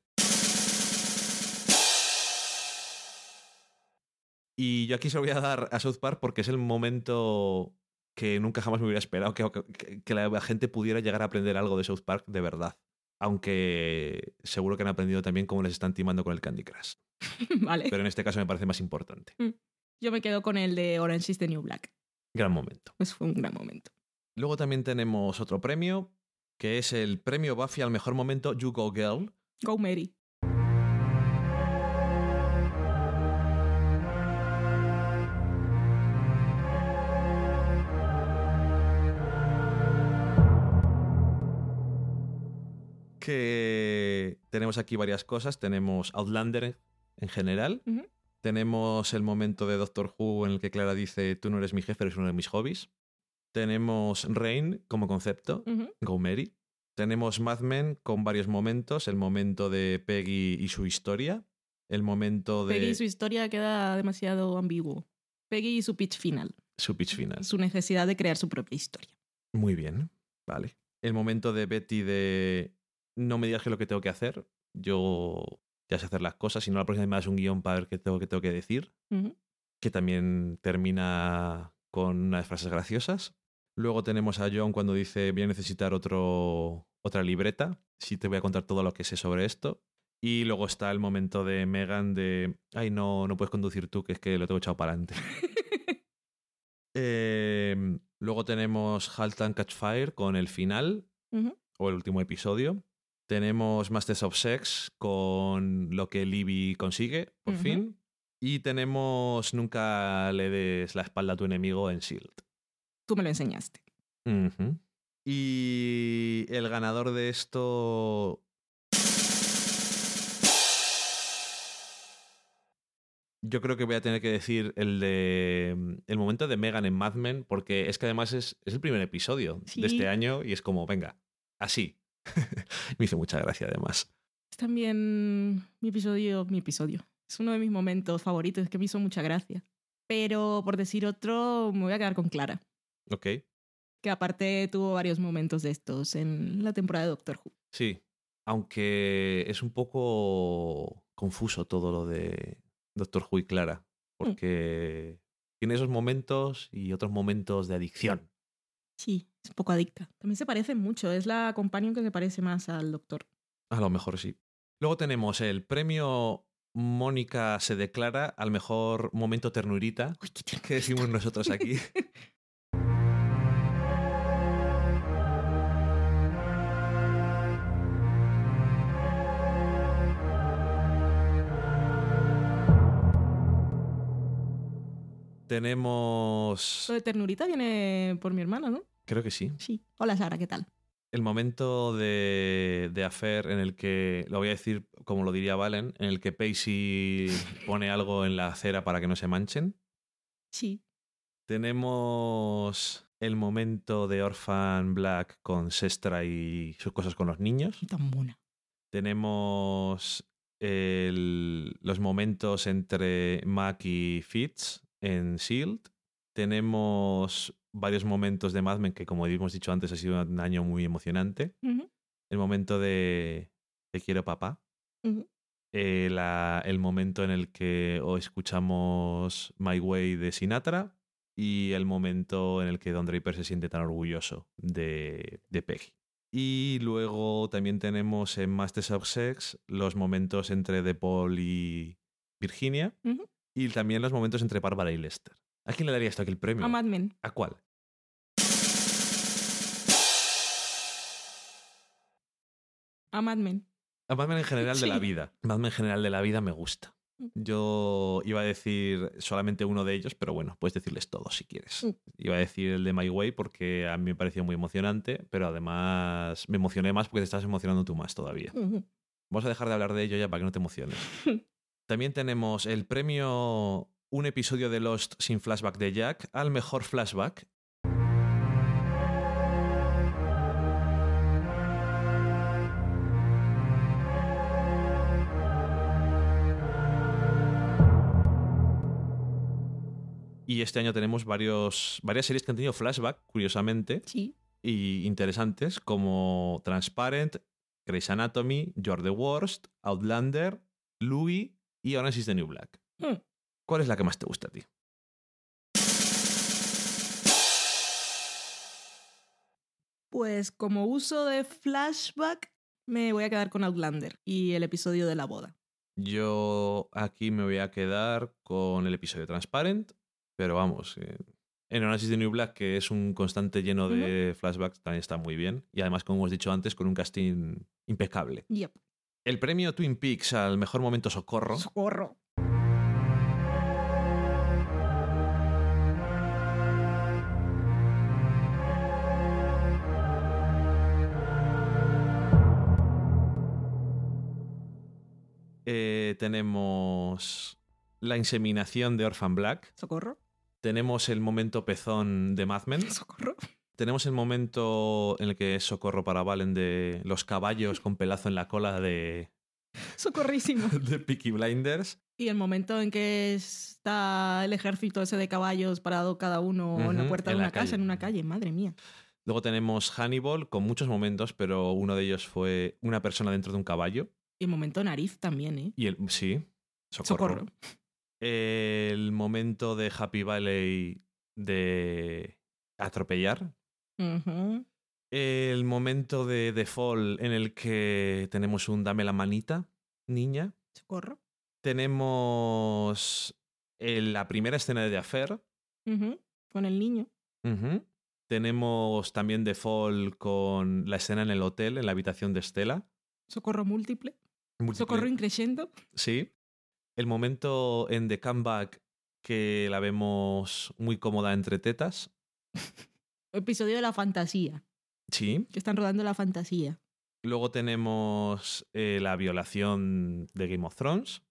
Y yo aquí se lo voy a dar a South Park porque es el momento que nunca jamás me hubiera esperado que, que- que la gente pudiera llegar a aprender algo de South Park de verdad. Aunque seguro que han aprendido también cómo les están timando con el Candy Crush. [LAUGHS] vale. Pero en este caso me parece más importante. Yo me quedo con el de Orange is the New Black. Gran momento. Pues fue un gran momento. Luego también tenemos otro premio, que es el premio Buffy al mejor momento You Go Girl. Go Mary. Que tenemos aquí varias cosas. Tenemos Outlander en general. Tenemos el momento de Doctor Who en el que Clara dice: Tú no eres mi jefe, eres uno de mis hobbies. Tenemos Rain como concepto, Ujú. Go Mary. Tenemos Mad Men con varios momentos: el momento de Peggy y su historia, el momento de Peggy y su historia queda demasiado ambiguo. Peggy y su pitch final. su pitch final. Su necesidad de crear su propia historia. Muy bien, vale. El momento de Betty de no me digas qué es lo que tengo que hacer, yo ya sé hacer las cosas, si no la próxima vez me das un guion para ver qué tengo, qué tengo que decir, que también termina con unas frases graciosas. Luego tenemos a John cuando dice voy a necesitar otro, otra libreta, si te voy a contar todo lo que sé sobre esto. Y luego está el momento de Megan de, ay, no, no puedes conducir tú, que es que lo tengo echado para adelante. [LAUGHS] Eh, luego tenemos Halt and Catch Fire con el final, o el último episodio. Tenemos Masters of Sex con lo que Libby consigue, por fin. Y tenemos Nunca le des la espalda a tu enemigo en Shield. Tú me lo enseñaste. Y el ganador de esto. Yo creo que voy a tener que decir el de. Mm, el momento de Megan en Mad Men, porque es que además es, es el primer episodio de este año y es como, venga, así, [LAUGHS] Me hizo mucha gracia además. Es también mi episodio, mi episodio. Es uno de mis momentos favoritos, es que me hizo mucha gracia. Pero por decir otro, me voy a quedar con Clara, Ok. que aparte tuvo varios momentos de estos en la temporada de Doctor Who. Sí. Aunque es un poco confuso todo lo de Doctor Who y Clara, porque tiene esos momentos y otros momentos de adicción. Sí, es un poco adicta. También se parece mucho, es la companion que se parece más al Doctor. A lo mejor sí. Luego tenemos el premio Mónica se declara al mejor momento ternurita. Uy. ¿Qué decimos nosotros aquí? [LAUGHS] Tenemos... Lo de ternurita viene por mi hermana, ¿no? Creo que sí. Sí. Hola Sara, ¿qué tal? El momento de, de Affair en el que, lo voy a decir como lo diría Valen, en el que Pacey [LAUGHS] pone algo en la acera para que no se manchen. Sí. Tenemos el momento de Orphan Black con Sestra y sus cosas con los niños. Tan mona. Tenemos el- los momentos entre Mac y Fitz en Shield. Tenemos varios momentos de Mad Men que, como hemos dicho antes, ha sido un año muy emocionante. El momento de Te quiero papá. Eh, la- el momento en el que o escuchamos My Way de Sinatra y el momento en el que Don Draper se siente tan orgulloso de, de Peggy. Y luego también tenemos en Masters of Sex los momentos entre De Paul y Virginia y también los momentos entre Bárbara y Lester. ¿A quién le daría esto aquí el premio? A Mad Men. ¿A cuál? A Mad Men. A Mad Men en general de la vida. Mad Men en general de la vida me gusta. Mm. Yo iba a decir solamente uno de ellos, pero bueno, puedes decirles todos si quieres. Mm. Iba a decir el de My Way porque a mí me pareció muy emocionante, pero además me emocioné más porque te estás emocionando tú más todavía. Vamos a dejar de hablar de ello ya para que no te emociones. [LAUGHS] También tenemos el premio Un episodio de Lost sin flashback de Jack al mejor flashback. Y este año tenemos varios, varias series que han tenido flashback, curiosamente, Sí. y interesantes, como Transparent, Grey's Anatomy, You're the Worst, Outlander, Louis y Orange is the New Black. Mm. ¿Cuál es la que más te gusta a ti? Pues como uso de flashback, me voy a quedar con Outlander y el episodio de la boda. Yo aquí me voy a quedar con el episodio Transparent, pero vamos, eh, en Orange is the New Black, que es un constante lleno de flashbacks, también está muy bien. Y además, como hemos dicho antes, con un casting impecable. Yep. El premio Twin Peaks al mejor momento socorro. Socorro. Eh, tenemos la inseminación de Orphan Black. Socorro. Tenemos el momento pezón de Mad Men. Socorro. Tenemos el momento en el que es socorro para Valen de los caballos con pelazo en la cola de, Socorrísimo. [LAUGHS] de Peaky Blinders. Y el momento en que está el ejército ese de caballos parado cada uno en la puerta de una casa, calle. en una calle, madre mía. Luego tenemos Hannibal con muchos momentos, pero uno de ellos fue una persona dentro de un caballo. Y el momento nariz también, ¿eh? Y el. Sí, socorro. Socorro. El momento de Happy Valley de atropellar. El momento de The Fall en el que tenemos un dame la manita, niña. Socorro. Tenemos el- la primera escena de The Affair. Con el niño. Tenemos también The Fall con la escena en el hotel, en la habitación de Estela. Socorro múltiple. Socorro increyendo. Sí. El momento en The Comeback que la vemos muy cómoda entre tetas. [LAUGHS] Episodio de la fantasía. Sí. Que están rodando la fantasía. Luego tenemos eh, la violación de Game of Thrones.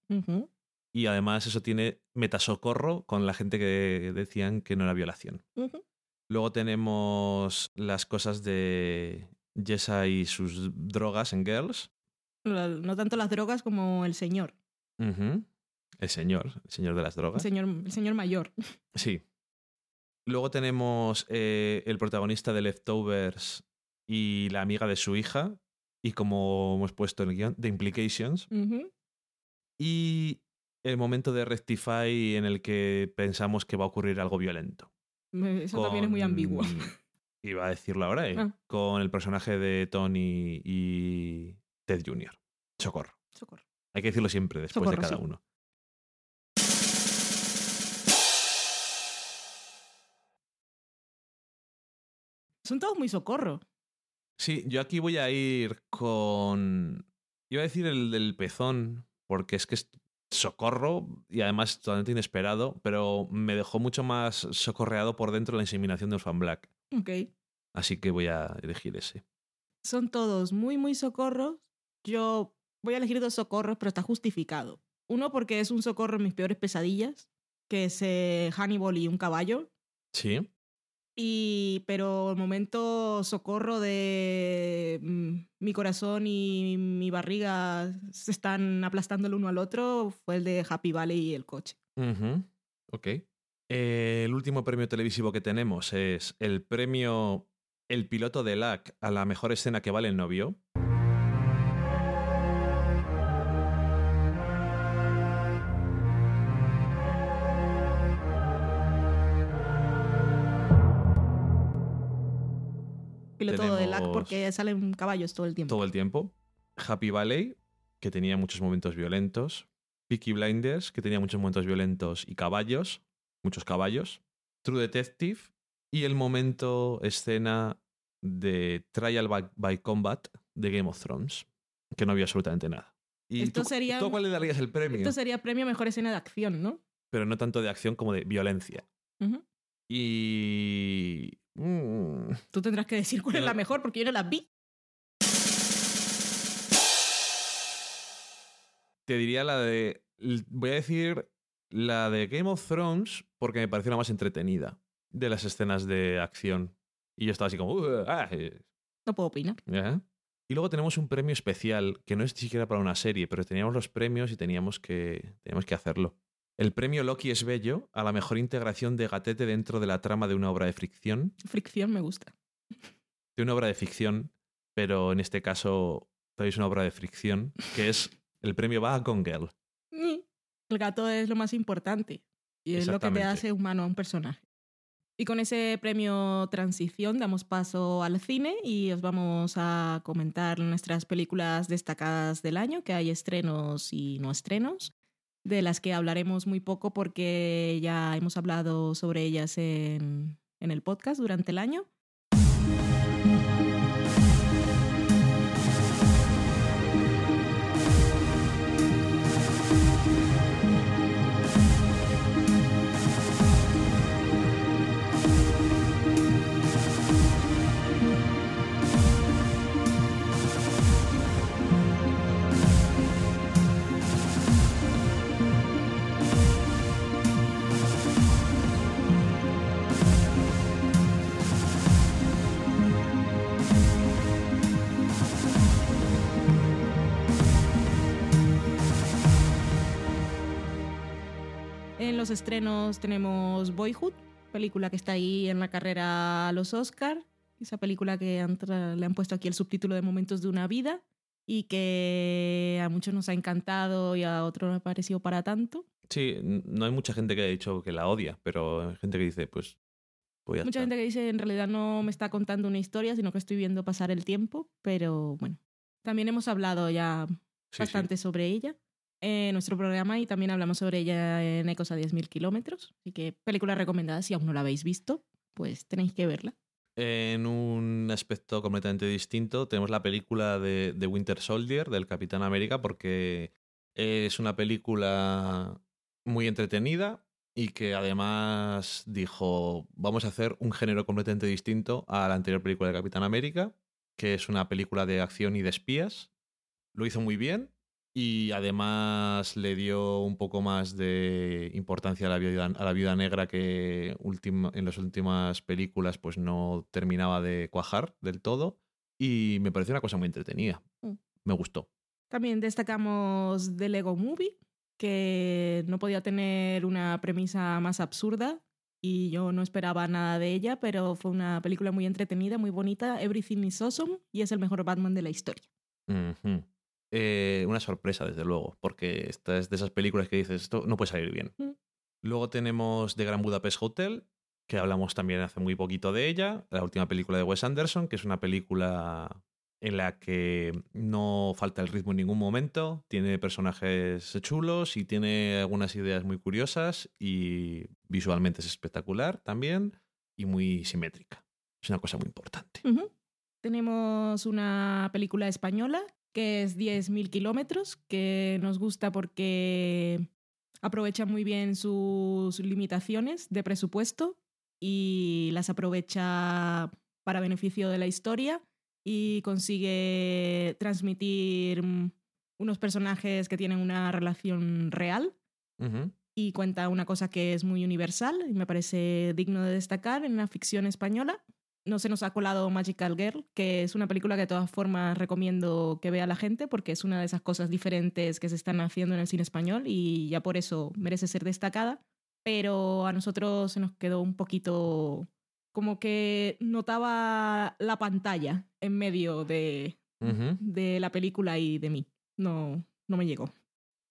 Y además eso tiene metasocorro con la gente que decían que no era violación. Luego tenemos las cosas de Jessa y sus drogas en Girls. No tanto las drogas como el señor. El señor, el señor de las El drogas. señor, el señor mayor. [LAUGHS] Sí. Luego tenemos eh, el protagonista de Leftovers y la amiga de su hija. Y como hemos puesto en el guion, The Implications. Y el momento de Rectify en el que pensamos que va a ocurrir algo violento. Eso también es muy ambiguo. [LAUGHS] Iba a decirlo ahora, ¿eh? Ah. Con el personaje de Tony y Ted Jr. Socorro. Socorro. Hay que decirlo siempre después Socorro, de cada sí. uno. Son todos muy socorro. Sí, yo aquí voy a ir con. Iba a decir el del pezón, porque es que es socorro y además totalmente inesperado, pero me dejó mucho más socorreado por dentro la inseminación de Orphan Black. Ok. Así que voy a elegir ese. Son todos muy, muy socorros. Yo voy a elegir dos socorros, pero está justificado. Uno porque es un socorro en mis peores pesadillas, que es eh, Hannibal y un caballo. Sí. Y, pero el momento socorro de mm, mi corazón y mi barriga se están aplastando el uno al otro fue el de Happy Valley y el coche. Ujú, Ok. Eh, el último premio televisivo que tenemos es el premio El piloto de LAC a la mejor escena que vale el novio. Piloto de LAC Tenemos- porque salen caballos todo el tiempo. todo el tiempo. Happy Valley, que tenía muchos momentos violentos. Peaky Blinders, que tenía muchos momentos violentos y caballos, muchos caballos. True Detective y el momento escena de Trial by, by Combat de Game of Thrones, que no había absolutamente nada. ¿Y Esto tú, sería- tú cuál le darías el premio? Esto sería premio a mejor escena de acción, ¿no? Pero no tanto de acción como de violencia. Y... mm, Tú tendrás que decir cuál es la mejor porque yo no la vi. Te diría la de. Voy a decir la de Game of Thrones porque me pareció la más entretenida de las escenas de acción. Y yo estaba así como. "Uh, ah, eh", No puedo opinar. Y luego tenemos un premio especial que no es ni siquiera para una serie, pero teníamos los premios y teníamos que, teníamos que hacerlo. El premio Loki es bello a la mejor integración de gatete dentro de la trama de una obra de fricción. Fricción me gusta. De una obra de ficción, pero en este caso es una obra de fricción, que es. El premio va a Gone Girl. Mm. El gato es lo más importante y es lo que te hace humano a un personaje. Y con ese premio Transición damos paso al cine y os vamos a comentar nuestras películas destacadas del año, que hay estrenos y no estrenos, de las que hablaremos muy poco porque ya hemos hablado sobre ellas en, en el podcast durante el año. Los estrenos tenemos Boyhood, película que está ahí en la carrera a los Oscar. Esa película que han le han puesto aquí el subtítulo de Momentos de una vida y que a muchos nos ha encantado y a otros no ha parecido para tanto. Sí, no hay mucha gente que haya dicho que la odia, pero hay gente que dice, pues. pues ya Mucha gente que dice en realidad no me está contando una historia, sino que estoy viendo pasar el tiempo, pero bueno. También hemos hablado ya Sí, sí. bastante sobre ella en nuestro programa y también hablamos sobre ella en Ecos a 10.000 kilómetros. Así que película recomendada, si aún no la habéis visto, pues tenéis que verla. En un aspecto completamente distinto, tenemos la película de, de Winter Soldier, del Capitán América, porque es una película muy entretenida y que además dijo, vamos a hacer un género completamente distinto a la anterior película de Capitán América, que es una película de acción y de espías. Lo hizo muy bien Y además le dio un poco más de importancia a la viuda, a la viuda negra que en las últimas películas pues no terminaba de cuajar del todo. Y me pareció una cosa muy entretenida. Mm. Me gustó. También destacamos The Lego Movie, que no podía tener una premisa más absurda y yo no esperaba nada de ella, pero fue una película muy entretenida, muy bonita. Everything is awesome y es el mejor Batman de la historia. Eh, una sorpresa, desde luego, porque esta es de esas películas que dices, esto no puede salir bien. Mm. Luego tenemos The Grand Budapest Hotel, que hablamos también hace muy poquito de ella, la última película de Wes Anderson, que es una película en la que no falta el ritmo en ningún momento, tiene personajes chulos y tiene algunas ideas muy curiosas y visualmente es espectacular también y muy simétrica. Es una cosa muy importante. Tenemos una película española que es 10.000 kilómetros, que nos gusta porque aprovecha muy bien sus limitaciones de presupuesto y las aprovecha para beneficio de la historia y consigue transmitir mm, unos personajes que tienen una relación real y cuenta una cosa que es muy universal y me parece digno de destacar en la ficción española. No se nos ha colado Magical Girl, que es una película que de todas formas recomiendo que vea la gente porque es una de esas cosas diferentes que se están haciendo en el cine español y ya por eso merece ser destacada. Pero a nosotros se nos quedó un poquito como que notaba la pantalla en medio de, de la película y de mí. No, no me llegó.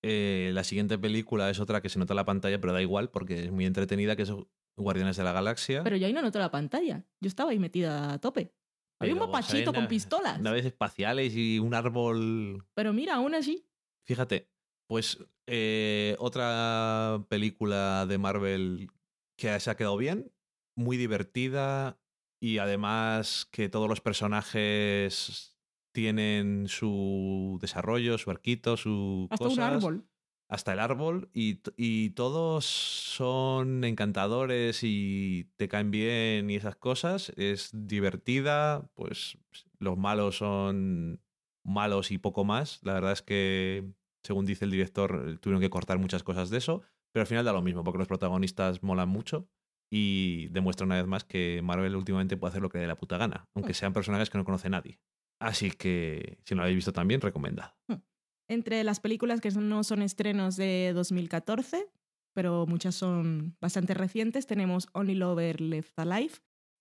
Eh, la siguiente película es otra que se nota la pantalla, pero da igual porque es muy entretenida, que es Guardianes de la Galaxia. Pero yo ahí no noté la pantalla. Yo estaba ahí metida a tope. Había un mapachito con pistolas. Naves espaciales y un árbol. Pero mira, aún así. Fíjate, pues eh, otra película de Marvel que se ha quedado bien, muy divertida y además que todos los personajes tienen su desarrollo, su arquito, su Hasta un cosas. árbol. Hasta el árbol y, y todos son encantadores y te caen bien y esas cosas. Es divertida, pues los malos son malos y poco más. La verdad es que, según dice el director, tuvieron que cortar muchas cosas de eso, pero al final da lo mismo porque los protagonistas molan mucho y demuestra una vez más que Marvel últimamente puede hacer lo que le dé la puta gana, aunque sean personajes que no conoce nadie. Así que, si no lo habéis visto también, recomendado. Entre las películas que no son estrenos de 2014, pero muchas son bastante recientes, tenemos Only Lover Left Alive,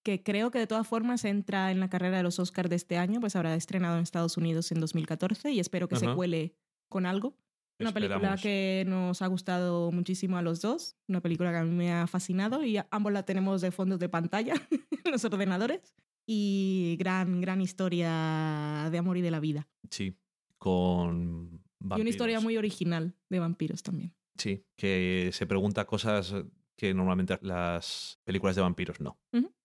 que creo que de todas formas entra en la carrera de los Oscars de este año, pues habrá estrenado en Estados Unidos en 2014 y espero que se cuele con algo. Una película que nos ha gustado muchísimo a los dos, una película que a mí me ha fascinado y ambos la tenemos de fondos de pantalla [LAUGHS] en los ordenadores. Y gran, gran historia de amor y de la vida. Sí, con Y una historia muy original de vampiros también. Sí, que se pregunta cosas que normalmente las películas de vampiros no.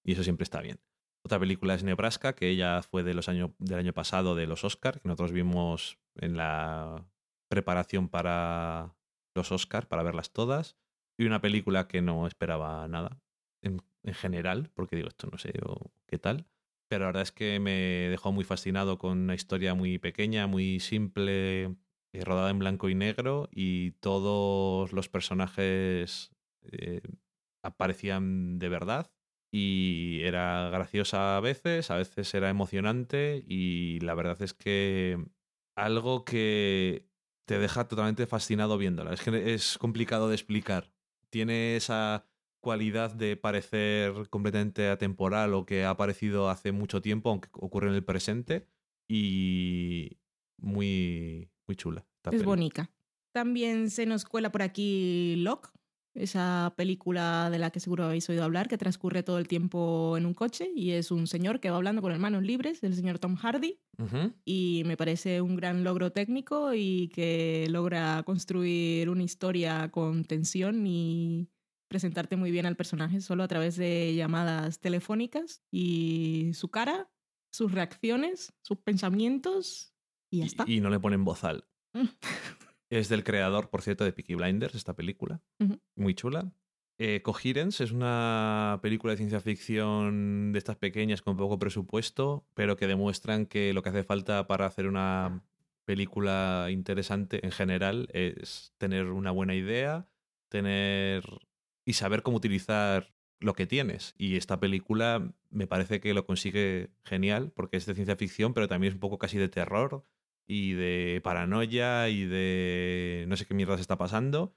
Y eso siempre está bien. Otra película es Nebraska, que ella fue de los año, del año pasado de los Oscar, que nosotros vimos en la preparación para los Oscar, para verlas todas. Y una película que no esperaba nada en, en general, porque digo, esto no sé o qué tal. Pero la verdad es que me dejó muy fascinado con una historia muy pequeña, muy simple, eh, rodada en blanco y negro y todos los personajes eh, aparecían de verdad y era graciosa a veces, a veces era emocionante y la verdad es que algo que te deja totalmente fascinado viéndola. Es que es complicado de explicar. Tiene esa cualidad de parecer completamente atemporal o que ha aparecido hace mucho tiempo, aunque ocurre en el presente, y muy, muy chula. Es peli. bonita. También se nos cuela por aquí Locke, esa película de la que seguro habéis oído hablar, que transcurre todo el tiempo en un coche y es un señor que va hablando con hermanos libres, el señor Tom Hardy, Ujú. y me parece un gran logro técnico y que logra construir una historia con tensión y presentarte muy bien al personaje solo a través de llamadas telefónicas y su cara, sus reacciones, sus pensamientos y ya está. Y, y no le ponen bozal. Mm. [LAUGHS] Es del creador, por cierto, de Peaky Blinders, esta película. Muy chula. Eh, Coherence es una película de ciencia ficción de estas pequeñas con poco presupuesto, pero que demuestran que lo que hace falta para hacer una película interesante en general es tener una buena idea, tener y saber cómo utilizar lo que tienes. Y esta película me parece que lo consigue genial porque es de ciencia ficción, pero también es un poco casi de terror y de paranoia y de no sé qué mierda se está pasando.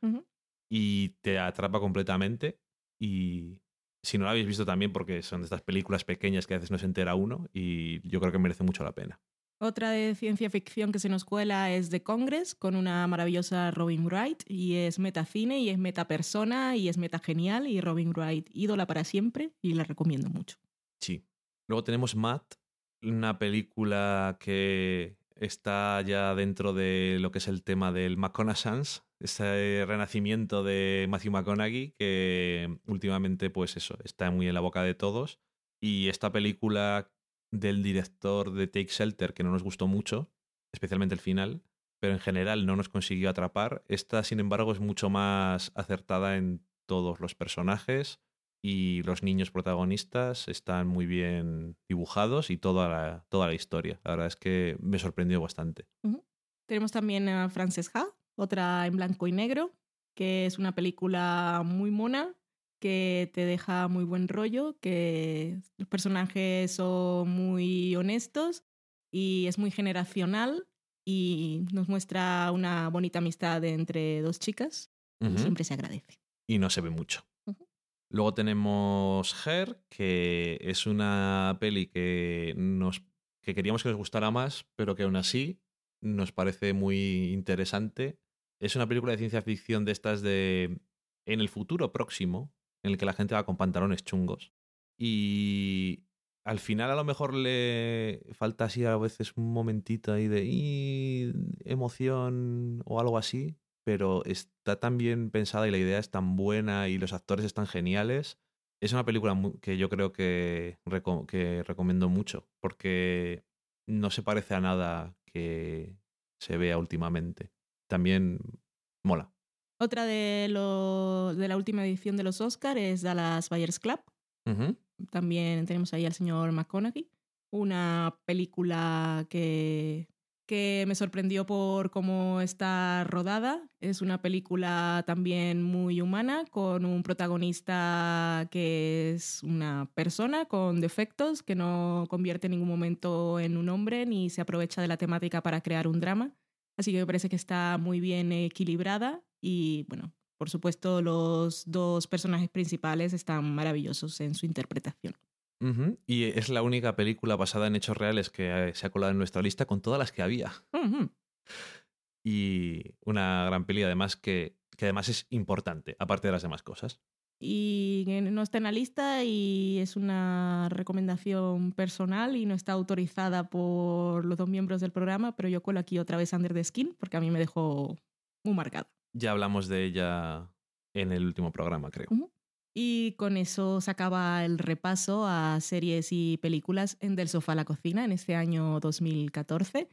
Y te atrapa completamente. Y si no la habéis visto también, porque son de estas películas pequeñas que a veces no se entera uno, y yo creo que merece mucho la pena. Otra de ciencia ficción que se nos cuela es The Congress, con una maravillosa Robin Wright, y es metacine, y es metapersona, y es meta genial, y Robin Wright ídola para siempre, y la recomiendo mucho. Sí. Luego tenemos Matt, una película que está ya dentro de lo que es el tema del McConaughey, ese renacimiento de Matthew McConaughey que últimamente pues eso, está muy en la boca de todos y esta película del director de Take Shelter que no nos gustó mucho, especialmente el final, pero en general no nos consiguió atrapar, esta sin embargo es mucho más acertada en todos los personajes y los niños protagonistas están muy bien dibujados y toda la, toda la historia. La verdad es que me sorprendió bastante. Tenemos también a Frances Ha, otra en blanco y negro, que es una película muy mona, que te deja muy buen rollo, que los personajes son muy honestos y es muy generacional y nos muestra una bonita amistad entre dos chicas. Siempre se agradece. Y no se ve mucho. Luego tenemos Her, que es una peli que, nos, que queríamos que nos gustara más, pero que aún así nos parece muy interesante. Es una película de ciencia ficción de estas de en el futuro próximo, en el que la gente va con pantalones chungos. Y al final a lo mejor le falta así a veces un momentito ahí de emoción o algo así, pero está tan bien pensada y la idea es tan buena y los actores están geniales. Es una película que yo creo que, recomiendo mucho, porque no se parece a nada que se vea últimamente. También mola. Otra de, lo, de la última edición de los Oscars es Dallas Buyers Club. También tenemos ahí al señor McConaughey. Una película que que me sorprendió por cómo está rodada. Es una película también muy humana, con un protagonista que es una persona con defectos, que no convierte en ningún momento en un hombre ni se aprovecha de la temática para crear un drama. Así que me parece que está muy bien equilibrada y, bueno, por supuesto, los dos personajes principales están maravillosos en su interpretación. Y es la única película basada en hechos reales que se ha colado en nuestra lista con todas las que había. Y una gran peli, además, que, que además es importante, aparte de las demás cosas. Y no está en la lista y es una recomendación personal y no está autorizada por los dos miembros del programa, pero yo cuelo aquí otra vez Under the Skin porque a mí me dejó muy marcada. Ya hablamos de ella en el último programa, creo. Y con eso se acaba el repaso a series y películas en Del Sofá a la Cocina en este año 2014.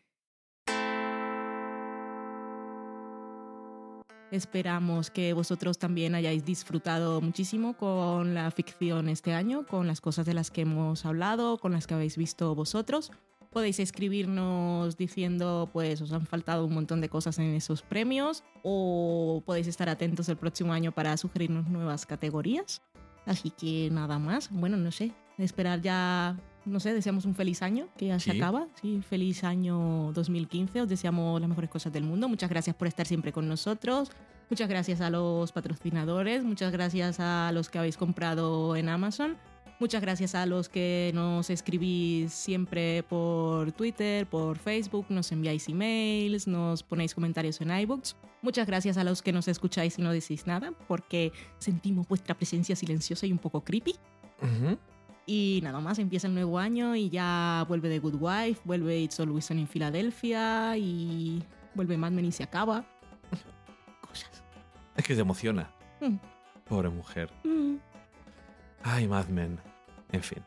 Esperamos que vosotros también hayáis disfrutado muchísimo con la ficción este año, con las cosas de las que hemos hablado, con las que habéis visto vosotros. Podéis escribirnos diciendo, pues os han faltado un montón de cosas en esos premios o podéis estar atentos el próximo año para sugerirnos nuevas categorías. Así que nada más, bueno, no sé, esperar ya, no sé, deseamos un feliz año que ya se acaba. Sí, feliz año 2015, os deseamos las mejores cosas del mundo. Muchas gracias por estar siempre con nosotros. Muchas gracias a los patrocinadores, muchas gracias a los que habéis comprado en Amazon. Muchas gracias a los que nos escribís siempre por Twitter, por Facebook, nos enviáis emails, nos ponéis comentarios en iBooks. Muchas gracias a los que nos escucháis y no decís nada, porque sentimos vuestra presencia silenciosa y un poco creepy. Y nada más, empieza el nuevo año y ya vuelve The Good Wife, vuelve It's Always Sunny en Filadelfia y vuelve Mad Men y se acaba. [LAUGHS] Cosas. Es que se emociona. Mm. Pobre mujer. Mm. Ay, Mad Men. En fin.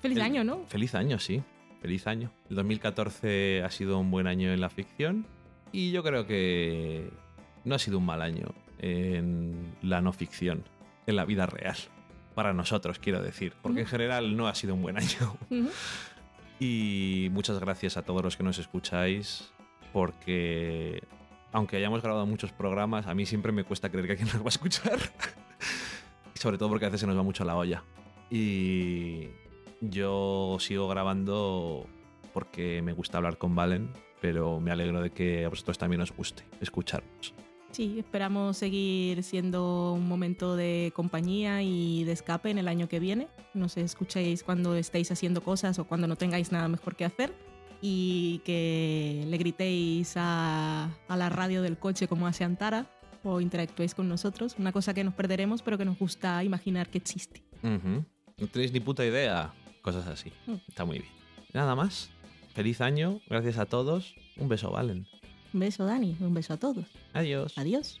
feliz año, ¿no? Feliz año, sí. Feliz año. El 2014 ha sido un buen año en la ficción y yo creo que no ha sido un mal año en la no ficción, en la vida real. Para nosotros, quiero decir, porque en general no ha sido un buen año. [LAUGHS] Y muchas gracias a todos los que nos escucháis, porque aunque hayamos grabado muchos programas, a mí siempre me cuesta creer que alguien nos va a escuchar. [LAUGHS] Sobre todo porque a veces se nos va mucho la olla. Y yo sigo grabando porque me gusta hablar con Valen, pero me alegro de que a vosotros también os guste escucharnos. Sí, esperamos seguir siendo un momento de compañía y de escape en el año que viene. Nos escuchéis cuando estéis haciendo cosas o cuando no tengáis nada mejor que hacer y que le gritéis a, a la radio del coche como hace Antara o interactuéis con nosotros. Una cosa que nos perderemos pero que nos gusta imaginar que existe. Ujú. No tenéis ni puta idea. Cosas así. Mm. Está muy bien. Nada más. Feliz año. Gracias a todos. Un beso, Valen. Un beso, Dani. Un beso a todos. Adiós. Adiós.